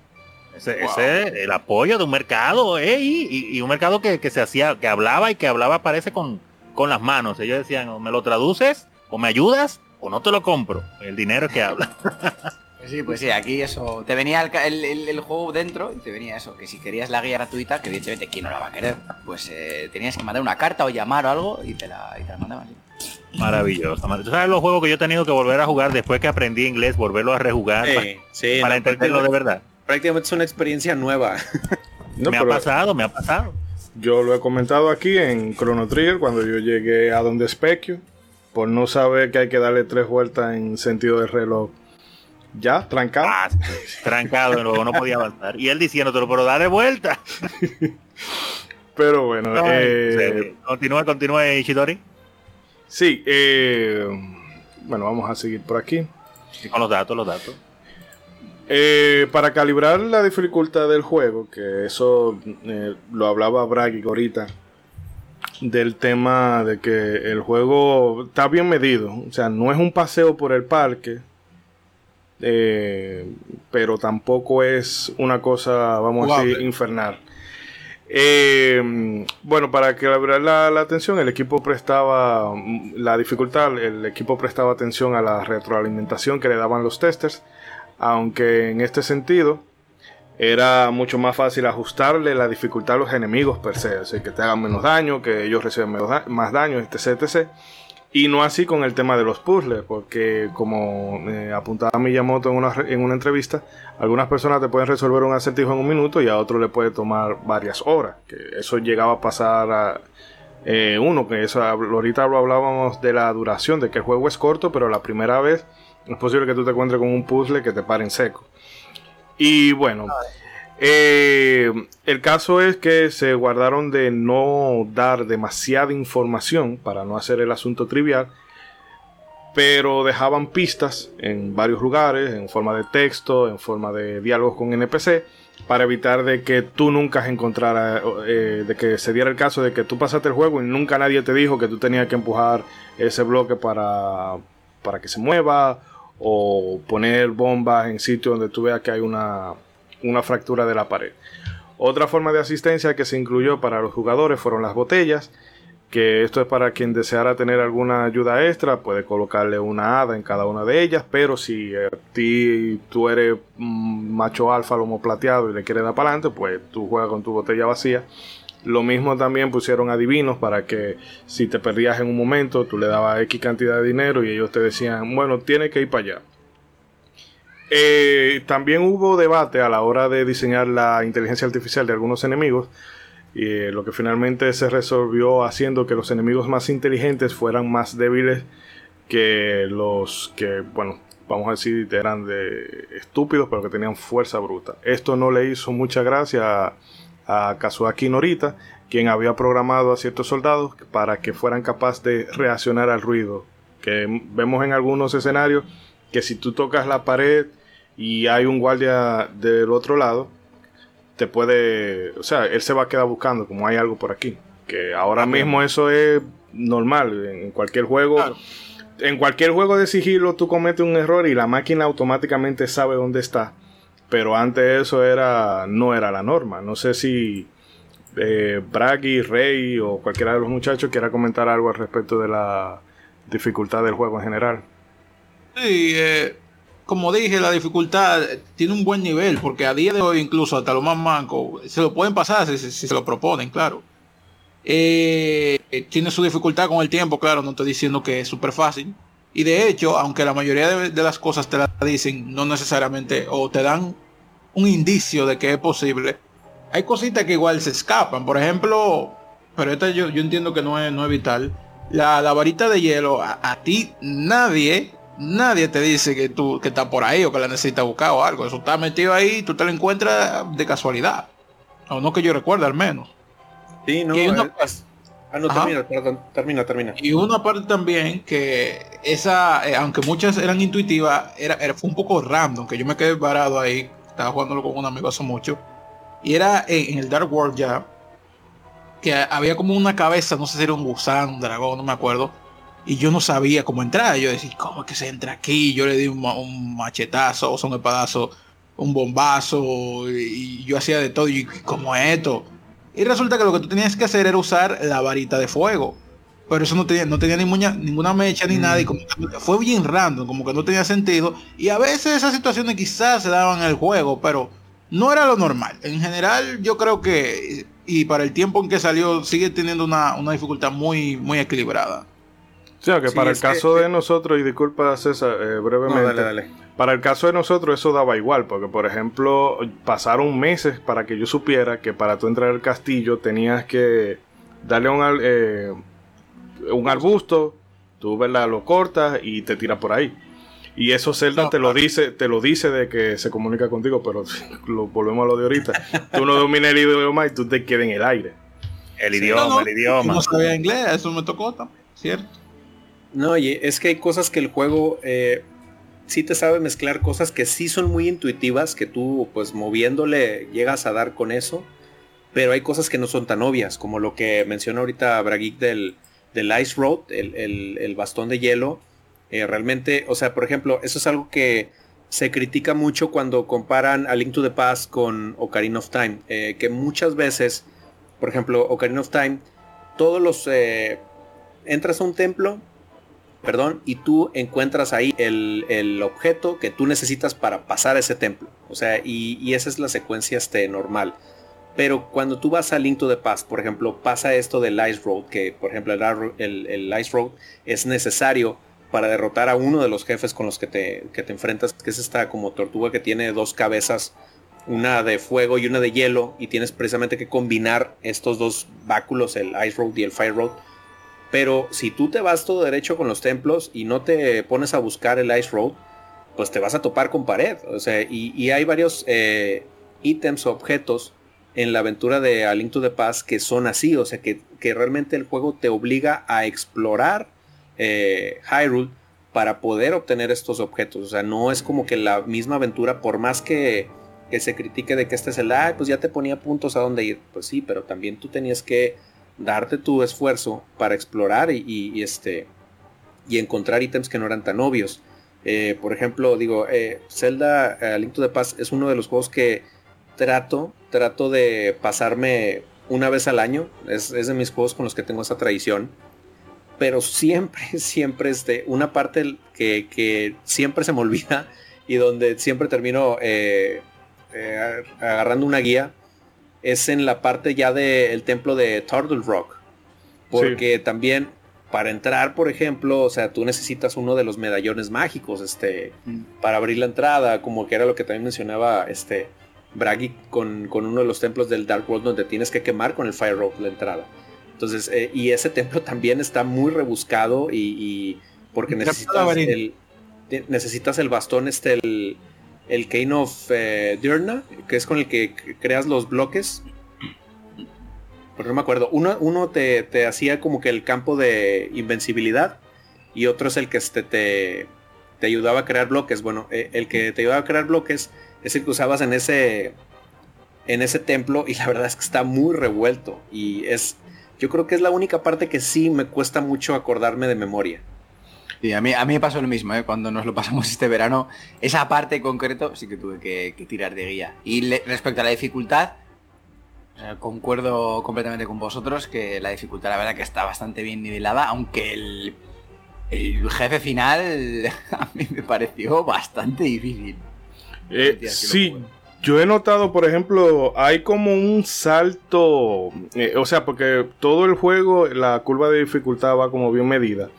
Speaker 5: Ese, ese, el apoyo de un mercado, eh, y, un mercado que, se hacía, que hablaba y que hablaba parece con, con las manos. Ellos decían, o me lo traduces, o me ayudas, o no te lo compro. El dinero es que habla.
Speaker 9: Pues *laughs* sí, pues sí, aquí eso. Te venía el, juego dentro y te venía eso, que si querías la guía gratuita, que evidentemente quién no la va a querer, pues eh, tenías que mandar una carta o llamar o algo y te la, y te la mandaban.
Speaker 5: Maravilloso. Tú sabes los juegos que yo he tenido que volver a jugar después que aprendí inglés, volverlo a rejugar para, entenderlo de verdad
Speaker 8: prácticamente es una experiencia nueva.
Speaker 5: me ha pasado, me ha pasado.
Speaker 4: Yo lo he comentado aquí en Chrono Trigger cuando yo llegué a donde Specchio, por no saber que hay que darle tres vueltas en sentido de reloj. Ya, trancado. Ah,
Speaker 5: trancado, no, no podía avanzar. Y él diciéndotelo, pero dale vuelta. *laughs*
Speaker 4: pero bueno,
Speaker 5: eh, continúa, continúa Ishidori.
Speaker 4: Sí, eh, bueno, vamos a seguir por aquí.
Speaker 5: con los datos, los datos.
Speaker 4: Eh, para calibrar la dificultad del juego, que eso eh, lo hablaba Bragg ahorita, del tema de que el juego está bien medido. O sea, no es un paseo por el parque, eh, pero tampoco es una cosa, vamos a decir, infernal. bueno, para calibrar la, la, atención, el equipo prestaba la dificultad, el equipo prestaba atención a la retroalimentación que le daban los testers aunque en este sentido era mucho más fácil ajustarle la dificultad a los enemigos per se, así que te hagan menos daño, que ellos reciban más daño, etc, etc. Y no así con el tema de los puzzles, porque como eh, apuntaba Miyamoto en una, en una entrevista, algunas personas te pueden resolver un acertijo en un minuto y a otros le puede tomar varias horas. Que eso llegaba a pasar a eh, uno, que eso ahorita lo hablábamos de la duración, de que el juego es corto, pero la primera vez es posible que tú te encuentres con un puzzle que te pare en seco. Y bueno, eh, el caso es que se guardaron de no dar demasiada información para no hacer el asunto trivial, pero dejaban pistas en varios lugares, en forma de texto, en forma de diálogos con NPC, para evitar de que tú nunca encontraras, eh, de que se diera el caso de que tú pasaste el juego y nunca nadie te dijo que tú tenías que empujar ese bloque para, para que se mueva o poner bombas en sitios donde tú veas que hay una, fractura de la pared. Otra forma de asistencia que se incluyó para los jugadores fueron las botellas, que esto es para quien deseara tener alguna ayuda extra, puede colocarle una hada en cada una de ellas, pero si a ti tú eres macho alfa, lomo plateado y le quieres dar para adelante, pues tú juegas con tu botella vacía lo mismo también pusieron adivinos para que si te perdías en un momento, tú le dabas X cantidad de dinero y ellos te decían, bueno, tiene que ir para allá. Eh, también hubo debate a la hora de diseñar la inteligencia artificial de algunos enemigos. Eh, lo que finalmente se resolvió haciendo que los enemigos más inteligentes fueran más débiles que los que, bueno, vamos a decir, eran de estúpidos, pero que tenían fuerza bruta. Esto no le hizo mucha gracia a a Kazuaki Norita, quien había programado a ciertos soldados para que fueran capaces de reaccionar al ruido. Que vemos en algunos escenarios que si tú tocas la pared y hay un guardia del otro lado, te puede, o sea, él se va a quedar buscando como hay algo por aquí. Que ahora mismo eso es normal en cualquier juego. En cualquier juego de sigilo tú cometes un error y la máquina automáticamente sabe dónde está pero antes eso era no era la norma. No sé si eh, Braggy, Rey o cualquiera de los muchachos quiera comentar algo al respecto de la dificultad del juego en general.
Speaker 7: Sí, eh, como dije, la dificultad tiene un buen nivel, porque a día de hoy incluso hasta los más mancos se lo pueden pasar si, se lo proponen, claro. Eh, tiene su dificultad con el tiempo, claro, no estoy diciendo que es súper fácil, y de hecho, aunque la mayoría de, las cosas te la dicen, no necesariamente, o te dan un indicio de que es posible, hay cositas que igual se escapan. Por ejemplo, pero esta yo, yo entiendo que no es, no es vital. La, varita de hielo, a, ti nadie, nadie te dice que tú que está por ahí o que la necesitas buscar o algo. Eso está metido ahí, tú te lo encuentras de casualidad. O no que yo recuerde al menos.
Speaker 8: Sí, no, Ah, no, termina, perdón, termina, termina.
Speaker 7: Y una parte también que esa, eh, aunque muchas eran intuitivas, era, fue un poco random, que yo me quedé parado ahí, estaba jugándolo con un amigo hace mucho. Y era en, el Dark World ya, que había como una cabeza, no sé si era un gusano, un dragón, no me acuerdo. Y yo no sabía cómo entrar. Yo decía, ¿cómo es que se entra aquí? Yo le di un, machetazo, o son un espadazo, un bombazo, y, yo hacía de todo. Y ¿cómo es esto? Y resulta que lo que tú tenías que hacer era usar la varita de fuego. Pero eso no tenía, no tenía ninguna, ninguna mecha ni nada. Y como fue bien random, como que no tenía sentido. Y a veces esas situaciones quizás se daban en el juego, pero no era lo normal. En general, yo creo que, y para el tiempo en que salió, sigue teniendo una, dificultad muy, muy equilibrada.
Speaker 4: O sea, que para el caso de nosotros, y disculpa César, eh, brevemente. dale, dale. Para el caso de nosotros eso daba igual, porque por ejemplo pasaron meses para que yo supiera que para tú entrar al castillo tenías que darle un, eh, un arbusto, tú ¿verdad? lo cortas y te tiras por ahí. Y eso Zelda te lo dice, te lo dice de que se comunica contigo, pero *laughs* lo, volvemos a lo de ahorita. tú no dominas el idioma y tú te quedas en el aire.
Speaker 5: El idioma, el idioma.
Speaker 7: No sabía inglés, eso me tocó también, ¿cierto?
Speaker 8: No, oye, es que hay cosas que el juego eh, sí te sabe mezclar cosas que sí son muy intuitivas, que tú pues moviéndole llegas a dar con eso, pero hay cosas que no son tan obvias, como lo que menciona ahorita Bragic del, del Ice Road, el, bastón de hielo. Eh, realmente, o sea, por ejemplo, eso es algo que se critica mucho cuando comparan a Link to the Past con Ocarina of Time, eh, que muchas veces, por ejemplo, Ocarina of Time, todos los... Eh, entras a un templo perdón, y tú encuentras ahí el, objeto que tú necesitas para pasar ese templo. O sea, y, esa es la secuencia este, normal. Pero cuando tú vas a Link to the por ejemplo, pasa esto del Ice Road, que por ejemplo el, el, Ice Road es necesario para derrotar a uno de los jefes con los que te, que te enfrentas, que es esta como tortuga que tiene dos cabezas, una de fuego y una de hielo, y tienes precisamente que combinar estos dos báculos, el Ice Road y el Fire Road, pero si tú te vas todo derecho con los templos y no te pones a buscar el Ice Road, pues te vas a topar con pared. O sea, y, hay varios eh, ítems o objetos en la aventura de A Link to the que son así. O sea, que, realmente el juego te obliga a explorar eh, Hyrule para poder obtener estos objetos. O sea, no es como que la misma aventura, por más que, que se critique de que este es el, ah, pues ya te ponía puntos a dónde ir. Pues sí, pero también tú tenías que darte tu esfuerzo para explorar y, este, y encontrar ítems que no eran tan obvios. Eh, por ejemplo, digo, eh, Zelda eh, Link to the Past es uno de los juegos que trato, trato de pasarme una vez al año. Es, de mis juegos con los que tengo esa tradición. Pero siempre, *laughs* siempre, este, una parte que, que siempre se me olvida y donde siempre termino agarrando una guía es en la parte ya del templo de Turtle Rock. Porque también para entrar, por ejemplo, o sea, tú necesitas uno de los medallones mágicos, este, mm. para abrir la entrada, como que era lo que también mencionaba, este, Bragi con, uno de los templos del Dark World donde tienes que quemar con el Fire Rock la entrada. Entonces, eh, y ese templo también está muy rebuscado y, porque necesitas el, necesitas el bastón, este, el, el Kane of eh, que es con el que creas los bloques. Pero no me acuerdo. Uno, uno te, hacía como que el campo de invencibilidad y otro es el que este, te, te ayudaba a crear bloques. Bueno, eh, el que te ayudaba a crear bloques es el que usabas en ese en ese templo y la verdad es que está muy revuelto y es yo creo que es la única parte que sí me cuesta mucho acordarme de memoria.
Speaker 9: Sí, a mí, a mí me pasó lo mismo, ¿eh? cuando nos lo pasamos este verano. Esa parte en concreto sí que tuve que, tirar de guía. Y respecto a la dificultad, concuerdo completamente con vosotros que la dificultad la verdad que está bastante bien nivelada, aunque el, el jefe final *laughs* a mí me pareció bastante difícil.
Speaker 4: Eh, sí, yo he notado, por ejemplo, hay como un salto, eh, o sea, porque todo el juego, la curva de dificultad va como bien medida.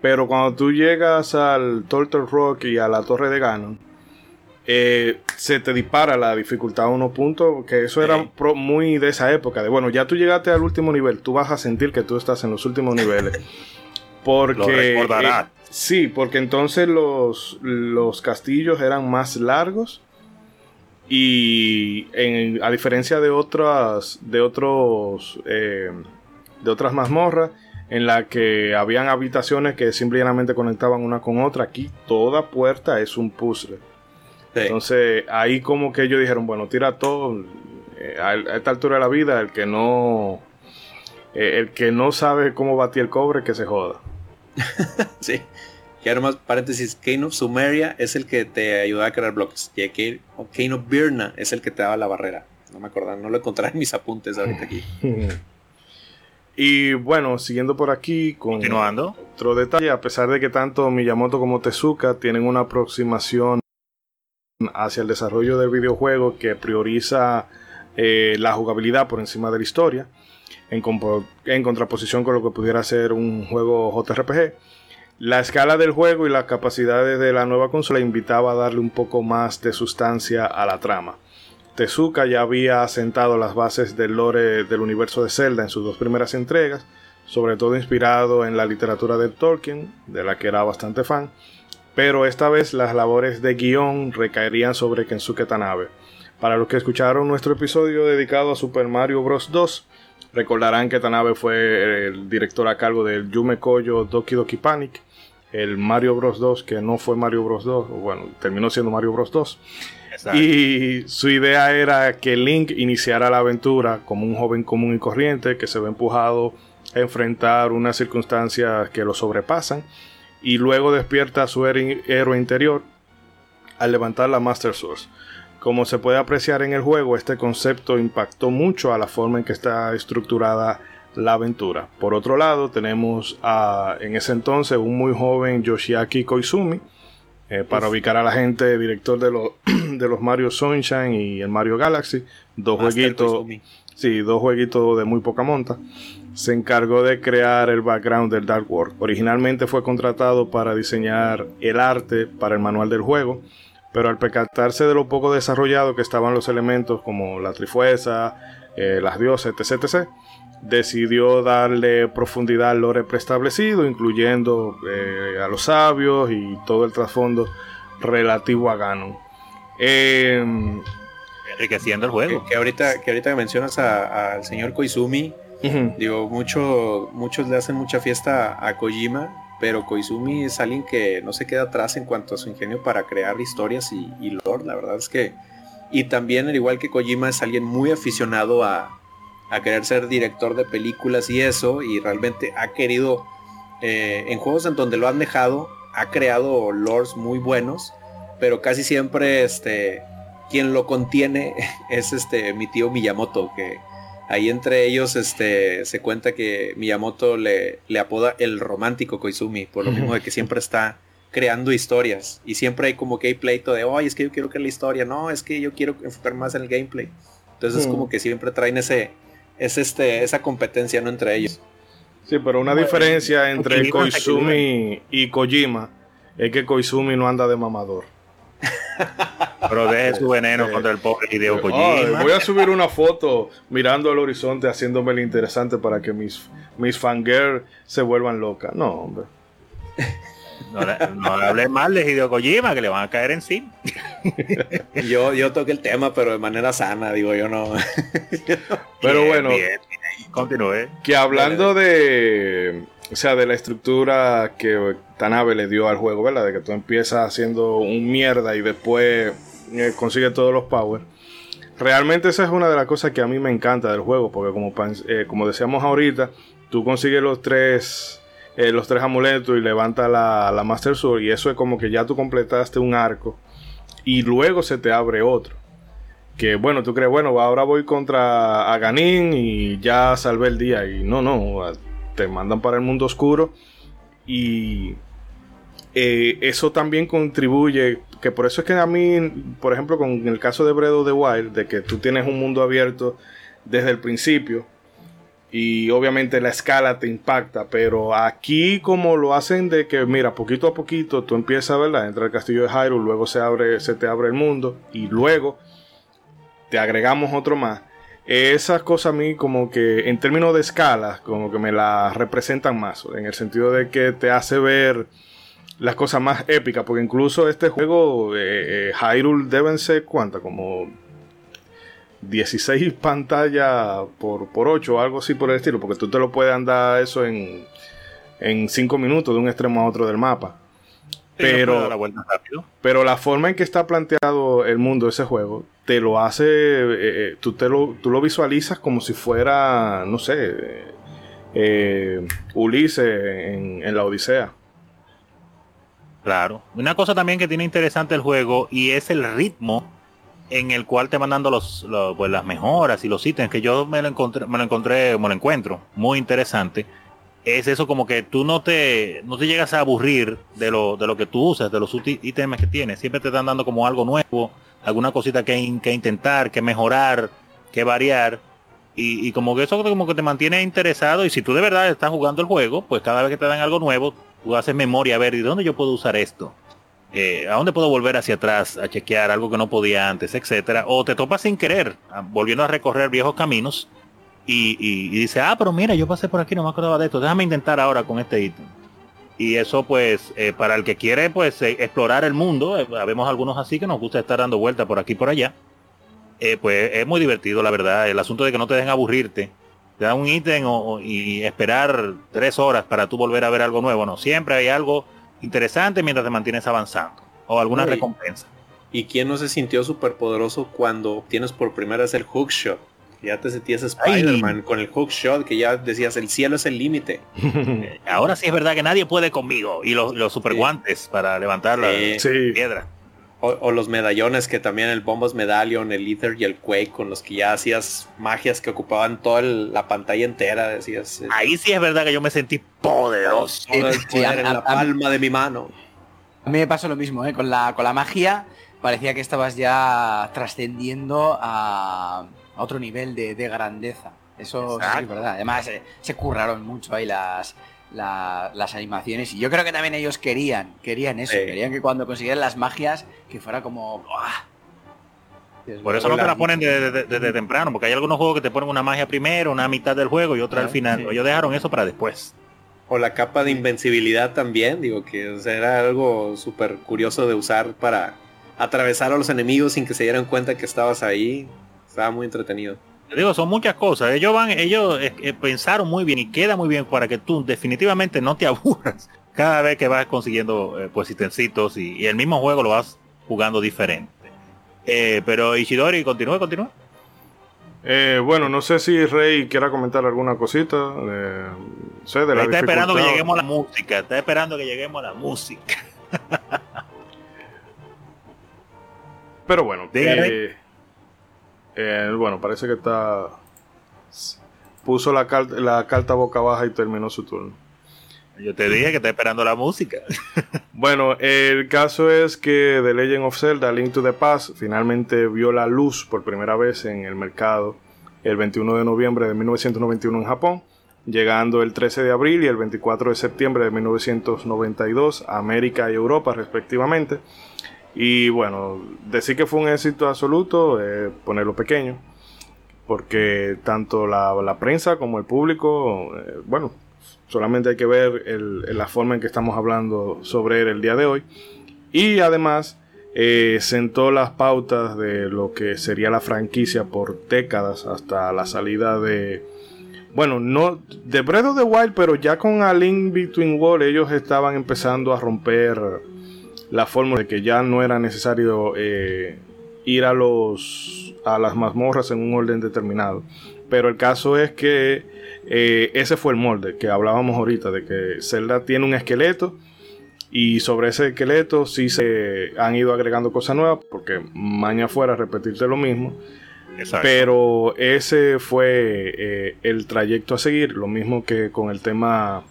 Speaker 4: Pero cuando tú llegas al Turtle Rock y a la Torre de Ganon, eh, se te dispara la dificultad a unos puntos, que eso era muy de esa época. De bueno, ya tú llegaste al último nivel, tú vas a sentir que tú estás en los últimos niveles. *laughs* Porque. Lo eh, sí, porque entonces los, los castillos eran más largos. Y a diferencia de otras, de otros, eh, de otras mazmorras, en la que habían habitaciones que simplemente conectaban una con otra, aquí toda puerta es un puzzle. Entonces ahí como que ellos dijeron, bueno, tira todo. Eh, a, esta altura de la vida, el que no, eh, el que no sabe cómo batir el cobre, que se joda. *laughs*
Speaker 8: sí. Y además, paréntesis, Kane of Sumeria es el que te ayuda a crear bloques. Y Kane of Birna es el que te daba la barrera. No me acuerdo, no lo encontré en mis apuntes ahorita aquí. *laughs*
Speaker 4: y bueno, siguiendo por aquí,
Speaker 5: continuando.
Speaker 4: Otro detalle, a pesar de que tanto Miyamoto como Tezuka tienen una aproximación hacia el desarrollo del videojuego que prioriza eh, la jugabilidad por encima de la historia, en, en contraposición con lo que pudiera ser un juego JRPG la escala del juego y las capacidades de la nueva consola invitaba a darle un poco más de sustancia a la trama. Tezuka ya había asentado las bases del lore del universo de Zelda en sus dos primeras entregas, sobre todo inspirado en la literatura de Tolkien, de la que era bastante fan, pero esta vez las labores de guion recaerían sobre Kensuke Tanabe. Para los que escucharon nuestro episodio dedicado a Super Mario Bros. 2, recordarán que Tanabe fue el director a cargo del Yume Koyo Doki Doki Panic, el Mario Bros 2, que no fue Mario Bros 2, bueno, terminó siendo Mario Bros 2. Y su idea era que Link iniciara la aventura como un joven común y corriente que se ve empujado a enfrentar unas circunstancias que lo sobrepasan y luego despierta a su héroe interior al levantar la Master Source. Como se puede apreciar en el juego, este concepto impactó mucho a la forma en que está estructurada la aventura. Por otro lado, tenemos a, en ese entonces un muy joven Yoshiaki Koizumi, eh, para ubicar a la gente, director de, los *clears throat* de los Mario Sunshine y el Mario Galaxy, dos jueguitos, sí, dos jueguitos de muy poca monta. Se encargó de crear el background del Dark World. Originalmente fue contratado para diseñar el arte para el manual del juego, pero al percatarse de lo poco desarrollado que estaban los elementos como la trifuerza, eh, las dioses, etc, etc decidió darle profundidad al lore preestablecido, incluyendo eh, a los sabios y todo el trasfondo relativo a Ganon.
Speaker 5: Em, Enriqueciendo el juego.
Speaker 8: Que, ahorita, que ahorita mencionas al señor Koizumi, digo, mucho, muchos le hacen mucha fiesta a Kojima, pero Koizumi es alguien que no se queda atrás en cuanto a su ingenio para crear historias y, y lore. La verdad es que. Y también, al igual que Kojima, es alguien muy aficionado a, a querer ser director de películas y eso, y realmente ha querido, eh, en juegos en donde lo han dejado, ha creado lores muy buenos, pero casi siempre este, quien lo contiene *laughs* es este, mi tío Miyamoto, que ahí entre ellos este, se cuenta que Miyamoto le, le apoda el romántico Koizumi, por lo mismo de que siempre está creando historias y siempre hay como que hay pleito de, oye, es que yo quiero que la historia, no, es que yo quiero enfocar más en el gameplay. Entonces es como que siempre traen ese, es este, esa competencia no entre ellos.
Speaker 4: Sí, pero una diferencia entre Koizumi y Kojima es que Koizumi no anda de mamador. *laughs*
Speaker 5: Pero deje su veneno contra el pobre Hideo Kojima.
Speaker 4: voy a subir una foto mirando al horizonte haciéndome lo interesante para que mis, mis fangirls se vuelvan locas. No, hombre.
Speaker 5: No, no hable mal de Hideo Kojima, que le van a caer encima. *laughs*
Speaker 8: yo, yo toqué el tema, pero de manera sana, digo yo no. *laughs*
Speaker 4: pero bueno,
Speaker 5: continúe.
Speaker 4: Que hablando de, o sea, de la estructura que Tanabe le dio al juego, ¿verdad? De que tú empiezas haciendo un mierda y después eh, consigues todos los power. Realmente esa es una de las cosas que a mí me encanta del juego, porque como, eh, como decíamos ahorita, tú consigues los tres eh, los tres amuletos y levanta la, Master Sword. Y eso es como que ya tú completaste un arco. Y luego se te abre otro. Que bueno, tú crees, bueno, ahora voy contra Aganin y ya salvé el día. Y no, no, te mandan para el mundo oscuro. Y eh, eso también contribuye. Que por eso es que a mí, por ejemplo, con el caso de Bredo de Wild, de que tú tienes un mundo abierto desde el principio y obviamente la escala te impacta, pero aquí como lo hacen de que mira, poquito a poquito tú empiezas, ¿verdad? Entra el castillo de Hyrule, luego se abre se te abre el mundo y luego te agregamos otro más. Esas cosas a mí como que en términos de escala como que me las representan más, en el sentido de que te hace ver las cosas más épicas, porque incluso este juego, eh, eh, Hyrule deben ser cuánta, como 16 *laughs* pantallas por, por 8 o algo así por el estilo, porque tú te lo puedes andar eso en, en 5 minutos de un extremo a otro del mapa. Pero, la pero la forma en que está planteado el mundo ese juego te lo hace, eh, eh, tú, te lo, tú lo visualizas como si fuera, no sé, eh, Ulises en, en la Odisea.
Speaker 5: Claro. Una cosa también que tiene interesante el juego y es el ritmo en el cual te van dando los, pues las mejoras y los ítems que yo me lo encontré, me lo encontré, me lo encuentro muy interesante. Es eso como que tú no te, no te llegas a aburrir de lo, de lo que tú usas, de los ítems que tienes. Siempre te están dando como algo nuevo, alguna cosita que, que intentar, que mejorar, que variar. Y, y, como que eso como que te mantiene interesado. Y si tú de verdad estás jugando el juego, pues cada vez que te dan algo nuevo, tú haces memoria a ver, ¿y dónde yo puedo usar esto? Eh, ¿A dónde puedo volver hacia atrás a chequear algo que no podía antes, etcétera? O te topas sin querer, volviendo a recorrer viejos caminos y, y, dice, ah, pero mira, yo pasé por aquí, no me acordaba de esto, déjame intentar ahora con este ítem. Y eso pues, eh, para el que quiere pues eh, explorar el mundo, vemos algunos así que nos gusta estar dando vueltas por aquí y por allá, pues es muy divertido, la verdad. El asunto de que no te dejen aburrirte, te dan un ítem y esperar tres horas para tú volver a ver algo nuevo, no, siempre hay algo interesante mientras te mantienes avanzando. O alguna recompensa.
Speaker 8: ¿Y quién no se sintió súper poderoso cuando obtienes por primera vez el hookshot? Ya te sentías Spider-Man con el hookshot que ya decías el cielo es el límite. *laughs*
Speaker 5: Ahora sí es verdad que nadie puede conmigo. Y los, los super guantes para levantar la piedra.
Speaker 8: O, los medallones que también el Bombos Medallion, el Ether y el Quake, con los que ya hacías magias que ocupaban toda la pantalla entera, decías.
Speaker 5: Eh, Ahí sí es verdad que yo me sentí poderoso.
Speaker 8: en la palma de mi mano.
Speaker 9: A mí me pasó lo mismo, ¿eh? con, la, con la magia parecía que estabas ya trascendiendo a, otro nivel de, grandeza. Eso es verdad. Además, eh, se curraron mucho ahí las, las animaciones y yo creo que también ellos querían, querían eso, querían que cuando consiguieran las magias que fuera como...
Speaker 5: Por eso no te la ponen desde temprano, porque hay algunos juegos que te ponen una magia primero, una mitad del juego y otra al final. Ellos dejaron eso para después.
Speaker 8: O la capa de invencibilidad también, digo que era algo súper curioso de usar para atravesar a los enemigos sin que se dieran cuenta que estabas ahí. Estaba muy entretenido
Speaker 5: digo, son muchas cosas. Ellos van, ellos eh, eh, pensaron muy bien y queda muy bien para que tú definitivamente no te *laughs* aburras cada vez que vas consiguiendo eh, pues y, el mismo juego lo vas jugando diferente. pero Ishidori, continúe, continúe.
Speaker 4: bueno, no sé si Rey quiera comentar alguna cosita.
Speaker 5: sé, de la está esperando que lleguemos a la música. Está esperando que lleguemos a la música.
Speaker 4: Pero bueno, eh, eh, bueno, parece que está. Puso la, la carta boca abajo y terminó su turno.
Speaker 5: Yo te dije que está esperando la música. *laughs*
Speaker 4: bueno, el caso es que The Legend of Zelda Link to the Past finalmente vio la luz por primera vez en el mercado el 21 de noviembre de 1991 en Japón, llegando el 13 de abril y el 24 de septiembre de 1992 a América y Europa respectivamente. Y bueno, decir que fue un éxito absoluto, ponerlo pequeño, porque tanto la, prensa como el público, eh, bueno, solamente hay que ver la forma en que estamos hablando sobre él el día de hoy. Y además eh, sentó las pautas de lo que sería la franquicia por décadas hasta la salida de... Bueno, no de Breath of the Wild, pero ya con A Between Worlds ellos estaban empezando a romper la fórmula de que ya no era necesario eh, ir a los a las mazmorras en un orden determinado. Pero el caso es que eh, ese fue el molde que hablábamos ahorita, de que Zelda tiene un esqueleto y sobre ese esqueleto sí se han ido agregando cosas nuevas, porque mañana fuera repetirte lo mismo. Pero ese fue eh, el trayecto a seguir, lo mismo que con el tema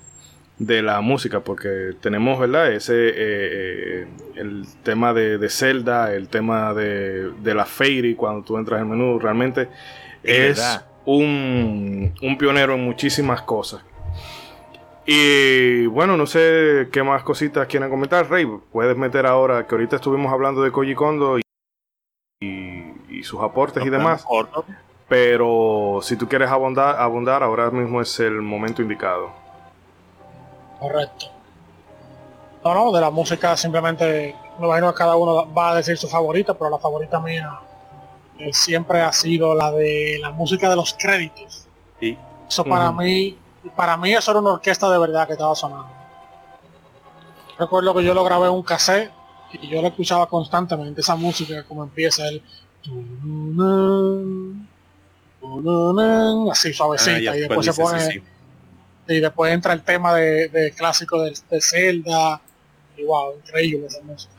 Speaker 4: de la música, porque tenemos, ¿verdad? Ese, eh, eh, el tema de, de, Zelda, el tema de, de la Fairy, cuando tú entras en el menú, realmente es, un, un, pionero en muchísimas cosas. Y bueno, no sé qué más cositas quieren comentar. Rey, puedes meter ahora, que ahorita estuvimos hablando de Koji Kondo y, y, sus aportes y demás. Pero si tú quieres abundar, abundar, ahora mismo es el momento indicado.
Speaker 6: Correcto. No, no, de la música simplemente me imagino que cada uno va a decir su favorita, pero la favorita mía eh, siempre ha sido la de la música de los créditos.
Speaker 8: Sí.
Speaker 6: Eso para mí, para mí eso era una orquesta de verdad que estaba sonando. Recuerdo que yo lo grabé en un cassette y yo lo escuchaba constantemente, esa música como empieza el así suavecita
Speaker 8: Ah,
Speaker 6: y después se pone
Speaker 8: sí, sí.
Speaker 6: Y después entra el tema de, de clásico de, de Zelda y wow, increíble esa música.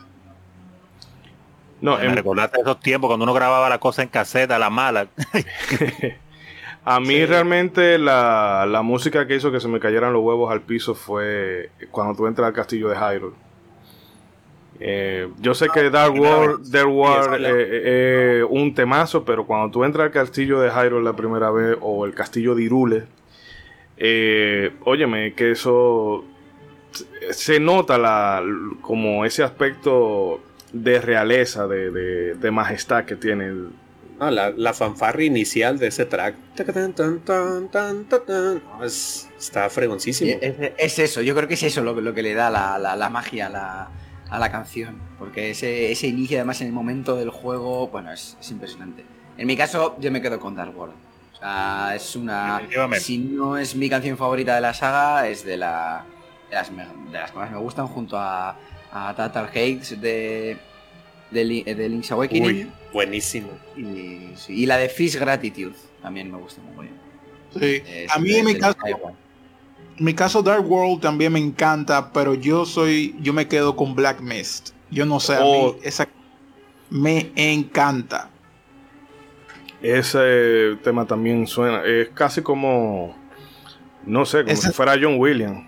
Speaker 4: No,
Speaker 5: me
Speaker 4: en-
Speaker 5: recordaste esos tiempos cuando uno grababa la cosa en caseta, la mala. *laughs*
Speaker 4: a mí realmente la, la música que hizo que se me cayeran los huevos al piso fue cuando tú entras al castillo de Hyrule. Eh, yo sé que Dark
Speaker 8: primera
Speaker 4: World. Dark World
Speaker 8: es
Speaker 4: eh, eh, un temazo, pero cuando tú entras al castillo de Hyrule la primera vez o el castillo de Irule, eh, óyeme, que eso se nota la, como ese aspecto de realeza, de, de- de majestad que tiene el,
Speaker 8: No, la, la fanfarra inicial de ese track. No, es, está fregoncísimo.
Speaker 9: Es, es eso, yo creo que es eso lo, que- lo que le da la, la- la magia a la, a la canción. Porque ese, ese inicio, además, en el momento del juego, bueno, es, es impresionante. En mi caso, yo me quedo con Dark World. Sea, es una. Si no es mi canción favorita de la saga, es de, la, de, las, me- de las que más me gustan, junto a, a Tatar Hades de, de, de Link's Awakening.
Speaker 8: Uy, buenísimo.
Speaker 9: Y, sí, y la de Fish Gratitude también me gusta muy bien.
Speaker 7: Sí.
Speaker 9: Es
Speaker 7: A mí en mi caso, en mi caso Dark World también me encanta, pero yo soy, yo me quedo con Black Mist. Yo no sé, a
Speaker 4: Oh.
Speaker 7: mí esa me encanta.
Speaker 4: Ese tema también suena, es casi como, no sé, como si fuera John Williams.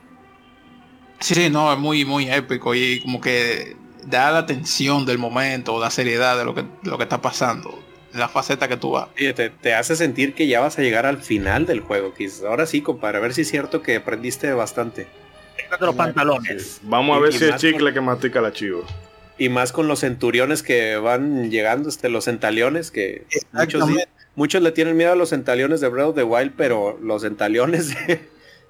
Speaker 7: Sí, sí, no, es muy, muy épico y como que da la tensión del momento, la seriedad de lo que, lo que está pasando, la faceta que tú vas.
Speaker 8: Oye, te, te hace sentir que ya vas a llegar al final del juego, Kiss. Ahora sí, compadre, a ver si es cierto que aprendiste bastante.
Speaker 5: Los pantalones.
Speaker 4: Vamos a
Speaker 8: Y-
Speaker 4: ver
Speaker 8: y
Speaker 4: si es chicle que mastica la chivo.
Speaker 8: Y más con los centuriones que van llegando, este, los centaliones, que muchos, muchos le tienen miedo a los centaliones de Breath of the Wild, pero los centaliones de,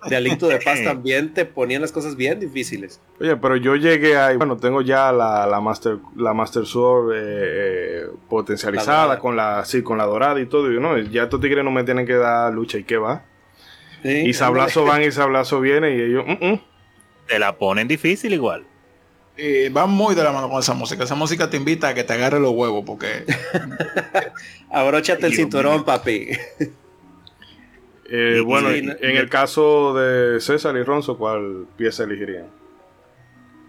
Speaker 8: de Aliento de Paz *laughs* también te ponían las cosas bien difíciles.
Speaker 4: Oye, pero yo llegué ahí, bueno, tengo ya la, la Master la Master Sword eh, eh,
Speaker 8: La
Speaker 4: potencializada con la sí, con la dorada y todo, y no, ya estos tigres no me tienen que dar lucha y qué va.
Speaker 8: Sí,
Speaker 4: Y sablazo van y sablazo viene y ellos, mm, mm.
Speaker 5: Te la ponen difícil igual.
Speaker 7: Eh, va muy de la mano con esa música. Esa música te invita a que te agarre los huevos porque *laughs*
Speaker 8: Abróchate el cinturón,
Speaker 5: mío.
Speaker 8: papi.
Speaker 4: Eh, bueno, en
Speaker 8: no-
Speaker 4: el caso de César y Ronzo, ¿cuál pieza elegirían?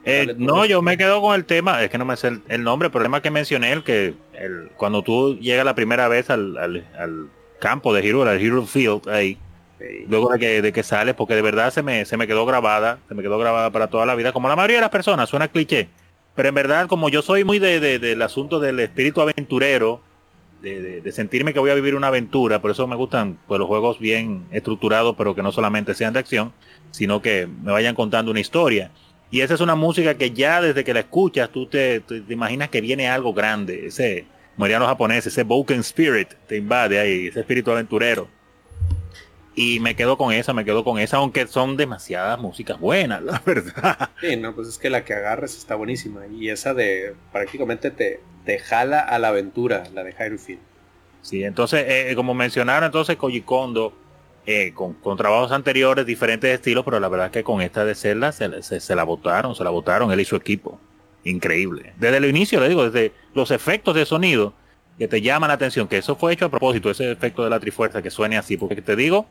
Speaker 5: Eh, no, yo me quedo con el tema, es que no me sé el, el nombre, pero el tema que mencioné, el que el, cuando tú llegas la primera vez al, al- al campo de Hero, al Hero Field, ahí, luego de que, de que sales, porque de verdad se me, se me quedó grabada, se me quedó grabada para toda la vida, como la mayoría de las personas, suena cliché, pero en verdad, como yo soy muy de, de- del asunto del espíritu aventurero, de, sentirme que voy a vivir una aventura, por eso me gustan pues, los juegos bien estructurados, pero que no solamente sean de acción, sino que me vayan contando una historia. Y esa es una música que ya desde que la escuchas tú te, te- imaginas que viene algo grande. Ese, como los japoneses, ese Boken Spirit te invade ahí, ese espíritu aventurero. Y me quedo con esa, me quedo con esa, aunque son demasiadas músicas buenas, la *laughs* verdad.
Speaker 8: Sí, no, pues es que la que agarres está buenísima. Y esa de prácticamente te, te jala a la aventura, la de Hyrule Field.
Speaker 5: Sí, entonces, eh, como mencionaron, entonces Koji Kondo, eh, con, con trabajos anteriores, diferentes estilos, pero la verdad es que con esta de Zelda se, se, se la votaron, se la votaron, él y su equipo. Increíble. Desde el inicio, le digo, desde los efectos de sonido que te llaman la atención, que eso fue hecho a propósito, ese efecto de la trifuerza que suene así, porque te digo,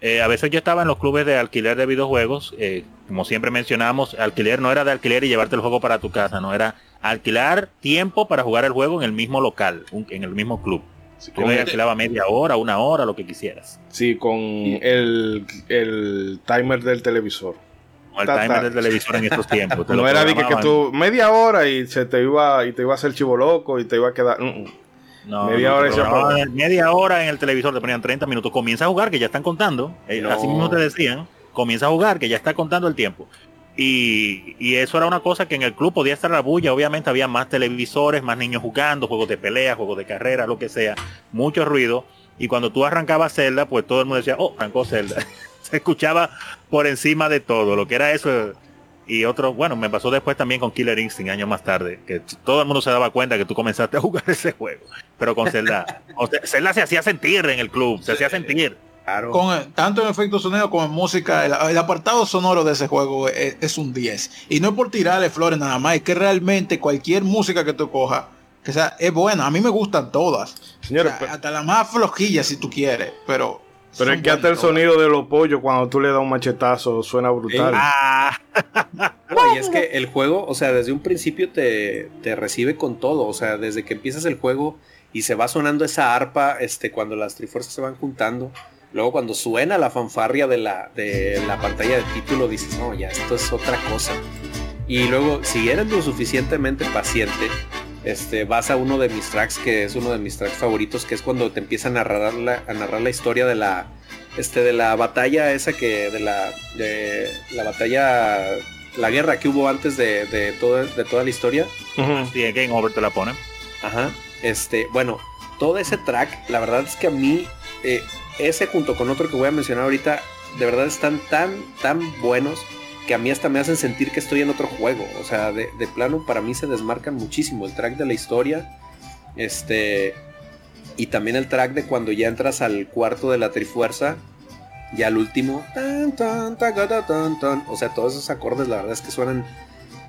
Speaker 5: eh, a veces yo estaba en los clubes de alquiler de videojuegos, eh, como siempre mencionamos, alquiler no era de alquiler y llevarte el juego para tu casa, no era alquilar tiempo para jugar el juego en el mismo local, un- en el mismo club. Tú
Speaker 4: con-
Speaker 5: alquilaba media hora, una hora, lo que quisieras.
Speaker 4: Sí, con el, el timer del televisor.
Speaker 5: O el
Speaker 4: Ta,
Speaker 5: timer del televisor en estos tiempos. *laughs*
Speaker 4: No era de que, que tú media hora y se te iba y te iba a hacer chivo loco y te iba a quedar. mm, mm.
Speaker 5: No,
Speaker 4: media
Speaker 5: no,
Speaker 4: hora
Speaker 5: media en el televisor, te ponían 30 minutos. Comienza a jugar, que ya están contando. Eh,
Speaker 8: No.
Speaker 5: Así mismo te decían, comienza a jugar, que ya está contando el tiempo. Y, y eso era una cosa que en el club podía estar la bulla. Obviamente había más televisores, más niños jugando, juegos de pelea, juegos de carrera, lo que sea. Mucho ruido. Y cuando tú arrancabas Zelda, pues todo el mundo decía, oh, arrancó Zelda. *laughs* Se escuchaba por encima de todo. Lo que era eso. Y otro, bueno, me pasó después también con Killer Instinct años más tarde, que todo el mundo se daba cuenta que tú comenzaste a jugar *laughs* ese juego. Pero con Zelda, o sea, Zelda se hacía sentir en el club, se hacía sentir.
Speaker 7: Con, tanto en efectos sonido como en música, el, apartado sonoro de ese juego es, un 10. Y no es por tirarle flores nada más, es que realmente cualquier música que tú cojas, que sea, es buena. A mí me gustan todas. hasta la más flojilla si tú quieres, pero...
Speaker 4: Pero es que hasta el sonido de los pollos cuando tú le das un machetazo suena brutal.
Speaker 8: Ah. *laughs* y es que el juego, o sea, desde un principio te, te recibe con todo. O sea, desde que empiezas el juego y se va sonando esa arpa, este, cuando las trifuerzas se van juntando Luego cuando suena la fanfarria de la, de la pantalla de título dices, no, ya, esto es otra cosa. Y luego, si eres lo suficientemente paciente, este, vas a uno de mis tracks, que es uno de mis tracks favoritos, que es cuando te empiezan a narrar la, a narrar la historia de la, este, de la batalla esa que, de la, de la batalla, la guerra que hubo antes de, de, todo, de toda la historia.
Speaker 5: Sí, Game Over te la ponen.
Speaker 8: Ajá. Este, bueno, todo ese track, la verdad es que a mí eh, ese junto con otro que voy a mencionar ahorita, de verdad están tan, tan buenos que a mí hasta me hacen sentir que estoy en otro juego. O sea, de, plano para mí se desmarcan muchísimo. El track de la historia, este, y también el track de cuando ya entras al cuarto de la Trifuerza, ya al último, o sea, todos esos acordes la verdad es que suenan,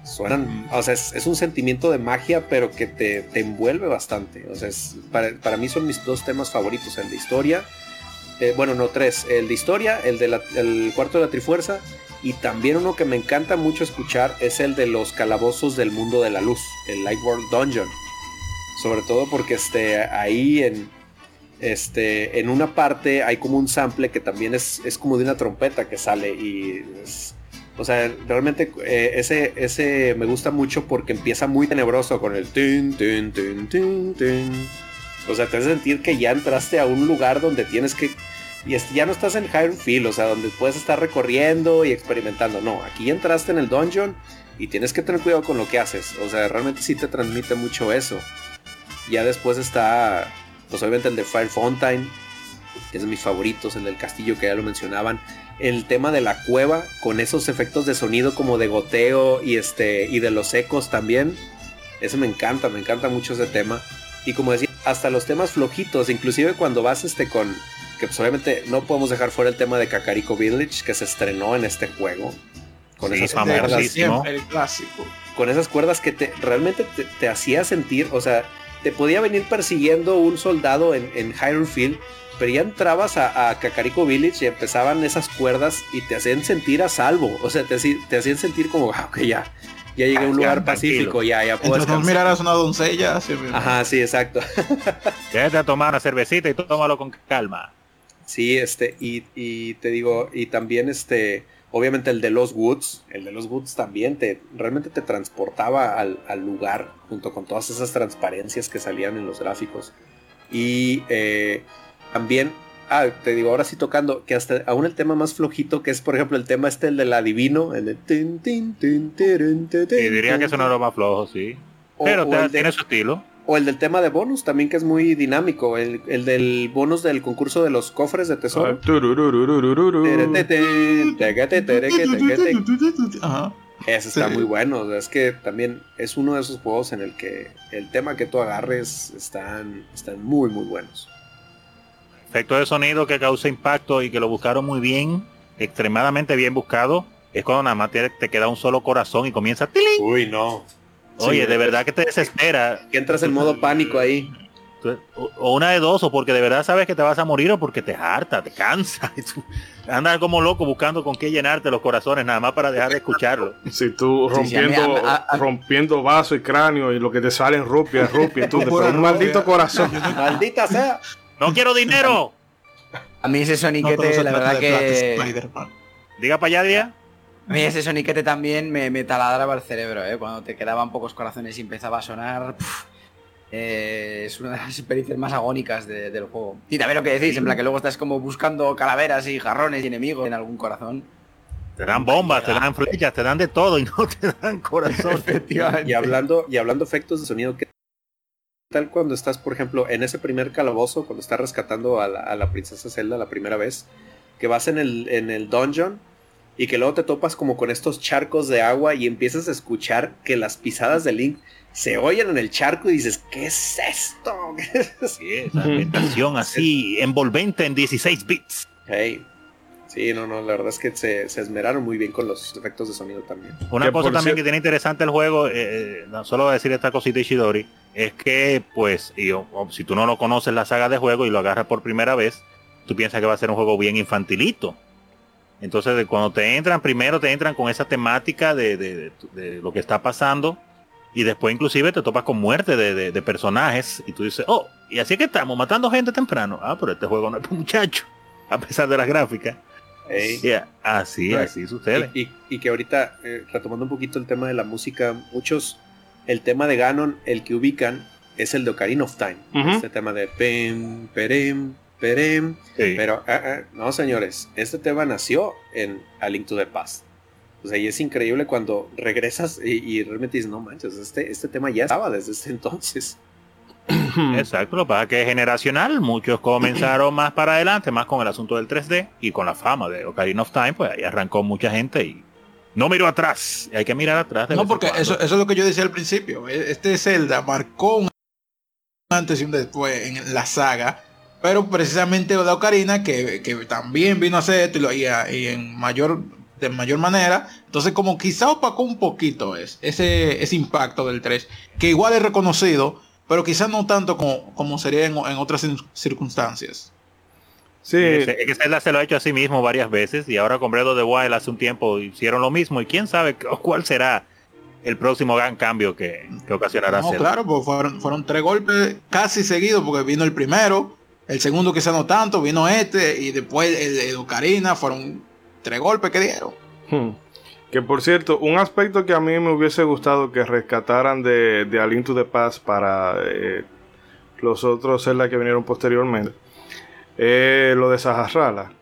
Speaker 8: suenan, o sea, es, un sentimiento de magia, pero que te, envuelve bastante. O sea, para, para, mí son mis dos temas favoritos, el de historia eh, bueno, no tres, el de historia, el del cuarto de la Trifuerza y también uno que me encanta mucho escuchar es el de los calabozos del mundo de la luz, el Lightworld Dungeon. Sobre todo porque este, ahí en, este, en una parte hay como un sample que también es, es como de una trompeta que sale y o sea, realmente eh, ese, ese me gusta mucho porque empieza muy tenebroso con el tin, tin, tin, tin, tin. O sea, te hace sentir que ya entraste a un lugar donde tienes que y ya no estás en Hyrule Field, o sea, donde puedes estar recorriendo y experimentando. No, aquí entraste en el dungeon y tienes que tener cuidado con lo que haces. O sea, realmente sí te transmite mucho eso. Ya después está, pues obviamente el de Fire Fountain, que es de mis favoritos, el del castillo que ya lo mencionaban. El tema de la cueva, con esos efectos de sonido como de goteo y, este, y de los ecos también. Eso me encanta, me encanta mucho ese tema. Y como decía, hasta los temas flojitos, inclusive cuando vas este con que pues obviamente no podemos dejar fuera el tema de Kakariko Village que se estrenó en este juego. Con esas cuerdas.
Speaker 7: El clásico.
Speaker 8: Con esas cuerdas que te realmente te, hacía sentir, o sea, te podía venir persiguiendo un soldado en, en Hyrule Field, pero ya entrabas a, Kakariko Village y empezaban esas cuerdas y te hacían sentir a salvo. O sea, te, te hacían sentir como, ah, ok, ya, ya llegué a un lugar pacífico, ya, ya
Speaker 7: puedo Entonces, mirarás una doncella.
Speaker 8: Ajá, sí, exacto. *laughs*
Speaker 5: Quédate a tomar una cervecita y tómalo con calma.
Speaker 8: Sí, este, y, te digo, y también este, obviamente el de los Woods, el de los Woods también te, realmente te transportaba al, lugar junto con todas esas transparencias que salían en los gráficos. Y eh, también, ah, te digo, ahora sí tocando, que hasta aún el tema más flojito, que es por ejemplo el tema este, el del adivino, el de... Tin, tin, tin,
Speaker 5: diría que es uno de los más flojos, sí. Pero tiene su estilo.
Speaker 8: O el del tema de bonus también que es muy dinámico. El, del bonus del concurso de los cofres de tesoro. Ese está muy bueno. es que también es uno de esos juegos en el que el tema que tú agarres están, están muy, muy buenos.
Speaker 5: Efecto de sonido que causa impacto y que lo buscaron muy bien, extremadamente bien buscado. Es cuando nada más te, te queda un solo corazón y comienza.
Speaker 8: Uy, no.
Speaker 5: Oye, de verdad que te desespera.
Speaker 8: Que entras en modo pánico ahí.
Speaker 5: O una de dos, o porque de verdad sabes que te vas a morir o porque te harta, te cansa. *laughs* Andas como loco buscando con qué llenarte los corazones, nada más para dejar de escucharlo.
Speaker 4: Si tú rompiendo, rompiendo vaso y cráneo y lo que te sale en rupia, rupia, tú *laughs* te un maldito corazón.
Speaker 8: Maldita sea.
Speaker 5: No quiero dinero.
Speaker 9: A mí ese soniquete, la verdad que.
Speaker 5: Diga para allá, Día.
Speaker 9: A mí ese soniquete también me, me taladraba el cerebro, ¿eh? Cuando te quedaban pocos corazones y empezaba a sonar... Eh, es una de las experiencias más agónicas del juego. Y también lo que decís, en plan que luego estás como buscando calaveras y jarrones y enemigos en algún corazón.
Speaker 5: Te dan bombas, te dan flechas, te dan de todo y no *laughs* te dan corazón. *laughs*
Speaker 8: y hablando, y hablando efectos de sonido, ¿qué tal cuando estás, por ejemplo, en ese primer calabozo, cuando estás rescatando a la, a la princesa Zelda la primera vez, que vas en el, en el dungeon y que luego te topas como con estos charcos de agua y empiezas a escuchar que las pisadas de Link se oyen en el charco y dices, ¿qué es esto? *laughs*
Speaker 5: sí, esa ambientación así envolvente en 16 bits.
Speaker 8: Hey. Sí, no, no, la verdad es que se, esmeraron muy bien con los efectos de sonido también.
Speaker 5: Una cosa también que tiene interesante el juego, eh, eh, no solo voy a decir esta cosita Ishidori, es que, pues, y, si tú no lo conoces la saga de juego y lo agarras por primera vez, tú piensas que va a ser un juego bien infantilito. Entonces, cuando te entran, primero te entran con esa temática de, lo que está pasando y después inclusive te topas con muerte de, personajes y tú dices, oh, y así es que estamos matando gente temprano. Ah, pero este juego no es para *laughs* muchacho, a pesar de las gráficas así, así sucede.
Speaker 8: Y, que ahorita, eh, retomando un poquito el tema de la música, muchos, el tema de Ganon, el que ubican, es el de Ocarina of Time. Este tema de pem, perem, perem. Pero, ah, ah, no, señores, este tema nació en A Link to the Past. O sea, y es increíble cuando regresas y, realmente dices, no manches, este, este tema ya estaba desde ese entonces. *clears throat*
Speaker 5: Exacto, lo que pasa es que es generacional. Muchos comenzaron más para adelante, más con el asunto del 3D y con la fama de Ocarina of Time, pues ahí arrancó mucha gente y no miró atrás. Hay que mirar atrás.
Speaker 7: no, porque eso, eso, es lo que yo decía al principio. E, este Zelda marcó un antes y un después en la saga, pero precisamente la Ocarina, que, que también vino a hacer esto y, y, en mayor de mayor manera. Entonces, como quizá opacó un poquito es, ese, ese impacto del 3, que igual es reconocido, pero quizás no tanto como, como sería en, otras circunstancias.
Speaker 5: Sí. Es que Zelda se lo ha hecho a sí mismo varias veces y ahora con Breath of the Wild hace un tiempo hicieron lo mismo y quién sabe cuál será el próximo gran cambio que, que ocasionará
Speaker 7: no, Claro, pues fueron, fueron tres golpes casi seguidos porque vino el primero, el segundo quizá no tanto, vino este y después el de Ocarina, fueron tres golpes que dieron. Hmm.
Speaker 4: Que por cierto, un aspecto que a mí me hubiese gustado que rescataran de, de Alien to the Past para eh, los otros Zelda que vinieron posteriormente, es lo de Saharrala.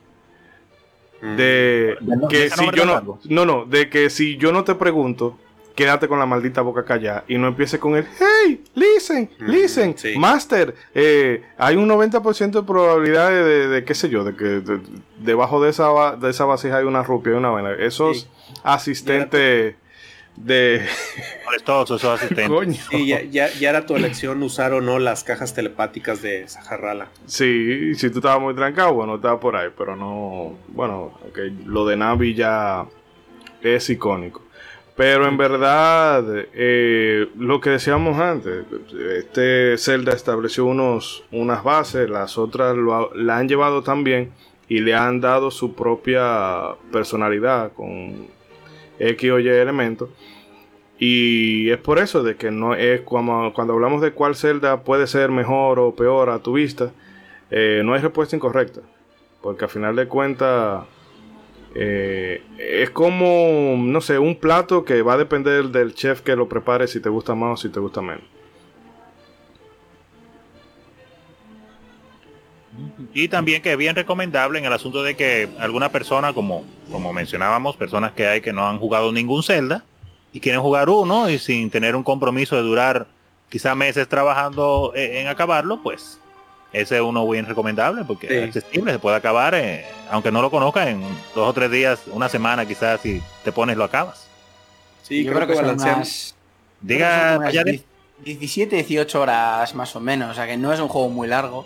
Speaker 4: Mm. De que si yo no, no, no, de que si yo no te pregunto, quédate con la maldita boca callada y no empiece con el hey, listen, listen, master. Eh, hay un 90% de probabilidad de, qué sé yo, de que debajo de esa, de esa vasija hay una rupia y una vaina. Esos asistentes de. *laughs*
Speaker 5: todos esos asistentes.
Speaker 8: Sí, ya, ya, era tu elección usar o no las cajas telepáticas de Sajarrala.
Speaker 4: Sí, si tú estabas muy trancado, bueno, estaba por ahí, pero no. Bueno, okay, lo de Navi ya es icónico. Pero en verdad, eh, lo que decíamos antes, este Zelda estableció unos, unas bases, las otras lo, la han llevado también y le han dado su propia personalidad con X o Y elementos. Y es por eso de que no es como cuando hablamos de cuál Zelda puede ser mejor o peor a tu vista, eh, no hay respuesta incorrecta. Porque al final de cuentas eh, es como, no sé, un plato que va a depender del chef que lo prepare si te gusta más o si te gusta menos.
Speaker 5: Y también que es bien recomendable en el asunto de que alguna persona, como, como mencionábamos, personas que hay que no han jugado ningún Zelda y quieren jugar uno y sin tener un compromiso de durar quizá meses trabajando en acabarlo, pues ese es uno bien recomendable porque es accesible, se puede acabar, eh, aunque no lo conozcas, en dos o tres días, una semana quizás, si te pones lo acabas.
Speaker 9: Sí, yo creo, que, balanceamos.
Speaker 5: Diga,
Speaker 9: 17, 18 horas más o menos, o sea que no es un juego muy largo.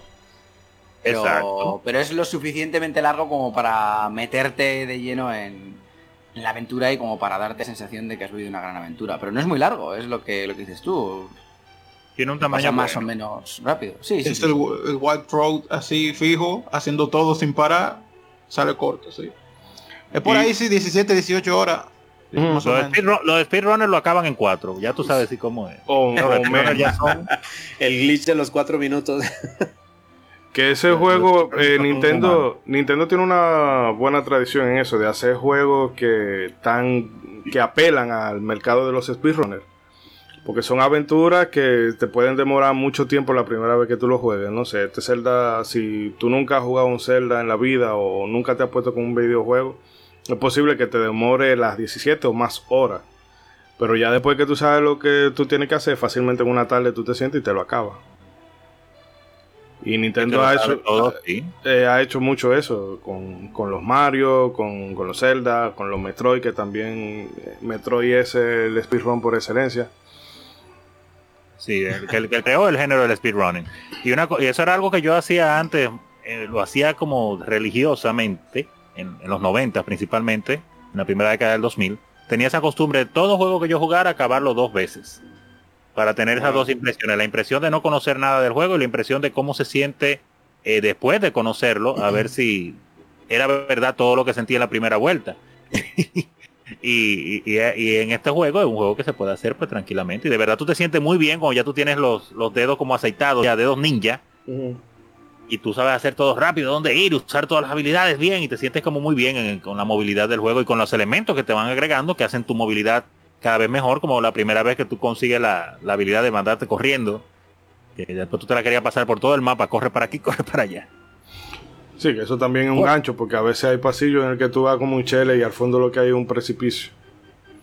Speaker 9: Pero, pero es lo suficientemente largo como para meterte de lleno en, la aventura y como para darte sensación de que has vivido una gran aventura. Pero no es muy largo, es lo que, lo que dices tú.
Speaker 5: Tiene un tamaño
Speaker 9: más o menos rápido. Sí,
Speaker 7: sí, el, White Road así fijo, haciendo todo sin parar, sale corto, sí. Es por ahí, sí, 17, 18 horas.
Speaker 5: los, speedrunners speedrunner lo acaban en 4, ya tú sabes si cómo es.
Speaker 8: Oh, *laughs* el glitch de los 4 minutos. *laughs*
Speaker 4: que ese juego, eh, Nintendo, Nintendo tiene una buena tradición en eso, de hacer juegos que, tan, que apelan al mercado de los speedrunners. Porque son aventuras que te pueden demorar mucho tiempo la primera vez que tú lo juegues. No sé, este Zelda, si tú nunca has jugado un Zelda en la vida o nunca te has puesto con un videojuego, es posible que te demore las 17 o más horas. Pero ya después que tú sabes lo que tú tienes que hacer, fácilmente en una tarde tú te sientes y te lo acabas. Y Nintendo ha hecho, eh, ha hecho mucho eso con, con los Mario, con, con, los Zelda, con los Metroid, que también eh, Metroid es el speedrun por excelencia.
Speaker 5: Sí, el, que, creó el género del speedrunning. Y, una, y eso era algo que yo hacía antes, eh, lo hacía como religiosamente, en, en los 90 principalmente, en la primera década del 2000. Tenía esa costumbre de todo juego que yo jugara acabarlo dos veces para tener esas dos impresiones, la impresión de no conocer nada del juego y la impresión de cómo se siente eh, después de conocerlo, a ver si era verdad todo lo que sentí en la primera vuelta. *laughs* y, en este juego es un juego que se puede hacer pues tranquilamente y de verdad tú te sientes muy bien cuando ya tú tienes los, los dedos como aceitados, ya dedos ninja. Y tú sabes hacer todo rápido, dónde ir, usar todas las habilidades bien y te sientes como muy bien con la movilidad del juego y con los elementos que te van agregando que hacen tu movilidad cada vez mejor, como la primera vez que tú consigues la, habilidad de mandarte corriendo. Que después tú te la querías pasar por todo el mapa, corre para aquí, *laughs* corre para allá.
Speaker 4: Sí, que eso también es un gancho, porque a veces hay pasillos en el que tú vas como un chele y al fondo lo que hay es un precipicio.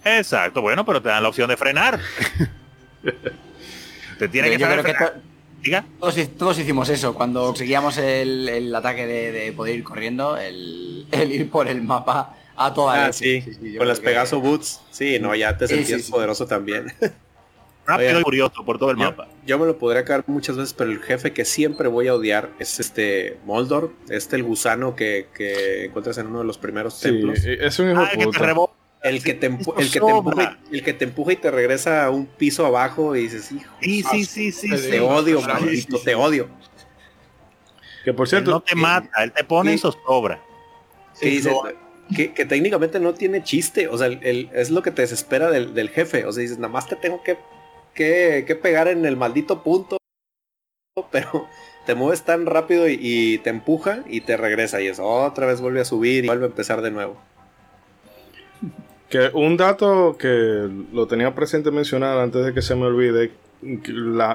Speaker 5: Exacto, bueno, pero te dan la opción de frenar. *laughs* te tiene que saber
Speaker 9: ¿Diga? Todos, hicimos eso, cuando conseguíamos el, ataque de, poder ir corriendo, el, *laughs* el ir por el mapa a toda
Speaker 8: ah, sí. Con las Pegaso Boots, sí, no, ya te sentías poderoso también. *laughs*
Speaker 5: Rápido y curioso por todo el mapa.
Speaker 8: Yo me lo podría caer muchas veces, pero el jefe que siempre voy a odiar es este Moldor, este el gusano que, que encuentras en uno de los primeros templos.
Speaker 4: Es un hijo
Speaker 8: ah, el que te, el que te empuja, el que te empuja y te regresa a un piso abajo y dices, hijo,
Speaker 5: sí, sí, sí, sí,
Speaker 8: te odio, maldito, te odio.
Speaker 4: Que por cierto,
Speaker 5: no te mata, él te pone en zozobra.
Speaker 8: Sí, que, técnicamente no tiene chiste. O sea, es lo que te desespera del, jefe. O sea, dices, nada más te tengo que, que, pegar en el maldito punto. Pero te mueves tan rápido y, te empuja y te regresa. Y es otra vez vuelve a subir y vuelve a empezar de nuevo.
Speaker 4: Que un dato que lo tenía presente mencionar antes de que se me olvide,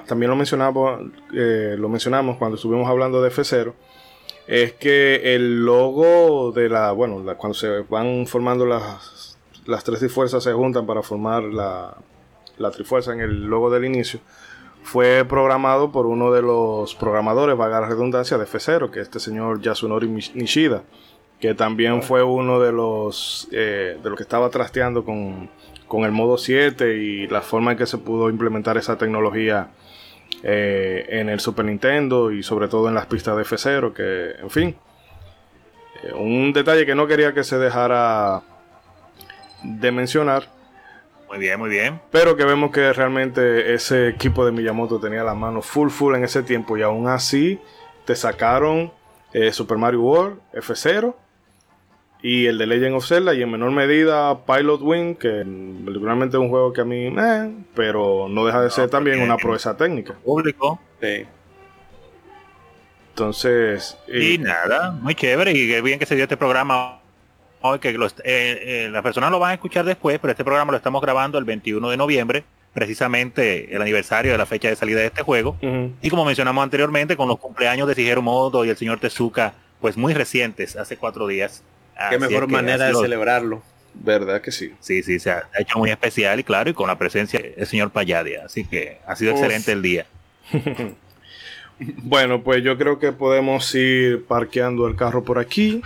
Speaker 4: también lo mencionamos, eh, lo mencionamos cuando estuvimos hablando de F0 es que el logo de la, bueno, cuando se van formando las, las tres trifuerzas se juntan para formar la, la trifuerza en el logo del inicio, fue programado por uno de los programadores, vaga la redundancia, de F0, que es este señor Yasunori Nishida, que también fue uno de los, eh, de los que estaba trasteando con, con el modo 7 y la forma en que se pudo implementar esa tecnología eh, en el Super Nintendo y sobre todo en las pistas de F0, que en fin, eh, un detalle que no quería que se dejara de mencionar.
Speaker 5: Muy bien, muy bien.
Speaker 4: Pero que vemos que realmente ese equipo de Miyamoto tenía la mano full full en ese tiempo y aún así te sacaron eh, Super Mario World F0 y el de Legend of Zelda y en menor medida Pilot Wing, que particularmente es un juego que a mí, eh, pero no deja de ser también una proeza técnica.
Speaker 5: Público.
Speaker 8: Sí.
Speaker 4: Entonces...
Speaker 5: Y, nada, muy chévere y qué bien que se dio este programa hoy, que los, eh, eh, las personas lo van a escuchar después, pero este programa lo estamos grabando el 21 de noviembre, precisamente el aniversario de la fecha de salida de este juego. Y como mencionamos anteriormente, con los cumpleaños de Shigeru Moto y el señor Tezuka, pues muy recientes, hace cuatro días.
Speaker 8: Qué mejor manera de celebrarlo.
Speaker 4: ¿Verdad que sí?
Speaker 5: Sí, sí, se ha hecho muy especial y claro, y con la presencia del señor Payadia. Así que ha sido excelente el día. *laughs*
Speaker 4: bueno, pues yo creo que podemos ir parqueando el carro por aquí.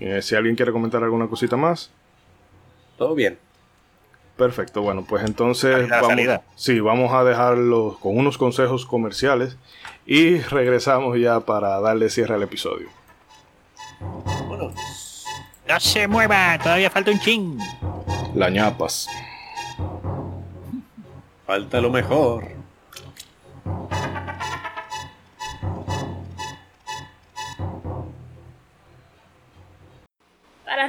Speaker 4: Eh, si alguien quiere comentar alguna cosita más.
Speaker 8: Todo bien.
Speaker 4: Perfecto, bueno, pues entonces vamos, sí, vamos a dejarlo con unos consejos comerciales y regresamos ya para darle cierre al episodio.
Speaker 5: Bueno, no se mueva, todavía falta un ching.
Speaker 4: La ñapas.
Speaker 8: Falta lo mejor.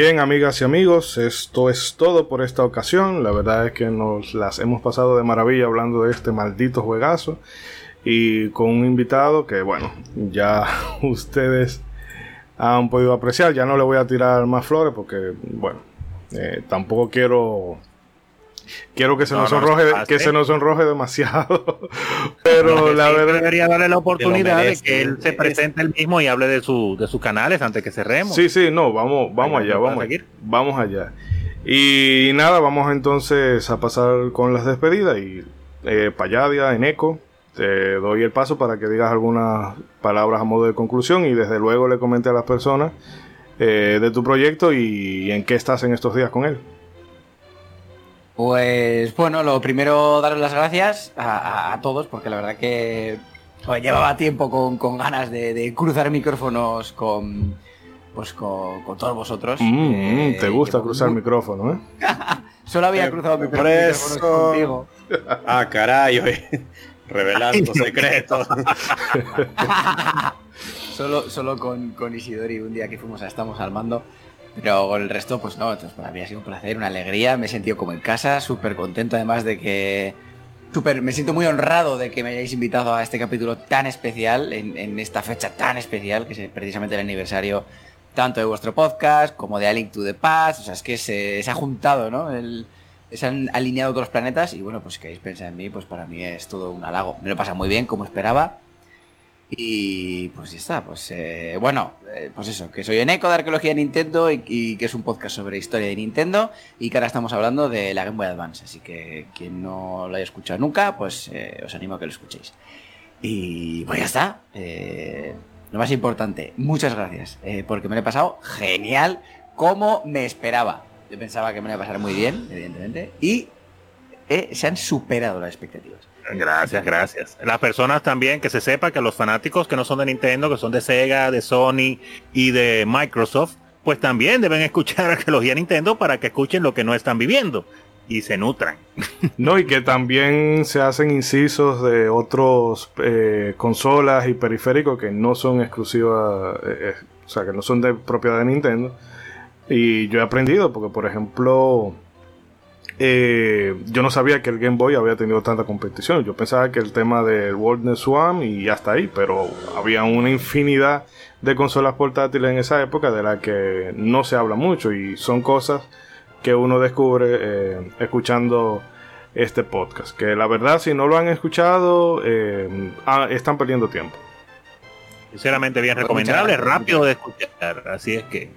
Speaker 4: Bien, amigas y amigos, esto es todo por esta ocasión. La verdad es que nos las hemos pasado de maravilla hablando de este maldito juegazo y con un invitado que, bueno, ya *laughs* ustedes han podido apreciar. Ya no le voy a tirar más flores porque, bueno, eh, tampoco quiero quiero que se nos sonroje que se nos sonroje demasiado. *laughs* Pero la verdad
Speaker 5: debería darle la oportunidad de que él se presente el mismo y hable de su de sus canales antes que cerremos.
Speaker 4: Sí sí no vamos vamos allá vamos vamos allá. Y nada vamos entonces a pasar con las despedidas y eh, Payadia en eco te doy el paso para que digas algunas palabras a modo de conclusión y desde luego le comente a las personas eh, de tu proyecto y en qué estás en estos días con él.
Speaker 9: Pues bueno, lo primero darles las gracias a, todos porque la verdad que llevaba tiempo con, ganas de, cruzar micrófonos con pues con, todos vosotros.
Speaker 4: Mm, eh, te gusta cruzar micrófono, ¿eh? *laughs*
Speaker 9: Solo había cruzado micrófonos contigo. *laughs*
Speaker 8: Ah, caray, revelando *laughs* secretos.
Speaker 9: solo, solo con, con Isidori un día que fuimos a Estamos al Mando. Pero el resto, pues no, entonces para mí ha sido un placer, una alegría, me he sentido como en casa, súper contento además de que... Super, me siento muy honrado de que me hayáis invitado a este capítulo tan especial, en, esta fecha tan especial, que es precisamente el aniversario tanto de vuestro podcast como de A Link to the Past, o sea, es que se, ha juntado, ¿no? se han alineado todos los planetas y bueno, pues que hayáis pensado en mí, pues para mí es todo un halago. Me lo pasa muy bien, como esperaba. Y pues ya está, pues eh, bueno, eh, pues eso, que soy eco de Arqueología Nintendo y, que es un podcast sobre historia de Nintendo y que ahora estamos hablando de la Game Boy Advance, así que quien no lo haya escuchado nunca, pues eh, os animo a que lo escuchéis. Y pues ya está, lo más importante, muchas gracias, porque me lo he pasado genial como me esperaba. Yo pensaba que me lo iba a pasar muy bien, evidentemente, y se han superado las expectativas.
Speaker 5: Gracias, gracias. Las personas también que se sepa que los fanáticos que no son de Nintendo, que son de Sega, de Sony y de Microsoft, pues también deben *laughs* escuchar Arqueología Nintendo para que escuchen lo que no están viviendo y se nutran. *laughs*
Speaker 4: No, y que también se hacen incisos de otros eh, consolas y periféricos que no son exclusivas, eh, eh, o sea, que no son de propiedad de Nintendo. Y yo he aprendido, porque por ejemplo, eh, yo no sabía que el Game Boy había tenido tanta competición. Yo pensaba que el tema del World Swan y hasta ahí, pero había una infinidad de consolas portátiles en esa época de la que no se habla mucho y son cosas que uno descubre eh, escuchando este podcast. Que la verdad, si no lo han escuchado, eh, ah, están perdiendo tiempo.
Speaker 5: Sinceramente, bien recomendable, rápido de escuchar. Así es que.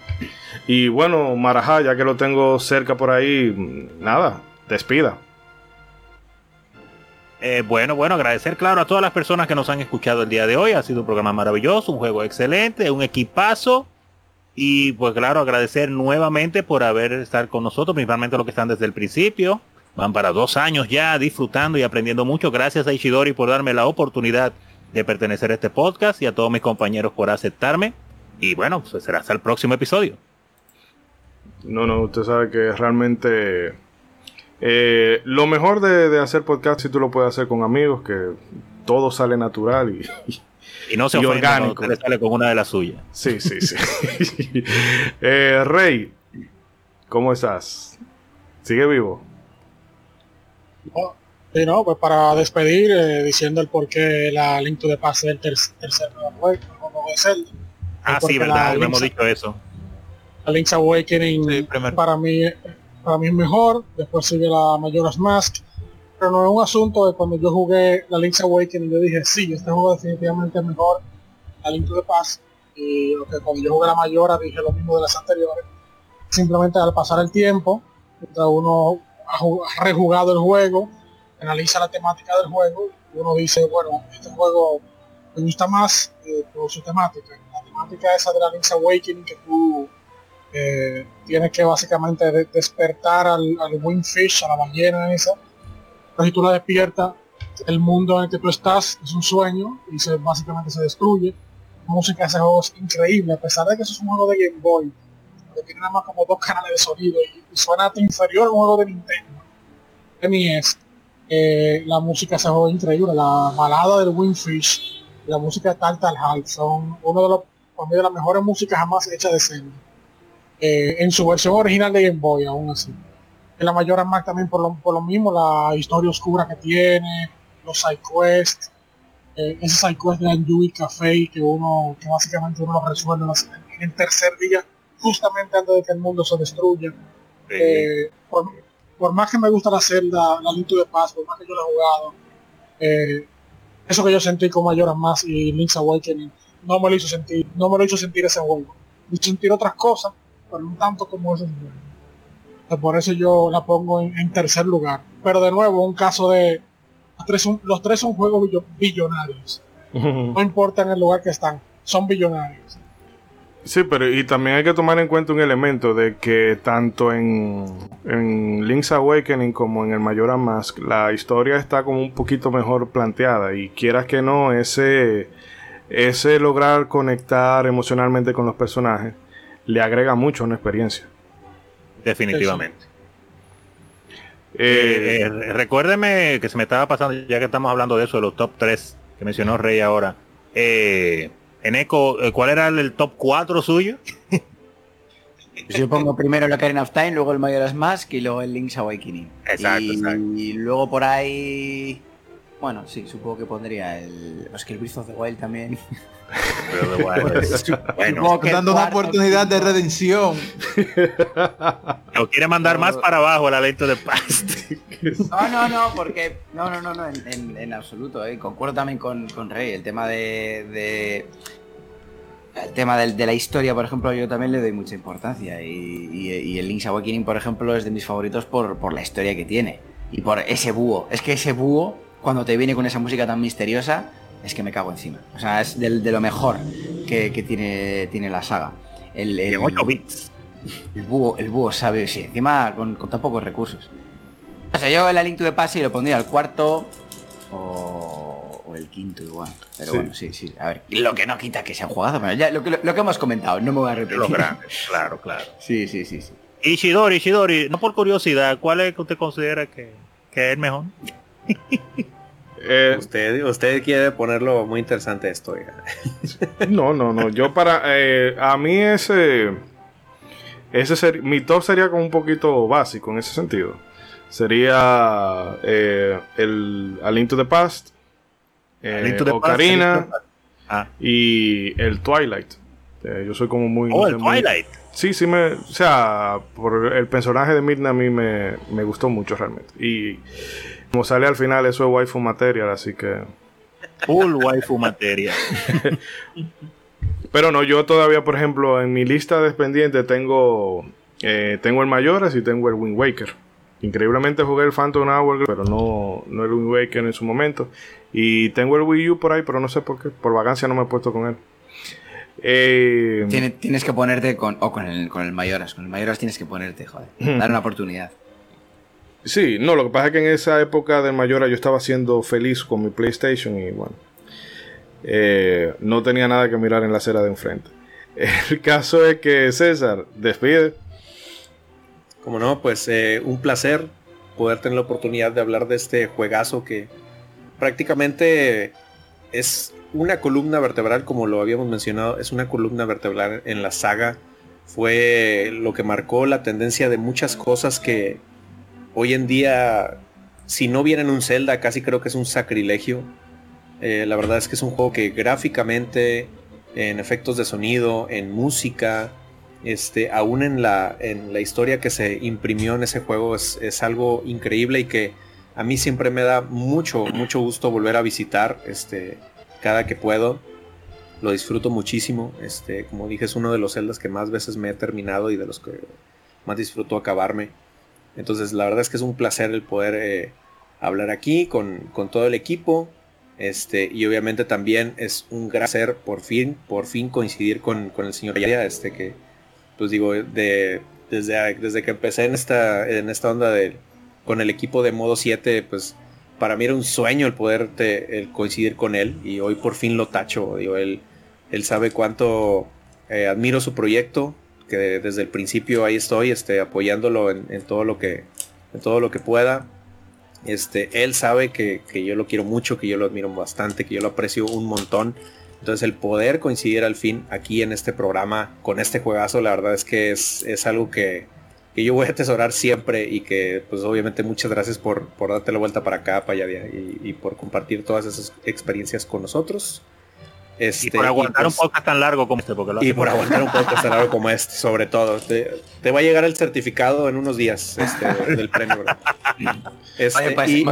Speaker 4: Y bueno, Marajá, ya que lo tengo cerca por ahí, nada, despida.
Speaker 5: Eh, bueno, bueno, agradecer, claro, a todas las personas que nos han escuchado el día de hoy. Ha sido un programa maravilloso, un juego excelente, un equipazo. Y pues claro, agradecer nuevamente por haber estar con nosotros, principalmente los que están desde el principio. Van para dos años ya disfrutando y aprendiendo mucho. Gracias a Ishidori por darme la oportunidad de pertenecer a este podcast y a todos mis compañeros por aceptarme. Y bueno, pues será hasta el próximo episodio.
Speaker 4: No, no, usted sabe que realmente eh, lo mejor de, hacer podcast si tú lo puedes hacer con amigos, que todo sale natural y,
Speaker 5: y no se y orgánico. sale con una de las suyas.
Speaker 4: Sí, sí, sí. *laughs* Eh, Rey, ¿cómo estás? ¿Sigue vivo?
Speaker 6: Sí, no, pues para despedir, eh, diciendo el por qué la Link to the Past es el tercer juego de Zelda.
Speaker 5: Ah, sí, verdad, no hemos dicho eso.
Speaker 6: La Link's Awakening para mí para mí es mejor, después sigue la Majora's Mask, pero no es un asunto de cuando yo jugué la Link's Awakening, yo dije, sí, este juego definitivamente es mejor, la Link to the Past, y que cuando yo jugué la Majora dije lo mismo de las anteriores, simplemente al pasar el tiempo, mientras uno ha rejugado el juego, analiza la temática del juego y uno dice, bueno, este juego me gusta más eh, por su temática. La temática esa de la Link's Awakening que tú eh, tienes que básicamente despertar al, al a la ballena esa. Pero si tú la despiertas, el mundo en el que tú estás es un sueño y se, básicamente se destruye. La música de ese juego es increíble, a pesar de que eso es un juego de Game Boy, que tiene nada más como dos canales de sonido y, suena hasta inferior a un juego de Nintendo. De NES eh, la música se juega increíble, la balada del Windfish, la música de Tal Tal son uno de los de las mejores músicas jamás hechas de Zelda. eh, en su versión original de Game Boy, aún así. En la Mayor Max también por lo, por lo mismo, la historia oscura que tiene, los side quests, eh, ese side quest de Anjui Café que uno, que básicamente uno lo resuelve en el tercer día, justamente antes de que el mundo se destruya. Eh, por, más que me gusta la celda, la Link de Paz, por más que yo la he jugado, eh, eso que yo sentí con Mayoras más y Link's Awakening no me lo hizo sentir, no me lo hizo sentir ese juego. Me hizo sentir otras cosas, pero no tanto como juego. por eso yo la pongo en, tercer lugar. Pero de nuevo, un caso de los tres son, los tres son juegos billonarios. *laughs* No importa en el lugar que están, son billonarios.
Speaker 4: Sí, pero y también hay que tomar en cuenta un elemento de que tanto en, en Link's Awakening como en el Majora Mask la historia está como un poquito mejor planteada y quieras que no, ese, ese lograr conectar emocionalmente con los personajes le agrega mucho a una experiencia.
Speaker 5: Definitivamente. Eh, eh, recuérdeme que se me estaba pasando, ya que estamos hablando de eso, de los top 3 que mencionó Rey ahora. Eh, en Eco, eh, ¿cuál era el, top 4 suyo?
Speaker 9: Yo pongo primero la Karen of Time, luego el Majora's Mask y luego el Link's Awakening.
Speaker 5: Exacto,
Speaker 9: y,
Speaker 5: exacto.
Speaker 9: Y luego por ahí... Bueno, sí, supongo que pondría el... Es que el Breath of the Wild también. *laughs*
Speaker 7: bueno, dando una oportunidad de redención.
Speaker 5: Lo quiere mandar más para abajo la lento de Past.
Speaker 9: No, no, no, porque. No, no, no, no, en, en, absoluto. Eh. Concuerdo también con, con, Rey. El tema de. de el tema de, de, la historia, por ejemplo, yo también le doy mucha importancia. Y, y, el Link's Awakening, por ejemplo, es de mis favoritos por, por la historia que tiene. Y por ese búho. Es que ese búho, cuando te viene con esa música tan misteriosa, es que me cago encima. O sea, es de, de lo mejor que, que, tiene, tiene la saga. El, el,
Speaker 5: 8 bits.
Speaker 9: El búho, el búho sabe, sí, encima con, con tan pocos recursos. O sea, yo el Link to the Past lo pondría al cuarto o, o, el quinto igual. Pero bueno, sí, sí. A ver, lo que no quita que sea un jugazo, pero ya lo que, lo, que hemos comentado, no me voy a repetir.
Speaker 5: Los grandes, claro, claro. *laughs*
Speaker 9: Sí, sí, sí, sí.
Speaker 5: Ishidori, Ishidori, no por curiosidad, ¿cuál es que usted considera que, que es el mejor? *laughs*
Speaker 8: Eh, usted, usted quiere ponerlo muy interesante esto. *laughs*
Speaker 4: no, no, no. Yo para. Eh, a mí ese. Ese ser, mi top sería como un poquito básico en ese sentido. Sería eh, el A Link to the Past, Ocarina ah. y el Twilight. Eh, yo soy como muy.
Speaker 5: Oh, el Twilight.
Speaker 4: sí, sí me. O sea, por el personaje de Midna a mí me, me gustó mucho realmente. Y como sale al final, eso es waifu material, así que.
Speaker 5: Full waifu material.
Speaker 4: Pero no, yo todavía, por ejemplo, en mi lista de pendientes tengo. Eh, tengo el Mayoras y tengo el Wind Waker. Increíblemente jugué el Phantom Hour, pero no, no el Wind Waker en su momento. Y tengo el Wii U por ahí, pero no sé por qué. Por vacancia no me he puesto con él.
Speaker 9: Eh, tienes, tienes, que ponerte con. O con el, con el Mayoras. Con el Mayoras tienes que ponerte, joder. Dar una oportunidad.
Speaker 4: Sí, no, lo que pasa es que en esa época de Mayora yo estaba siendo feliz con mi PlayStation y bueno, eh, no tenía nada que mirar en la acera de enfrente. *laughs* El caso es que César, despide.
Speaker 8: Como no, pues eh, un placer poder tener la oportunidad de hablar de este juegazo que prácticamente es una columna vertebral, como lo habíamos mencionado, es una columna vertebral en la saga. Fue lo que marcó la tendencia de muchas cosas que, hoy en día, si no viene en un Zelda, casi creo que es un sacrilegio. Eh, la verdad es que es un juego que gráficamente, en efectos de sonido, en música, este, aún en la, en la historia que se imprimió en ese juego es, es, algo increíble y que a mí siempre me da mucho, mucho gusto volver a visitar este, cada que puedo. Lo disfruto muchísimo. Este, como dije, es uno de los celdas que más veces me he terminado y de los que más disfruto acabarme. Entonces la verdad es que es un placer el poder eh, hablar aquí con, todo el equipo. Este, y obviamente también es un gran placer por fin, por fin coincidir con, el señor Yaya, este que, pues digo, de, desde, desde que empecé en esta, en esta onda de, con el equipo de modo 7, pues para mí era un sueño el poder el coincidir con él y hoy por fin lo tacho. Digo, él, él sabe cuánto eh, admiro su proyecto, que desde el principio ahí estoy este, apoyándolo en, todo lo que, en todo lo que pueda. Este, él sabe que, yo lo quiero mucho, que yo lo admiro bastante, que yo lo aprecio un montón. Entonces el poder coincidir al fin aquí en este programa con este juegazo, la verdad es que es, es algo que, que, yo voy a atesorar siempre y que pues obviamente muchas gracias por, por darte la vuelta para acá, para allá y por compartir todas esas experiencias con nosotros.
Speaker 5: Este, y por aguantar un podcast tan largo como este. Porque
Speaker 8: y por aguantar un *laughs* podcast tan largo como este, sobre todo. Te, te, va a llegar el certificado en unos días este, del premio. *laughs* Este, Oye, pues, y,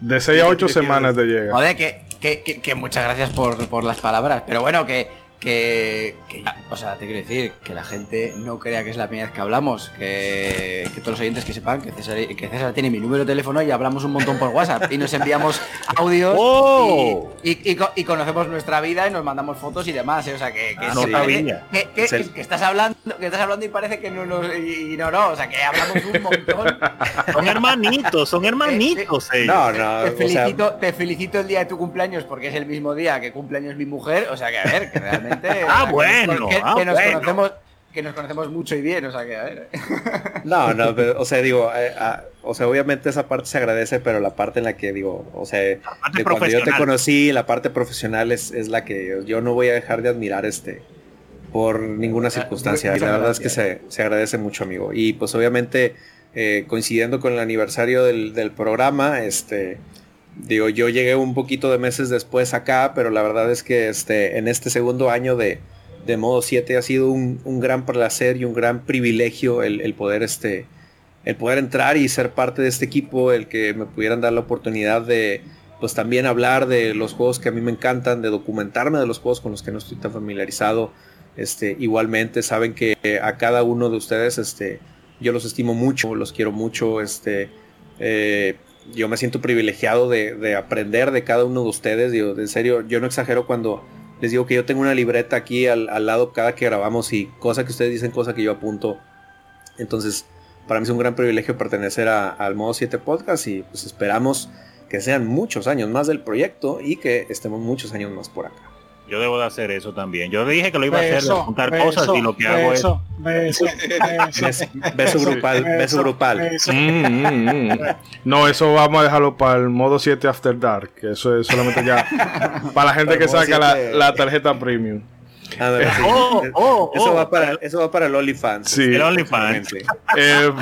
Speaker 4: De 6 a 8 semanas te llega.
Speaker 9: Joder, que, que, que, que muchas gracias por, por, las palabras. Pero bueno, que, que, que, o sea, te quiero decir que la gente no crea que es la primera vez que hablamos, que, que todos los oyentes que sepan que César, que César, tiene mi número de teléfono y hablamos un montón por WhatsApp y nos enviamos *laughs* audios ¡Oh! y, y, y, conocemos nuestra vida y nos mandamos fotos y demás, ¿eh? o sea, que, que, ah, no que, que, estás hablando, que estás hablando y parece que no nos y, no, no, o sea, que hablamos un montón. *laughs*
Speaker 5: son hermanitos, son hermanitos.
Speaker 9: Eh, no, no, te felicito, te felicito el día de tu cumpleaños porque es el mismo día que cumpleaños mi mujer, o sea, que a ver, que realmente *laughs*
Speaker 5: ah, bueno.
Speaker 9: Que,
Speaker 5: ah,
Speaker 9: nos Conocemos, que nos conocemos mucho y bien, o sea que a ver. *laughs*
Speaker 8: No, no, pero, o sea, digo, eh, ah, o sea, obviamente esa parte se agradece, pero la parte en la que digo, o sea, de cuando yo te conocí, la parte profesional es, es, la que yo no voy a dejar de admirar este por ninguna circunstancia. y la verdad es que se, se, agradece mucho, amigo. Y pues obviamente, eh, coincidiendo con el aniversario del, del programa, este Digo, yo llegué un poquito de meses después acá, pero la verdad es que este, en este segundo año de, de modo 7 ha sido un, un, gran placer y un gran privilegio el, el, poder este el poder entrar y ser parte de este equipo, el que me pudieran dar la oportunidad de pues también hablar de los juegos que a mí me encantan, de documentarme de los juegos con los que no estoy tan familiarizado. Este, igualmente saben que a cada uno de ustedes este, yo los estimo mucho, los quiero mucho, este, eh, yo me siento privilegiado de, aprender de cada uno de ustedes. Digo, en serio, yo no exagero cuando les digo que yo tengo una libreta aquí al, lado cada que grabamos y cosa que ustedes dicen, cosa que yo apunto. Entonces, para mí es un gran privilegio pertenecer al Modo 7 Podcast y pues esperamos que sean muchos años más del proyecto y que estemos muchos años más por acá.
Speaker 5: Yo debo de hacer eso también. Yo dije que lo iba a hacer, de juntar cosas y lo que hago es...
Speaker 8: Beso, beso, grupal, beso, grupal. Mm,
Speaker 4: mm, mm. No, eso vamos a dejarlo para el modo 7 After Dark, que eso es solamente ya para la gente que saca la, la, tarjeta premium.
Speaker 8: Ver, sí. oh, oh, eso, oh. Va para, eso va para el OnlyFans.
Speaker 5: Sí. El OnlyFans.
Speaker 4: eh,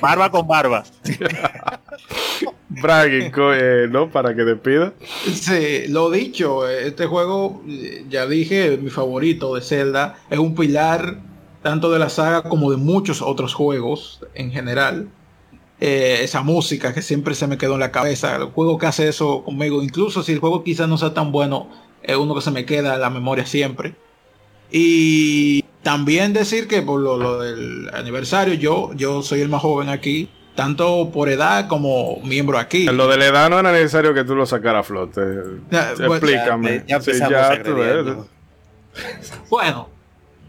Speaker 5: barba con barba. *laughs*
Speaker 4: Bragging, eh, ¿no? Para que te pida.
Speaker 7: Sí, lo dicho, este juego, ya dije, mi favorito de Zelda, es un pilar tanto de la saga como de muchos otros juegos en general. Eh, esa música que siempre se me quedó en la cabeza, el juego que hace eso conmigo, incluso si el juego quizás no sea tan bueno, es uno que se me queda en la memoria siempre. Y también decir que por lo, lo del aniversario, yo, yo soy el más joven aquí tanto por edad como miembro aquí.
Speaker 4: Lo de la edad no era necesario que tú lo sacaras a flote. Explícame.
Speaker 7: bueno,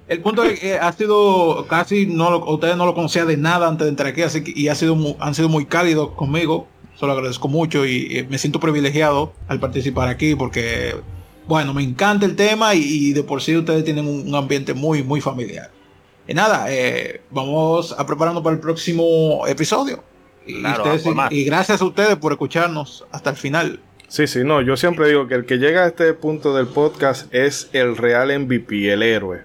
Speaker 7: el punto es que ha sido casi no lo, ustedes no lo conocían de nada antes de entrar aquí, así que y ha sido han sido muy cálidos conmigo. Solo agradezco mucho y, me siento privilegiado al participar aquí porque bueno, me encanta el tema y, de por sí ustedes tienen un ambiente muy muy familiar. Y nada, eh, vamos a prepararnos para el próximo episodio. Y, y, gracias a ustedes por escucharnos hasta el final.
Speaker 4: Sí, sí, no, yo siempre digo que el que llega a este punto del podcast es el real MVP, el héroe.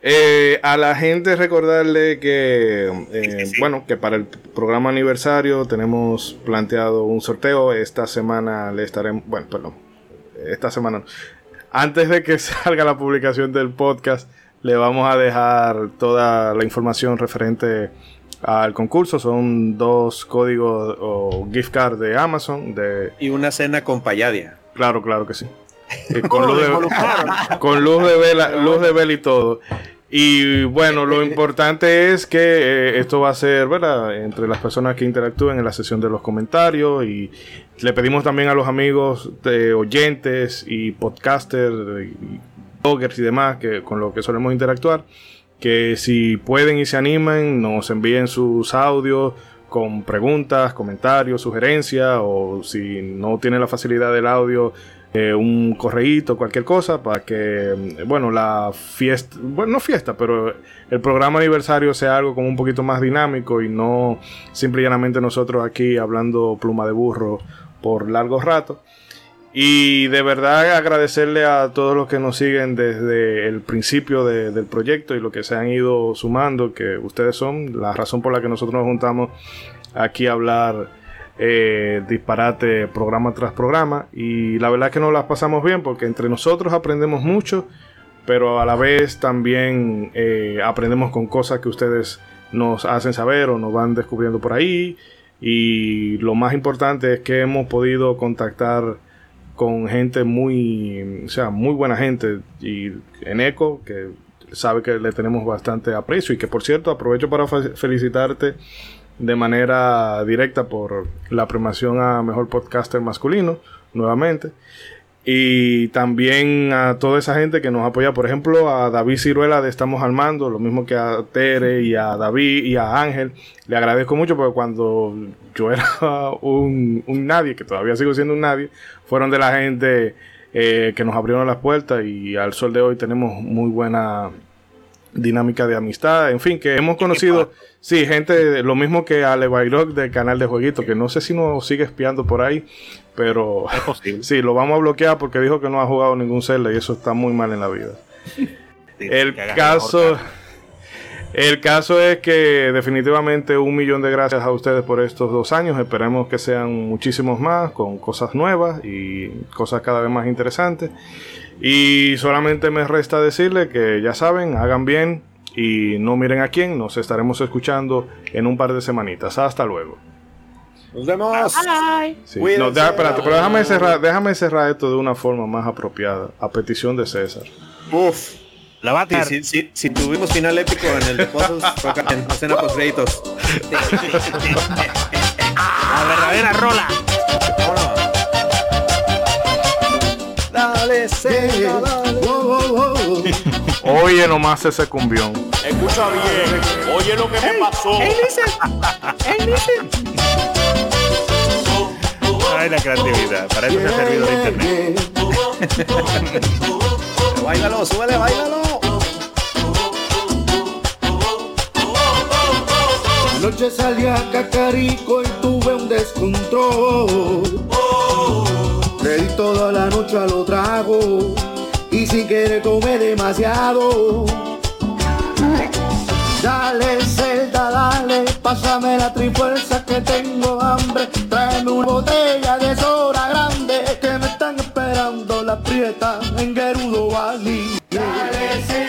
Speaker 4: Eh, a la gente recordarle que, eh, bueno, que para el programa aniversario tenemos planteado un sorteo. Esta semana le estaremos, bueno, perdón, esta semana, antes de que *laughs* salga la publicación del podcast, le vamos a dejar toda la información referente al concurso. Son dos códigos o gift card de Amazon. De...
Speaker 8: Y una cena con payadia.
Speaker 4: Claro, claro que sí. *laughs* Eh, con, luz de, con luz de vela, luz de vela y todo. Y bueno, lo importante es que eh, esto va a ser, ¿verdad? Entre las personas que interactúen en la sesión de los comentarios y le pedimos también a los amigos de oyentes y podcasters bloggers y demás que, con los que solemos interactuar, que si pueden y se animen, nos envíen sus audios con preguntas, comentarios, sugerencias, o si no tienen la facilidad del audio, eh, un correíto, cualquier cosa, para que, bueno, la fiesta, bueno, no fiesta, pero el programa aniversario sea algo como un poquito más dinámico y no simple y llanamente nosotros aquí hablando pluma de burro por largos ratos. Y de verdad agradecerle a todos los que nos siguen desde el principio del proyecto y los que se han ido sumando, que ustedes son la razón por la que nosotros nos juntamos aquí a hablar eh, disparate programa tras programa. Y la verdad es que nos las pasamos bien porque entre nosotros aprendemos mucho, pero a la vez también eh, aprendemos con cosas que ustedes nos hacen saber o nos van descubriendo por ahí. Y lo más importante es que hemos podido contactar con gente muy, o sea, muy buena gente y en ECO, que sabe que le tenemos bastante aprecio y que por cierto aprovecho para felicitarte de manera directa por la premiación a Mejor Podcaster Masculino, nuevamente. Y también a toda esa gente que nos apoya, por ejemplo, a David Ciruela de Estamos Armando, lo mismo que a Tere y a David y a Ángel. Le agradezco mucho porque cuando yo era *laughs* un, nadie, que todavía sigo siendo un nadie, fueron de la gente eh, que nos abrieron las puertas y al sol de hoy tenemos muy buena dinámica de amistad. En fin, que hemos conocido, sí, gente, lo mismo que Ale Bayrok del canal de Jueguito, que no sé si nos sigue espiando por ahí, pero
Speaker 5: es posible. *laughs*
Speaker 4: sí, lo vamos a bloquear porque dijo que no ha jugado ningún Zelda y eso está muy mal en la vida. *laughs* el caso, el caso es que definitivamente un millón de gracias a ustedes por estos dos años. Esperemos que sean muchísimos más con cosas nuevas y cosas cada vez más interesantes. Y solamente me resta decirle que ya saben, hagan bien y no miren a quién. Nos estaremos escuchando en un par de semanitas. Hasta luego.
Speaker 8: Nos vemos.
Speaker 4: Sí. No, espérate, pero déjame cerrar, déjame cerrar esto de una forma más apropiada, a petición de César.
Speaker 8: Uf.
Speaker 5: La va a
Speaker 8: si, si, si, tuvimos final épico en el de pozos, en escena post créditos.
Speaker 5: La verdadera rola.
Speaker 8: Dale, César, dale.
Speaker 4: Oye nomás ese cumbión.
Speaker 1: Escucha bien. Oye lo que me pasó.
Speaker 7: Hey, listen. Hey, listen.
Speaker 5: Ay, la creatividad. Para eso se ha servido de internet. *laughs*
Speaker 8: Báilalo, súbele, báilalo.
Speaker 11: Anoche salí a Cacarico y tuve un descontrol. Le di toda la noche a lo trago y si quiere comer demasiado. Dale, celda, dale, pásame la trifuerza que tengo hambre. Tráeme una botella de soda grande que me están esperando la prieta en Gerudo Valley. Dale, celda,